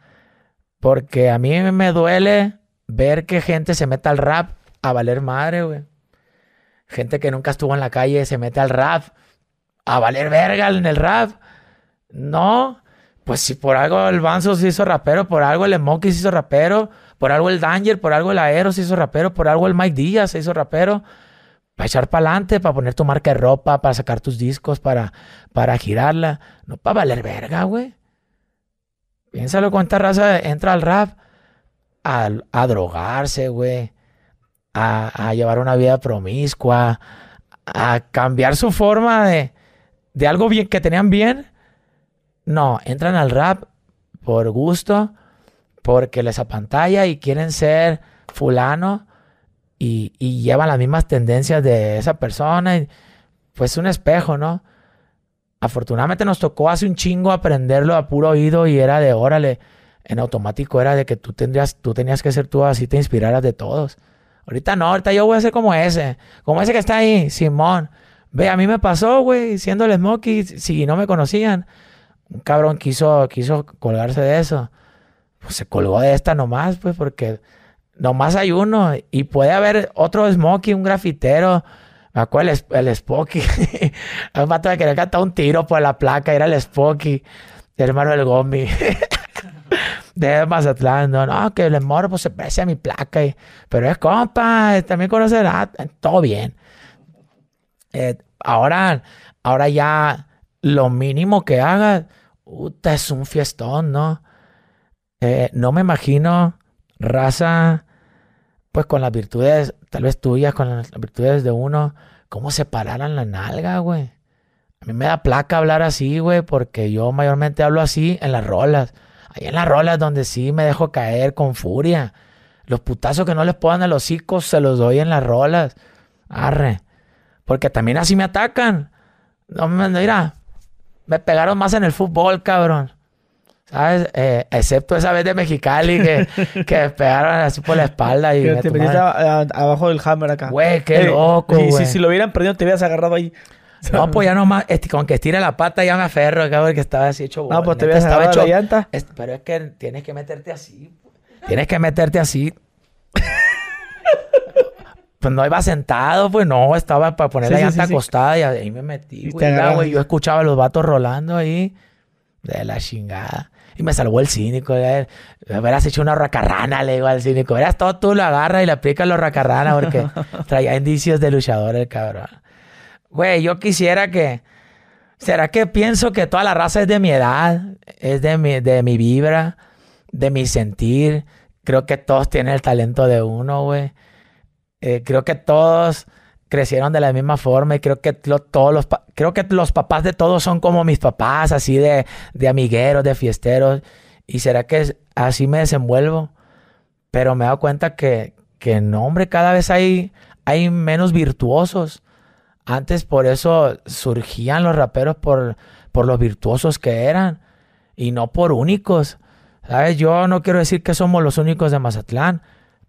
Porque a mí me duele ver que gente se meta al rap a valer madre, güey. Gente que nunca estuvo en la calle se mete al rap a valer verga en el rap. No, pues si por algo el Banzo se hizo rapero, por algo el Smokey se hizo rapero, por algo el Danger, por algo el Aero se hizo rapero, por algo el Mike Díaz se hizo rapero. Para echar para adelante, para poner tu marca de ropa, para sacar tus discos, para, para girarla. No para valer verga, güey. Piénsalo cuánta raza entra al rap a drogarse, güey. A, llevar una vida promiscua. A cambiar su forma de, de algo bien que tenían bien. No, entran al rap por gusto, porque les apantalla y quieren ser fulano y, y llevan las mismas tendencias de esa persona. Y, pues un espejo, ¿no? Afortunadamente nos tocó hace un chingo aprenderlo a puro oído y era de órale. En automático era de que tú tendrías, tú tenías que ser tú así, te inspiraras de todos. Ahorita no, ahorita yo voy a ser como ese, como ese que está ahí, Simón. Ve, a mí me pasó, güey, siendo el Smokey, si no me conocían. Un cabrón quiso, quiso colgarse de eso. Pues se colgó de esta nomás, pues, porque nomás hay uno. Y puede haber otro Smokey, un grafitero. Me acuerdo el, el Spooky. [laughs] un vato que quería cantar un tiro por la placa. Era el Spooky, el hermano del Gomi. [laughs] de Mazatlán, no, no, que el morro pues se parece a mi placa, pero es compa, también conoce, ah, todo bien. Eh, ahora, ahora ya lo mínimo que haga, es un fiestón, ¿no? Eh, no me imagino raza, pues con las virtudes, tal vez tuyas, con las virtudes de uno, cómo separaran la nalga, güey. A mí me da placa hablar así, güey, porque yo mayormente hablo así en las rolas. Ahí en las rolas donde sí me dejo caer con furia. Los putazos que no les puedan a los hijos se los doy en las rolas. Arre. Porque también así me atacan. No, mira, me pegaron más en el fútbol, cabrón. ¿Sabes? Eh, excepto esa vez de Mexicali que, [laughs] que me pegaron así por la espalda y te metiste abajo del hammer acá. Güey, qué loco, güey. Si, si, lo hubieran perdido te hubieras agarrado ahí. No, pues ya nomás, este, con que estire la pata ya me aferro, cabrón, que estaba así hecho. No, pues te hecho, la llanta. pero es que tienes que meterte así. Tienes que meterte así [laughs] pues no iba sentado, pues no, estaba para poner la llanta acostada y ahí me metí, güey. Yo escuchaba a los vatos rolando ahí de la chingada. Y me salvó el cínico. Me hubieras hecho una racarrana, le digo al cínico. Verás todo tú lo agarras y le aplicas los racarrana porque [laughs] traía indicios de luchador el cabrón. Güey, yo quisiera que. ¿Será que pienso que toda la raza es de mi edad? Es de mi, de mi vibra, de mi sentir. Creo que todos tienen el talento de uno, güey. Eh, creo que todos crecieron de la misma forma y creo que todos los creo que los papás de todos son como mis papás, así de, de amigueros, de fiesteros. ¿Y será que así me desenvuelvo? Pero me he dado cuenta que, que no, hombre, cada vez hay, hay menos virtuosos. Antes por eso surgían los raperos por, por los virtuosos que eran y no por únicos. ¿Sabes? Yo no quiero decir que somos los únicos de Mazatlán.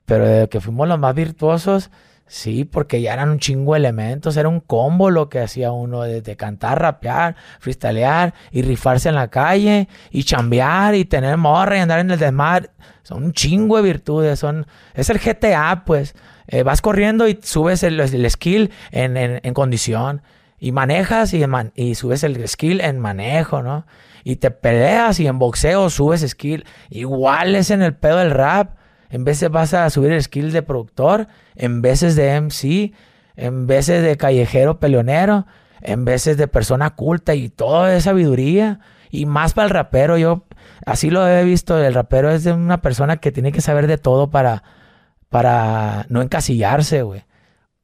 Pero de que fuimos los más virtuosos, sí, porque ya eran un chingo de elementos, era un combo lo que hacía uno de, cantar, rapear, freestylear y rifarse en la calle y chambear y tener morra y andar en el desmar. Son un chingo de virtudes, son, es el GTA, pues. Eh, vas corriendo y subes el, skill en, condición y manejas y, y subes el skill en manejo, ¿no? Y te peleas y en boxeo subes skill. Igual es en el pedo del rap. En veces vas a subir el skill de productor, en veces de MC, en veces de callejero peleonero, en veces de persona culta y toda esa sabiduría. Y más para el rapero, yo así lo he visto, el rapero es de una persona que tiene que saber de todo para, para no encasillarse, güey.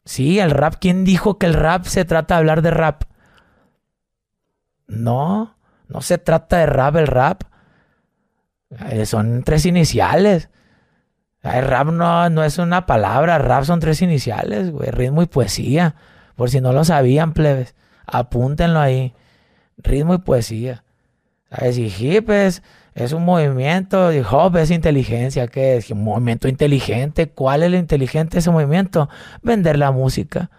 Sí, el rap, ¿quién dijo que el rap se trata de hablar de rap? No, no se trata de rap el rap. Eh, son tres iniciales. El rap no, no es una palabra, rap son tres iniciales, güey, ritmo y poesía. Por si no lo sabían, plebes, apúntenlo ahí. Ritmo y poesía. ¿Sabes? Y hip un movimiento, y hop es inteligencia, ¿qué es? Un movimiento inteligente. ¿Cuál es lo inteligente de ese movimiento? Vender la música.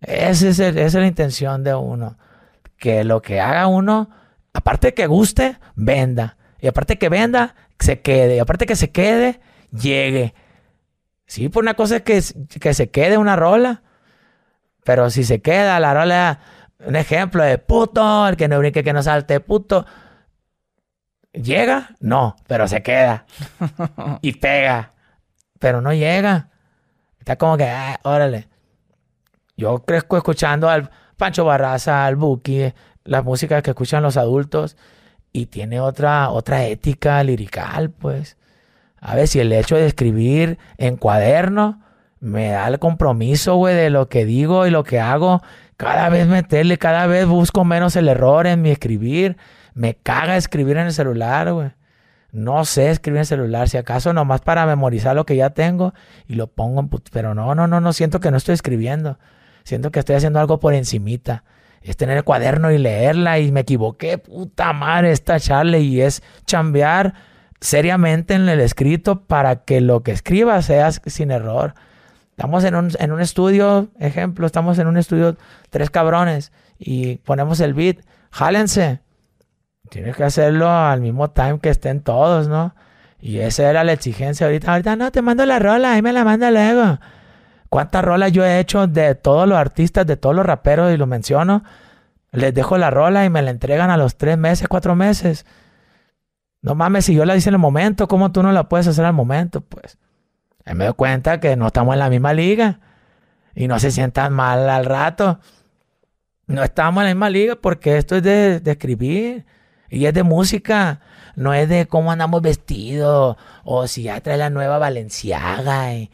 Ese es esa es la intención de uno. Que lo que haga uno, aparte que guste, venda. Y aparte que venda, se quede. Y aparte que se quede, llegue. Sí, por una cosa es que, que se quede una rola. Pero si se queda la rola, un ejemplo de puto, el que no brinque, que no salte, puto. ¿Llega? No, pero se queda. y pega. Pero no llega. Está como que, ah, órale. Yo crezco escuchando al Pancho Barraza, al Buki, la música que escuchan los adultos y tiene otra, otra ética lirical, pues. A ver, si el hecho de escribir en cuaderno me da el compromiso, güey, de lo que digo y lo que hago, cada vez meterle, cada vez busco menos el error en mi escribir. Me caga escribir en el celular, güey. No sé escribir en el celular, si acaso nomás para memorizar lo que ya tengo y lo pongo en... Pero no, no, no, no, siento que no estoy escribiendo. Siento que estoy haciendo algo por encimita. Es tener el cuaderno y leerla y me equivoqué, puta madre, esta charla y es chambear seriamente en el escrito para que lo que escriba sea sin error. Estamos en un, en un estudio, ejemplo, estamos en un estudio tres cabrones y ponemos el beat, jálense. Tienes que hacerlo al mismo time que estén todos, ¿no? Y esa era la exigencia ahorita. Ahorita no, te mando la rola, ahí me la manda luego. ¿Cuántas rolas yo he hecho de todos los artistas, de todos los raperos y lo menciono? Les dejo la rola y me la entregan a los tres meses, cuatro meses. No mames, si yo la hice en el momento, ¿cómo tú no la puedes hacer al momento? Pues me doy cuenta que no estamos en la misma liga y no se sientan mal al rato. No estamos en la misma liga porque esto es de, escribir y es de música. No es de cómo andamos vestidos o si ya trae la nueva Valenciaga y,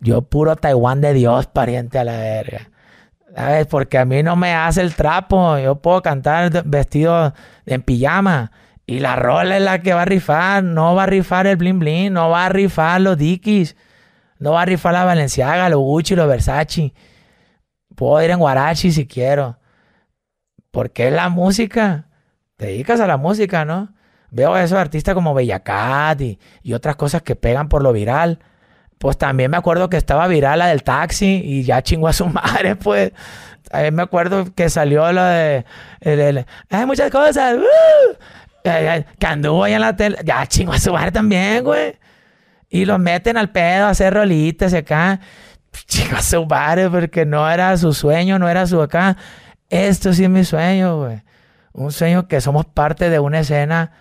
yo puro Taiwán de Dios, pariente a la verga. ¿Sabes? Porque a mí no me hace el trapo. Yo puedo cantar vestido en pijama. Y la rola es la que va a rifar. No va a rifar el bling bling. No va a rifar los Dickies. No va a rifar la Valenciaga, los Gucci, los Versace. Puedo ir en Guarachi si quiero. Porque es la música. Te dedicas a la música, ¿no? Veo a esos artistas como Bellacat y, y otras cosas que pegan por lo viral. Pues también me acuerdo que estaba viral la del taxi y ya chingó a su [laughs] madre, pues. También me acuerdo que salió la de. hay muchas cosas. ¡uh! que anduvo ahí en la tele. Ya chingó a su madre también, güey. Y lo meten al pedo a hacer rolitas y acá. [laughs] Chingó a su madre porque no era su sueño, no era su acá. Esto sí es mi sueño, güey. Un sueño que somos parte de una escena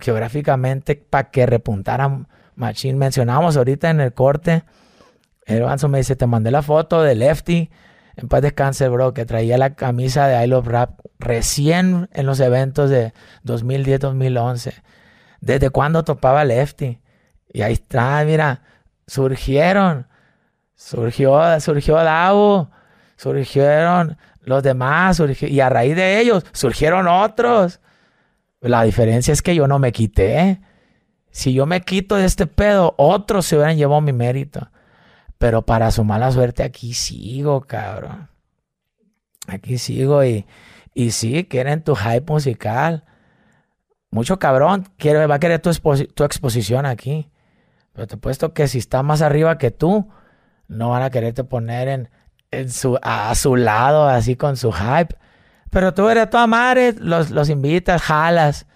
geográficamente para que repuntaran Machine. Mencionamos ahorita en el corte. El me dice: Te mandé la foto de Lefty. En paz descanse, bro, que traía la camisa de I Love Rap recién en los eventos de 2010-2011. ¿Desde cuándo topaba Lefty? Y ahí está, mira, surgieron. Surgió, surgió Davo. Surgieron los demás. y a raíz de ellos surgieron otros. La diferencia es que yo no me quité. Si yo me quito de este pedo, otros se hubieran llevado mi mérito. Pero para su mala suerte, aquí sigo, cabrón. Aquí sigo y, y sí, quieren tu hype musical. Mucho cabrón quiere, va a querer tu, exposición aquí. Pero te puesto que si está más arriba que tú, no van a quererte poner en, en su, a, su lado, así con su hype. Pero tú eres toda madre, los, los invitas, jalas.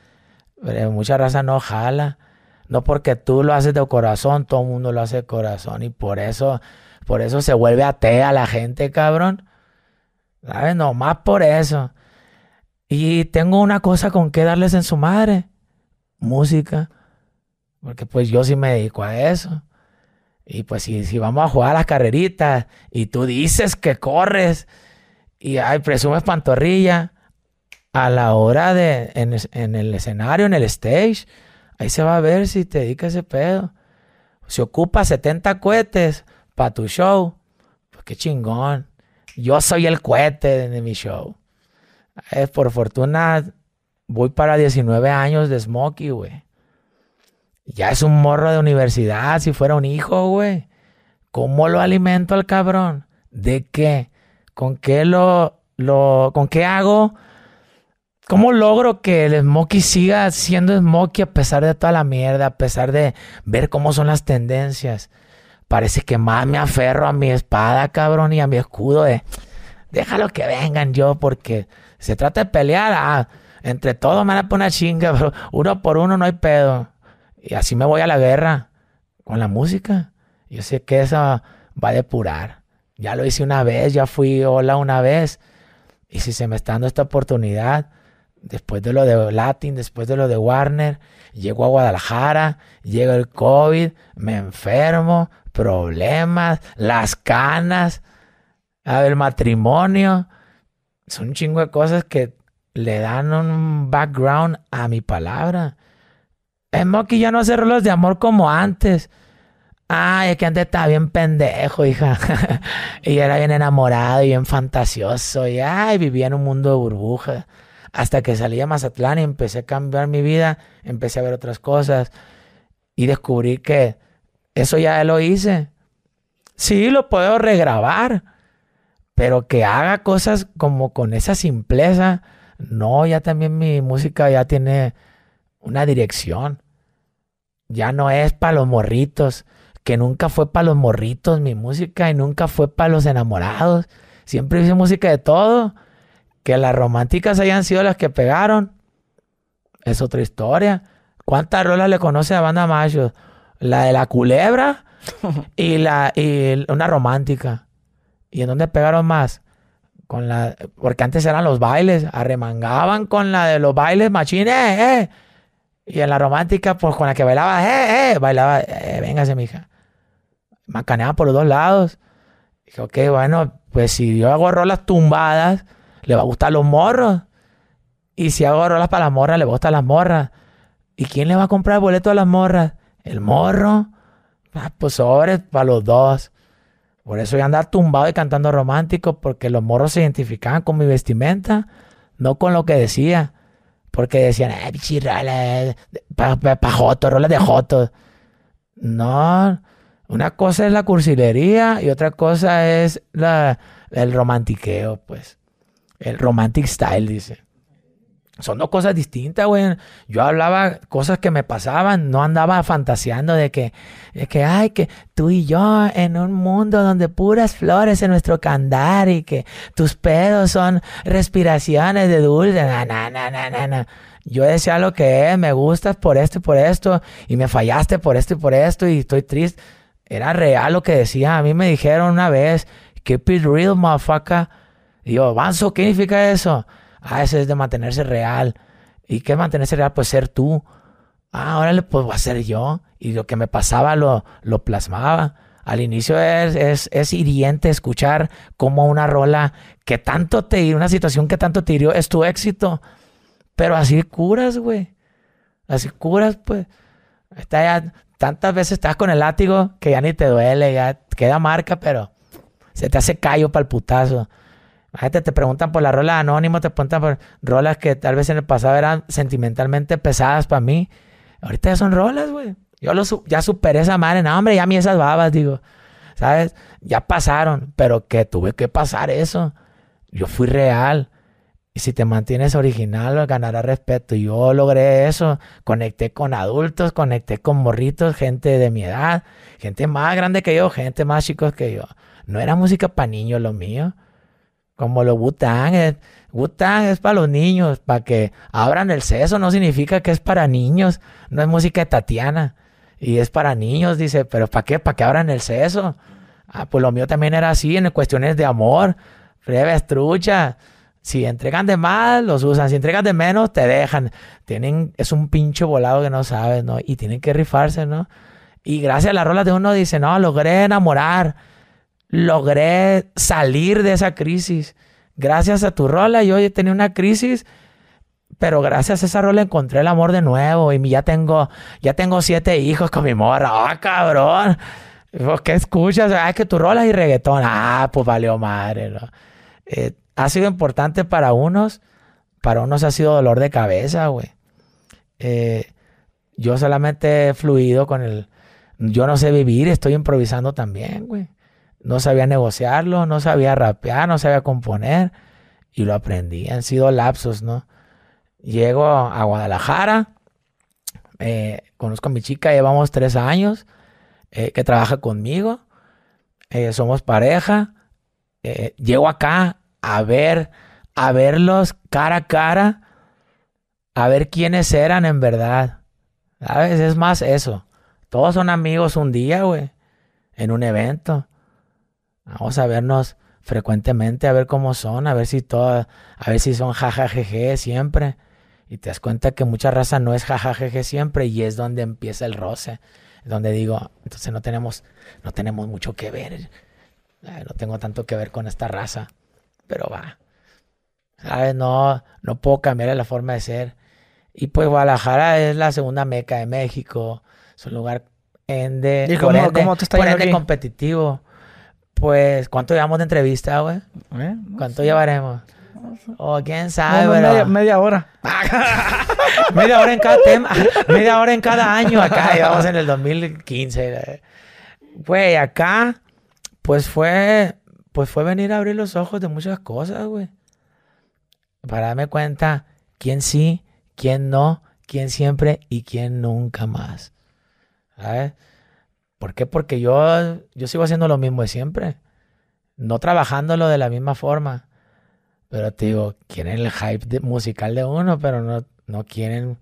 Pero mucha raza no jala. No porque tú lo haces de corazón, todo el mundo lo hace de corazón. Y por eso, por eso se vuelve atea la gente, cabrón. ¿Sabes? más por eso. Y tengo una cosa con que darles en su madre. Música. Porque pues yo sí me dedico a eso. Y pues si, si vamos a jugar a las carreritas y tú dices que corres y ay, presumes pantorrilla, a la hora de, en, en el escenario, en el stage, Ahí se va a ver si te dedica ese pedo. Si ocupa 70 cohetes para tu show, pues qué chingón. Yo soy el cohete de, mi show. Eh, por fortuna, voy para 19 años de Smokey, güey. Ya es un morro de universidad, si fuera un hijo, güey. ¿Cómo lo alimento al cabrón? ¿De qué? ¿Con qué lo, lo, con qué hago ¿Cómo logro que el Smokey siga siendo Smokey a pesar de toda la mierda, a pesar de ver cómo son las tendencias? Parece que más me aferro a mi espada, cabrón, y a mi escudo de déjalo que vengan yo, porque se trata de pelear. Ah, entre todos me van a poner chinga, [laughs] pero uno por uno no hay pedo. Y así me voy a la guerra con la música. Yo sé que eso va a depurar. Ya lo hice una vez, ya fui hola una vez. Y si se me está dando esta oportunidad, después de lo de Latin, después de lo de Warner, llego a Guadalajara, llega el COVID, me enfermo, problemas, las canas, el matrimonio. Son un chingo de cosas que le dan un background a mi palabra. Es que ya no hace rolos de amor como antes. Ay, es que antes estaba bien pendejo, hija. [laughs] y era bien enamorado y bien fantasioso. Y ay, vivía en un mundo de burbujas. Hasta que salí a Mazatlán y empecé a cambiar mi vida, empecé a ver otras cosas. Y descubrí que eso ya lo hice. Sí, lo puedo regrabar. Pero que haga cosas como con esa simpleza. No, ya también mi música ya tiene una dirección. Ya no es para los morritos que nunca fue para los morritos mi música y nunca fue para los enamorados. Siempre hice música de todo. Que las románticas hayan sido las que pegaron. Es otra historia. ¿Cuántas rolas le conoce a Banda Machos? La de la culebra [laughs] y la y una romántica. ¿Y en dónde pegaron más? Con la, porque antes eran los bailes, arremangaban con la de los bailes machines, eh. Y en la romántica, pues con la que bailaba, eh, eh, bailaba, eh, véngase, mija macaneaba por los dos lados. Dije, ok, bueno, pues si yo hago rolas tumbadas, le va a gustar los morros. Y si hago rolas para las morras, le va a gustar las morras. ¿Y quién le va a comprar el boleto a las morras? ¿El morro? Ah, pues sobre, para los dos. Por eso yo andaba tumbado y cantando romántico, porque los morros se identificaban con mi vestimenta, no con lo que decía. Porque decían, eh, bichirrala, para pa, pa joto, rolas de joto. No, una cosa es la cursilería y otra cosa es la, el romantiqueo, pues. El romantic style, dice. Son dos cosas distintas, güey. Yo hablaba cosas que me pasaban, no andaba fantaseando de que, de que, ay, que tú y yo en un mundo donde puras flores en nuestro candar y que tus pedos son respiraciones de dulce. Na, na, na, na, na. Yo decía lo que es, me gustas por esto y por esto, y me fallaste por esto y por esto, y estoy triste. Era real lo que decía. A mí me dijeron una vez, keep it real, motherfucker. Y yo, Vanzo, ¿qué significa eso? Ah, eso es de mantenerse real. ¿Y qué mantenerse real? Pues ser tú. Ah, órale, pues voy a ser yo. Y lo que me pasaba lo, lo plasmaba. Al inicio es, es, es, hiriente escuchar cómo una rola que tanto te hirió, una situación que tanto te hirió, es tu éxito. Pero así curas, güey. Así curas, pues. Está ya, tantas veces estás con el látigo que ya ni te duele, ya queda marca, pero se te hace callo para el putazo. Gente te preguntan por la rola anónimo, te preguntan por rolas que tal vez en el pasado eran sentimentalmente pesadas para mí. Ahorita ya son rolas, güey. Yo lo, ya superé esa madre. No, hombre, ya a mí esas babas, digo. ¿Sabes? Ya pasaron, pero que tuve que pasar eso. Yo fui real. Y si te mantienes original, ganarás respeto. Yo logré eso. Conecté con adultos, conecté con morritos, gente de mi edad, gente más grande que yo, gente más chicos que yo. No era música para niños lo mío. Como lo Wu-Tang. Es, es para los niños, para que abran el seso. No significa que es para niños. No es música de Tatiana. Y es para niños, dice. ¿Pero para qué? ¿Para que abran el seso? Ah, pues lo mío también era así, en cuestiones de amor. Breve, trucha. Si entregan de más, los usan. Si entregan de menos, te dejan. Tienen, es un pinche volado que no sabes, ¿no? Y tienen que rifarse, ¿no? Y gracias a la rola de uno dice, no, logré enamorar. Logré salir de esa crisis. Gracias a tu rola, yo he tenido una crisis, pero gracias a esa rola encontré el amor de nuevo. Y ya tengo, ya tengo siete hijos con mi morra. ¡Ah, cabrón! ¿Qué escuchas? Ah, es que tu rola y reggaetón. Ah, pues valió madre. Eh, ha sido importante para unos, para unos ha sido dolor de cabeza, güey. Eh, yo solamente he fluido con el... Yo no sé vivir, estoy improvisando también, güey. No sabía negociarlo, no sabía rapear, no sabía componer. Y lo aprendí. Han sido lapsos, ¿no? Llego a Guadalajara. Eh, conozco a mi chica, llevamos tres años. Eh, que trabaja conmigo. somos pareja. llego acá a ver, a verlos cara a cara, a ver quiénes eran en verdad. ¿Sabes? Es más eso. Todos son amigos un día, güey. en un evento. Vamos a vernos frecuentemente, a ver cómo son, a ver si todo, a ver si son jajajeje siempre. Y te das cuenta que mucha raza no es jajajeje siempre y es donde empieza el roce. Donde digo, entonces no tenemos, no tenemos mucho que ver. No tengo tanto que ver con esta raza. Pero va. ¿Sabes? No, no puedo cambiar la forma de ser. Y pues Guadalajara es la segunda meca de México. Es un lugar ende, ¿Y cómo, cómo te está competitivo. Pues, ¿cuánto llevamos de entrevista, güey? ¿Eh? ¿Cuánto llevaremos? O quién sabe, media, hora. [laughs] media hora en cada tema. [laughs] media hora en cada año. Acá llevamos en el 2015. Güey, acá, pues fue, pues fue venir a abrir los ojos de muchas cosas, güey. Para darme cuenta quién sí, quién no, quién siempre y quién nunca más. ¿Sabes? ¿Por qué? Porque yo, yo sigo haciendo lo mismo de siempre. No trabajándolo de la misma forma. Pero te digo, quieren el hype musical de uno, pero no, no quieren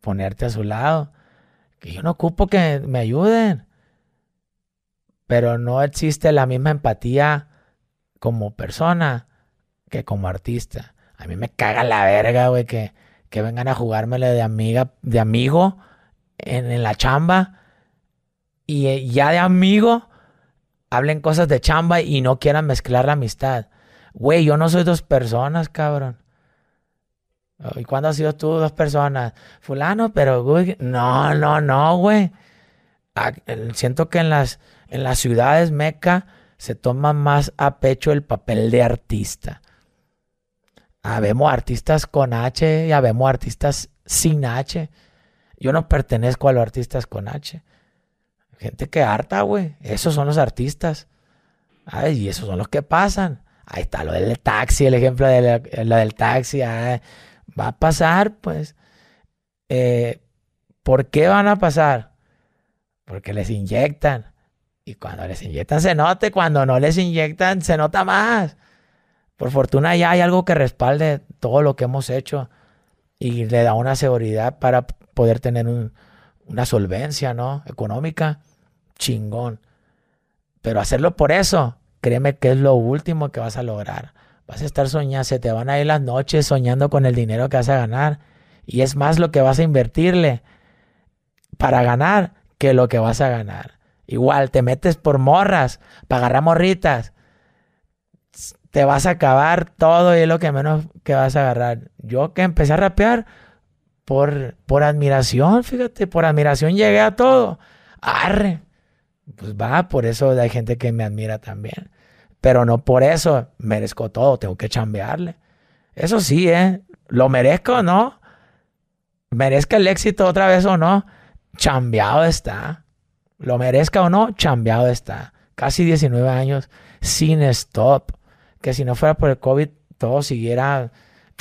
ponerte a su lado. Que yo no ocupo que me ayuden. Pero no existe la misma empatía como persona que como artista. A mí me caga la verga, güey, que, que vengan a jugármele de amiga, de amigo en, en la chamba y eh, ya de amigo hablen cosas de chamba y no quieran mezclar la amistad. Güey, yo no soy dos personas, cabrón. ¿Y cuándo has sido tú dos personas? Fulano, pero güey, no, no, no, güey. Ah, siento que en las, en las ciudades meca se toma más a pecho el papel de artista. Habemos artistas con H y habemos artistas sin H. Yo no pertenezco a los artistas con H. Gente que harta, güey. Esos son los artistas. Ay, y esos son los que pasan. Ahí está lo del taxi, el ejemplo de lo del taxi. va a pasar, pues. Eh, ¿Por qué van a pasar? Porque les inyectan. Y cuando les inyectan se nota, cuando no les inyectan se nota más. Por fortuna ya hay algo que respalde todo lo que hemos hecho y le da una seguridad para poder tener una solvencia, ¿no? Económica chingón. Pero hacerlo por eso, créeme que es lo último que vas a lograr. Vas a estar soñando, se te van a ir las noches soñando con el dinero que vas a ganar. Y es más lo que vas a invertirle para ganar que lo que vas a ganar. Igual te metes por morras, para agarrar morritas. Te vas a acabar todo y es lo que menos que vas a agarrar. Yo que empecé a rapear por, por admiración, fíjate, por admiración llegué a todo. Arre pues va, por eso hay gente que me admira también. Pero no por eso merezco todo, tengo que chambearle. Eso sí, ¿eh? ¿Lo merezco o no? ¿Merezca el éxito otra vez o no? Chambeado está. Lo merezca o no, chambeado está. Casi 19 años sin stop. Que si no fuera por el COVID, todo siguiera.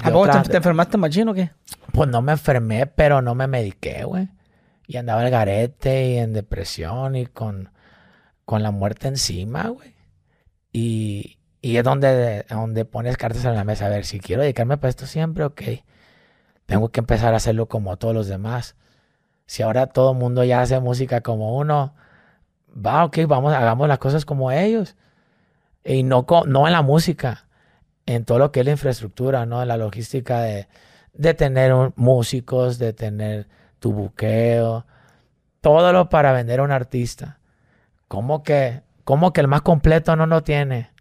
¿A vos te, enfermaste machino o qué? Pues no me enfermé, pero no me mediqué, güey. Y andaba el garete y en depresión y con con la muerte encima, güey. Y, y es donde, donde pones cartas en la mesa. A ver, si quiero dedicarme para esto siempre, ok. Tengo que empezar a hacerlo como todos los demás. Si ahora todo el mundo ya hace música como uno, va, ok, vamos, hagamos las cosas como ellos. Y no, no en la música, en todo lo que es la infraestructura, ¿no? En la logística de, de tener músicos, de tener tu buqueo, todo lo para vender a un artista. ¿Cómo que, cómo que el más completo no lo tiene?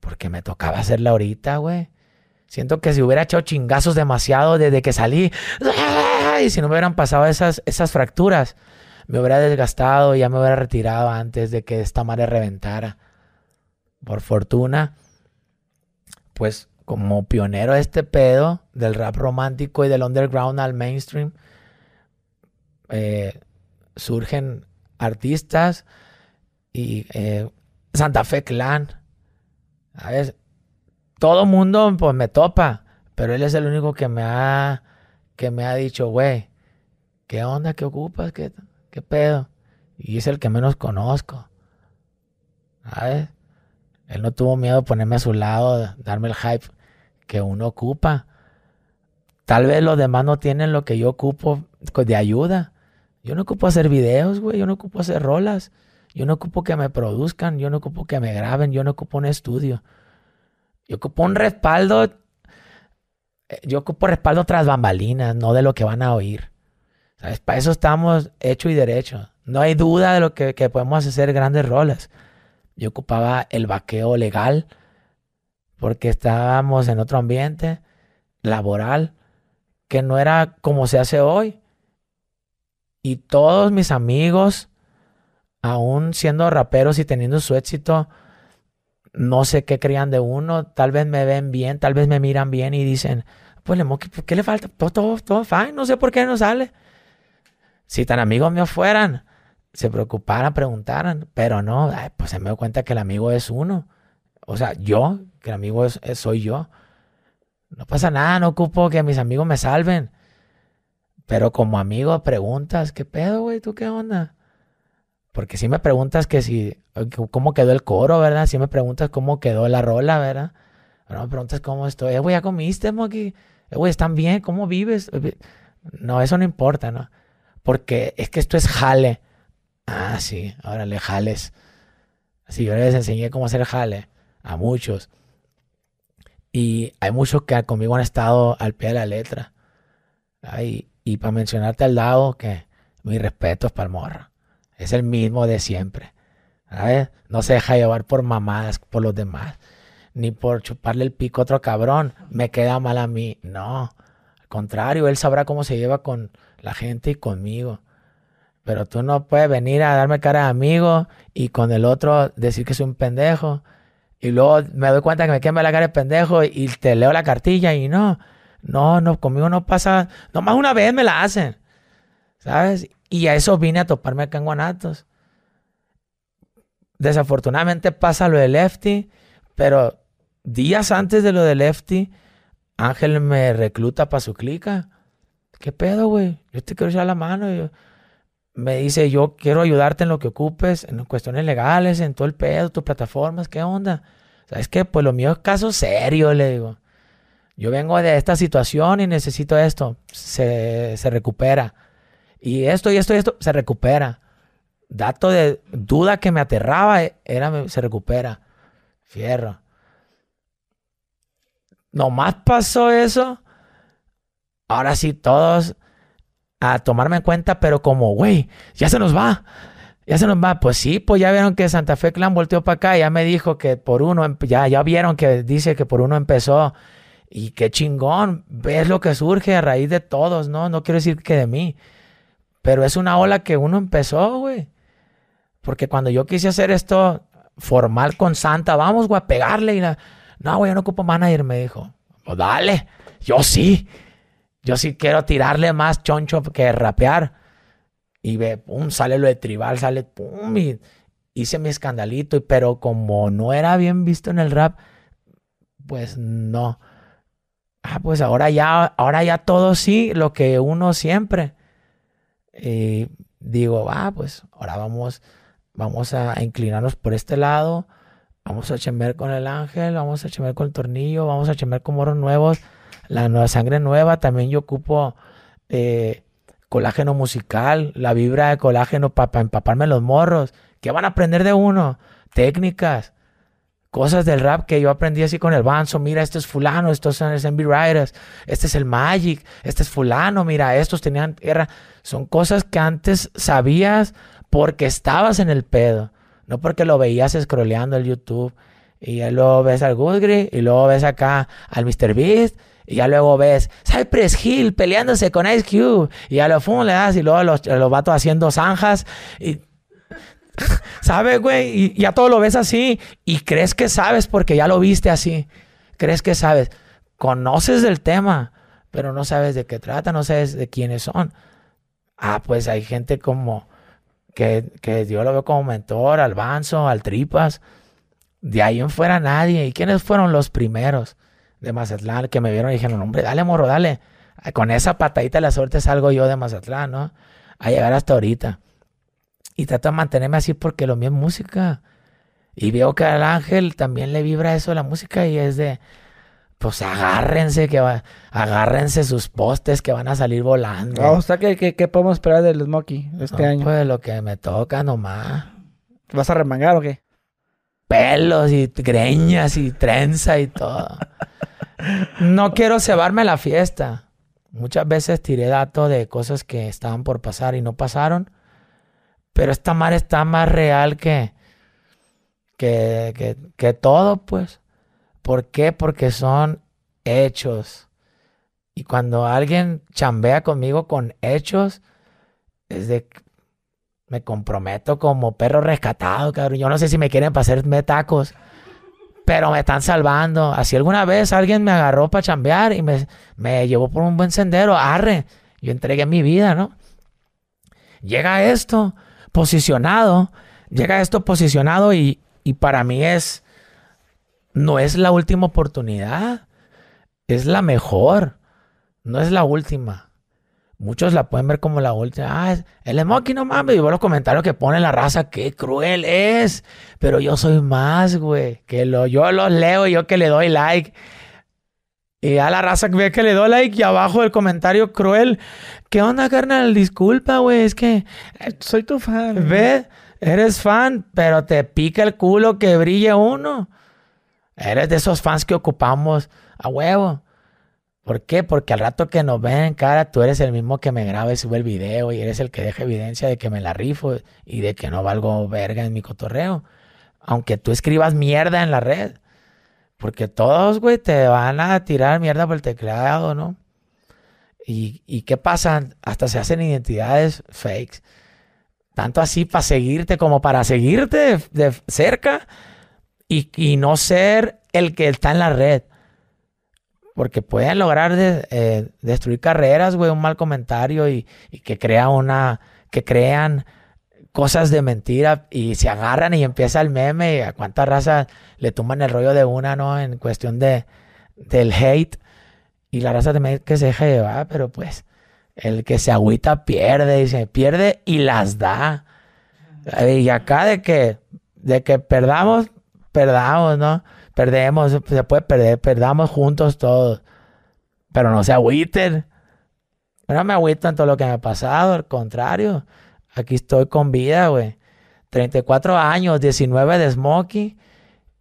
Porque me tocaba hacerla ahorita, güey. Siento que si hubiera hecho chingazos demasiado desde que salí, y si no me hubieran pasado esas, esas fracturas, me hubiera desgastado y ya me hubiera retirado antes de que esta madre reventara. Por fortuna, pues como pionero de este pedo del rap romántico y del underground al mainstream, eh, surgen artistas y eh, Santa Fe Clan. ¿Sabes? Todo mundo pues me topa, pero él es el único que me ha que me ha dicho, güey, ¿qué onda? ¿Qué ocupas? ¿Qué, ¿Qué pedo? Y es el que menos conozco. ¿Sabes? Él no tuvo miedo de ponerme a su lado, darme el hype que uno ocupa. Tal vez los demás no tienen lo que yo ocupo de ayuda. Yo no ocupo hacer videos, güey. Yo no ocupo hacer rolas. Yo no ocupo que me produzcan, yo no ocupo que me graben, yo no ocupo un estudio. Yo ocupo un respaldo. Eh, yo ocupo respaldo tras bambalinas, no de lo que van a oír. ¿Sabes? Para eso estamos hecho y derecho. No hay duda de lo que, que podemos hacer grandes roles. Yo ocupaba el vaqueo legal porque estábamos en otro ambiente laboral que no era como se hace hoy. Y todos mis amigos, aún siendo raperos y teniendo su éxito, no sé qué creían de uno. Tal vez me ven bien, tal vez me miran bien y dicen, pues le ¿qué le falta? Todo, todo, todo fine, no sé por qué no sale. Si tan amigos míos fueran, se preocuparan, preguntaran, pero no, pues se me dio cuenta que el amigo es uno. O sea, yo, que el amigo soy yo. No pasa nada, no ocupo que mis amigos me salven. Pero como amigo preguntas, ¿qué pedo, güey? ¿Tú qué onda? Porque si me preguntas que si, cómo quedó el coro, ¿verdad? Si me preguntas cómo quedó la rola, ¿verdad? Pero me preguntas cómo estoy. Eh, güey, ¿ya comiste, Moki? Eh, güey, ¿están bien? ¿Cómo vives? Eh, no, eso no importa, ¿no? Porque es que esto es jale. Ah, sí, órale, jales. Sí, yo les enseñé cómo hacer jale a muchos. Y hay muchos que conmigo han estado al pie de la letra. Y para mencionarte al lado, que mi respeto es para el morro. Es el mismo de siempre. No se deja llevar por mamadas por los demás. Ni por chuparle el pico a otro cabrón. Me queda mal a mí. No. Al contrario, él sabrá cómo se lleva con la gente y conmigo. Pero tú no puedes venir a darme cara de amigo y con el otro decir que soy un pendejo. Y luego me doy cuenta que me quema la cara de pendejo y te leo la cartilla y no. No, no, conmigo no pasa. Nomás una vez me la hacen. ¿Sabes? Y a eso vine a toparme acá en Guanatos. Desafortunadamente pasa lo de Lefty, pero días antes de lo de Lefty, Ángel me recluta para su clica. ¿Qué pedo, güey? Yo te quiero echar la mano. Me dice, yo quiero ayudarte en lo que ocupes, en cuestiones legales, en todo el pedo, tus plataformas, ¿qué onda? ¿Sabes qué? Pues lo mío es caso serio, le digo. Yo vengo de esta situación y necesito esto. Se, recupera. Y esto y esto y esto se recupera. Dato de duda que me aterraba, eh, era, se recupera. Fierro. Nomás pasó eso. Ahora sí, todos a tomarme en cuenta, pero como, güey, ya se nos va. Ya se nos va. Pues sí, pues ya vieron que Santa Fe Clan volteó para acá. Ya me dijo que por uno, ya, ya vieron que dice que por uno empezó y qué chingón, ves lo que surge a raíz de todos, ¿no? No quiero decir que de mí, pero es una ola que uno empezó, güey. Porque cuando yo quise hacer esto formal con Santa, vamos, güey, a pegarle y la... No, güey, yo no ocupo manager, me dijo. Pues dale, yo sí. Yo sí quiero tirarle más choncho que rapear. Y ve, pum, sale lo de tribal, sale, pum, y hice mi escandalito. Pero como no era bien visto en el rap, pues no ah, pues ahora ya, ahora ya todo sí, lo que uno siempre. Y digo, ah, pues ahora vamos, vamos a inclinarnos por este lado, vamos a chemer con el ángel, vamos a chemer con el tornillo, vamos a chemer con moros nuevos, la nueva sangre nueva, también yo ocupo eh, colágeno musical, la vibra de colágeno para empaparme los morros. ¿Qué van a aprender de uno? Técnicas cosas del rap que yo aprendí así con el banzo. Mira, este es fulano, estos son los MB Riders, este es el Magic, este es fulano, mira, estos tenían guerra. Son cosas que antes sabías porque estabas en el pedo, no porque lo veías scrolleando el YouTube. Y luego ves al Goodgry y luego ves acá al Mr. Beast y ya luego ves Cypress Hill peleándose con Ice Cube y ya lo fum le das y luego los, los vatos haciendo zanjas y [laughs] ¿Sabes, güey? Y ya todo lo ves así y crees que sabes porque ya lo viste así. Crees que sabes. Conoces el tema, pero no sabes de qué trata, no sabes de quiénes son. Ah, pues hay gente como que, que yo lo veo como mentor, al Banzo, al Tripas. De ahí en fuera nadie. ¿Y quiénes fueron los primeros de Mazatlán que me vieron y dijeron, hombre, dale, morro, dale. Con esa patadita de la suerte salgo yo de Mazatlán, ¿no? A llegar hasta ahorita. Y trato de mantenerme así porque lo mío es música. Y veo que al ángel también le vibra eso la música y es de, pues agárrense, que va, agárrense sus postes que van a salir volando. o sea, ¿qué, podemos esperar del Smokey este año? Pues lo que me toca nomás. ¿Vas a remangar o qué? Pelos y greñas y trenza y todo. no quiero cebarme la fiesta. Muchas veces tiré datos de cosas que estaban por pasar y no pasaron. Pero esta mar está más real que, que, que, que todo, pues. ¿Por qué? Porque son hechos. Y cuando alguien chambea conmigo con hechos, es de me comprometo como perro rescatado, cabrón. Yo no sé si me quieren para hacerme tacos, pero me están salvando. Así alguna vez alguien me agarró para chambear y me, me llevó por un buen sendero, arre. Yo entregué mi vida, ¿no? Llega esto posicionado, llega esto posicionado y, y para mí es, no es la última oportunidad, es la mejor, no es la última. Muchos la pueden ver como la última. Ah, el Smoky no mames. Y veo los comentarios que pone la raza, qué cruel es. Pero yo soy más, güey. Que lo, yo los leo y yo que le doy like. Y a la raza que ve que le doy like y abajo el comentario cruel. ¿Qué onda, carnal? Disculpa, güey. Es que eh, soy tu fan. Ve, eres fan, pero te pica el culo que brille uno. Eres de esos fans que ocupamos a huevo. ¿Por qué? Porque al rato que nos ven en cara, tú eres el mismo que me graba y sube el video y eres el que deja evidencia de que me la rifo y de que no valgo verga en mi cotorreo. Aunque tú escribas mierda en la red. Porque todos, güey, te van a tirar mierda por el teclado, ¿no? ¿Y, y qué pasa? Hasta se hacen identidades fakes. Tanto así para seguirte como para seguirte de, cerca y, y no ser el que está en la red. Porque pueden lograr eh, destruir carreras, güey, un mal comentario y, que crea una, que crean cosas de mentira y se agarran y empieza el meme y a cuánta raza le tumban el rollo de una, ¿no? En cuestión de, del hate y la raza también que se deja llevar, pero pues el que se agüita pierde y se pierde y las da. Y acá de que, de que perdamos, perdamos, ¿no? Perdemos, se puede perder, perdamos juntos todos. Pero no se agüiten. No me agüito en todo lo que me ha pasado, al contrario. Aquí estoy con vida, güey. 34 años, 19 de Smokey.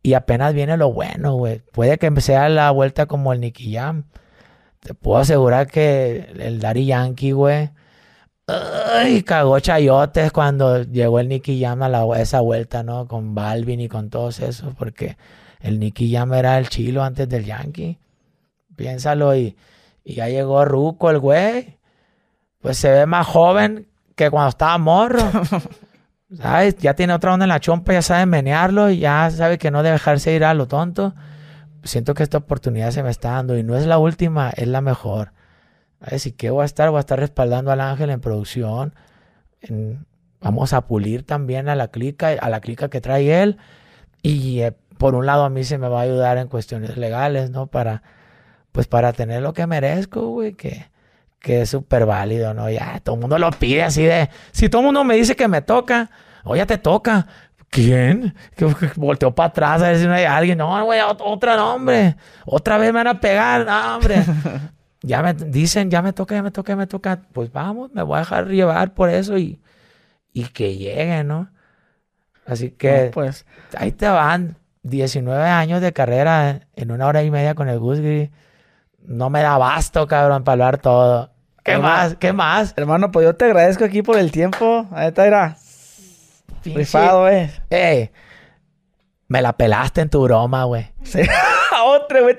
Y apenas viene lo bueno, güey. Puede que sea la vuelta como el Nicky Jam. Te puedo asegurar que el Daddy Yankee, güey. Ay, cagó chayotes cuando llegó el Nicky Jam a la, esa vuelta, ¿no? Con Balvin y con todos esos. Porque el Nicky Jam era el chilo antes del Yankee. Piénsalo y, y ya llegó Ruco el güey. Pues se ve más joven que cuando estaba morro. [laughs] ¿Sabes? Ya tiene otra onda en la chompa, ya sabe menearlo y ya sabe que no debe dejarse ir a lo tonto. Siento que esta oportunidad se me está dando y no es la última, es la mejor. ¿Sabes? ¿Y qué voy a estar? Voy a estar respaldando al Ángel en producción. vamos a pulir también a la clica, a la clica que trae él. Y eh, por un lado a mí se me va a ayudar en cuestiones legales, ¿no? Para, pues para tener lo que merezco, güey, que, que es súper válido, ¿no? Ya, todo el mundo lo pide así de, si todo el mundo me dice que me toca, oye, te toca. ¿Quién? Que, [laughs] volteó para atrás a ver si no hay alguien. No, güey, otra nombre. Otra vez me van a pegar. No, hombre. [laughs] ya me dicen, ya me toca, ya me toca, ya me toca. Pues vamos, me voy a dejar llevar por eso y, y que llegue, ¿no? Así que, pues, ahí te van. 19 años de carrera en una hora y media con el Gusgri. No me da basto, cabrón, para hablar todo. ¿Qué más? ¿Qué más? Hermano, pues yo te agradezco aquí por el tiempo. Ahí está, era. Rifado, eh. Ey, me la pelaste en tu broma, güey. Sí. [laughs] Otra, güey,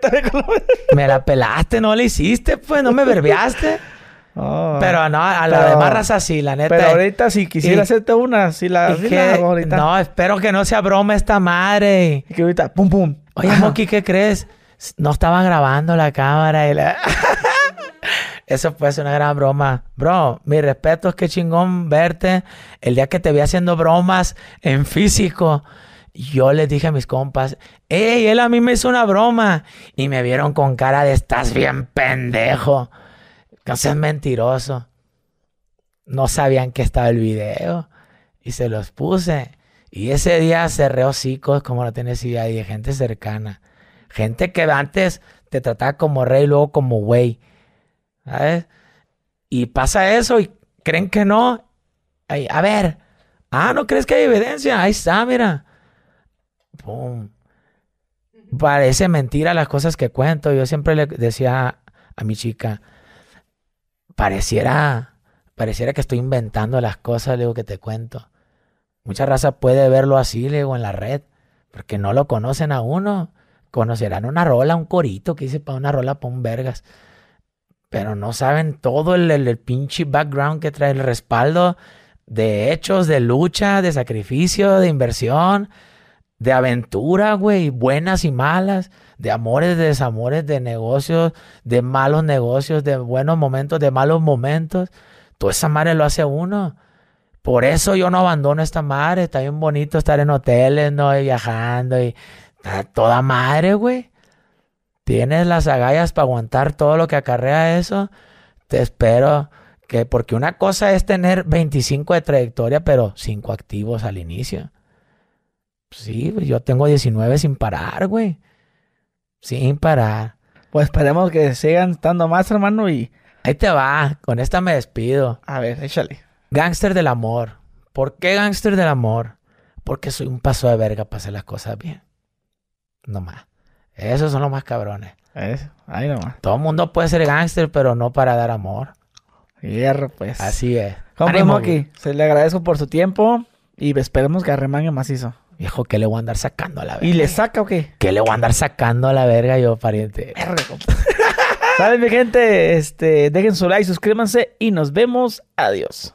Me la pelaste, no la hiciste, pues, no me verbiaste. [laughs] Oh. pero no, a la demás raza sí, la neta. Pero ahorita si quisiera hacerte una, si la, ahorita. No, espero que no sea broma esta madre. Y que ahorita, pum, pum. Oye, Moki, ¿qué crees? No estaban grabando la cámara y la... [laughs] Eso ser una gran broma. Bro, mi respeto es que chingón verte. El día que te vi haciendo bromas en físico, yo les dije a mis compas, ¡Ey, él a mí me hizo una broma! Y me vieron con cara de estás bien pendejo. No seas mentiroso. No sabían que estaba el video. Y se los puse. Y ese día cerré hocicos como no tienes idea. Y de gente cercana. Gente que antes te trataba como rey, luego como güey. ¿Sabes? Y pasa eso y creen que no. a ver, Ah, ¿no crees que hay evidencia? Ahí está, mira. Pum. Parece mentira las cosas que cuento. Yo siempre le decía a mi chica, pareciera, pareciera que estoy inventando las cosas, le digo, que te cuento. Mucha raza puede verlo así, le digo, en la red, porque no lo conocen a uno. Conocerán una rola, un corito que dice para una rola para un vergas. Pero no saben todo el, el, pinche background que trae el respaldo de hechos, de lucha, de sacrificio, de inversión, de aventura, güey, buenas y malas, de amores, de desamores, de negocios, de malos negocios, de buenos momentos, de malos momentos. Toda esa madre lo hace uno. Por eso yo no abandono esta madre. Está bien bonito estar en hoteles, ¿no? Y viajando y está toda madre, güey. Tienes las agallas para aguantar todo lo que acarrea eso. Te espero que, porque una cosa es tener 25 de trayectoria, pero 5 activos al inicio. Sí, yo tengo 19 sin parar, güey. Sin parar. Pues esperemos que sigan estando más, hermano, y... Ahí te va, con esta me despido. A ver, échale. Gangster del amor. ¿Por qué gangster del amor? Porque soy un paso de verga para hacer las cosas bien. No más. Esos son los más cabrones. ahí nomás. Todo el mundo puede ser gangster, pero no para dar amor. Hierro, pues. Así es. Como aquí. Se le agradezco por su tiempo y esperemos que arremangue macizo. Viejo, ¿qué le voy a andar sacando a la verga? ¿Y le saca o qué? ¿Qué le voy a andar sacando a la verga yo, pariente? [laughs] ¿Saben, mi gente? Este, dejen su like, suscríbanse y nos vemos. Adiós.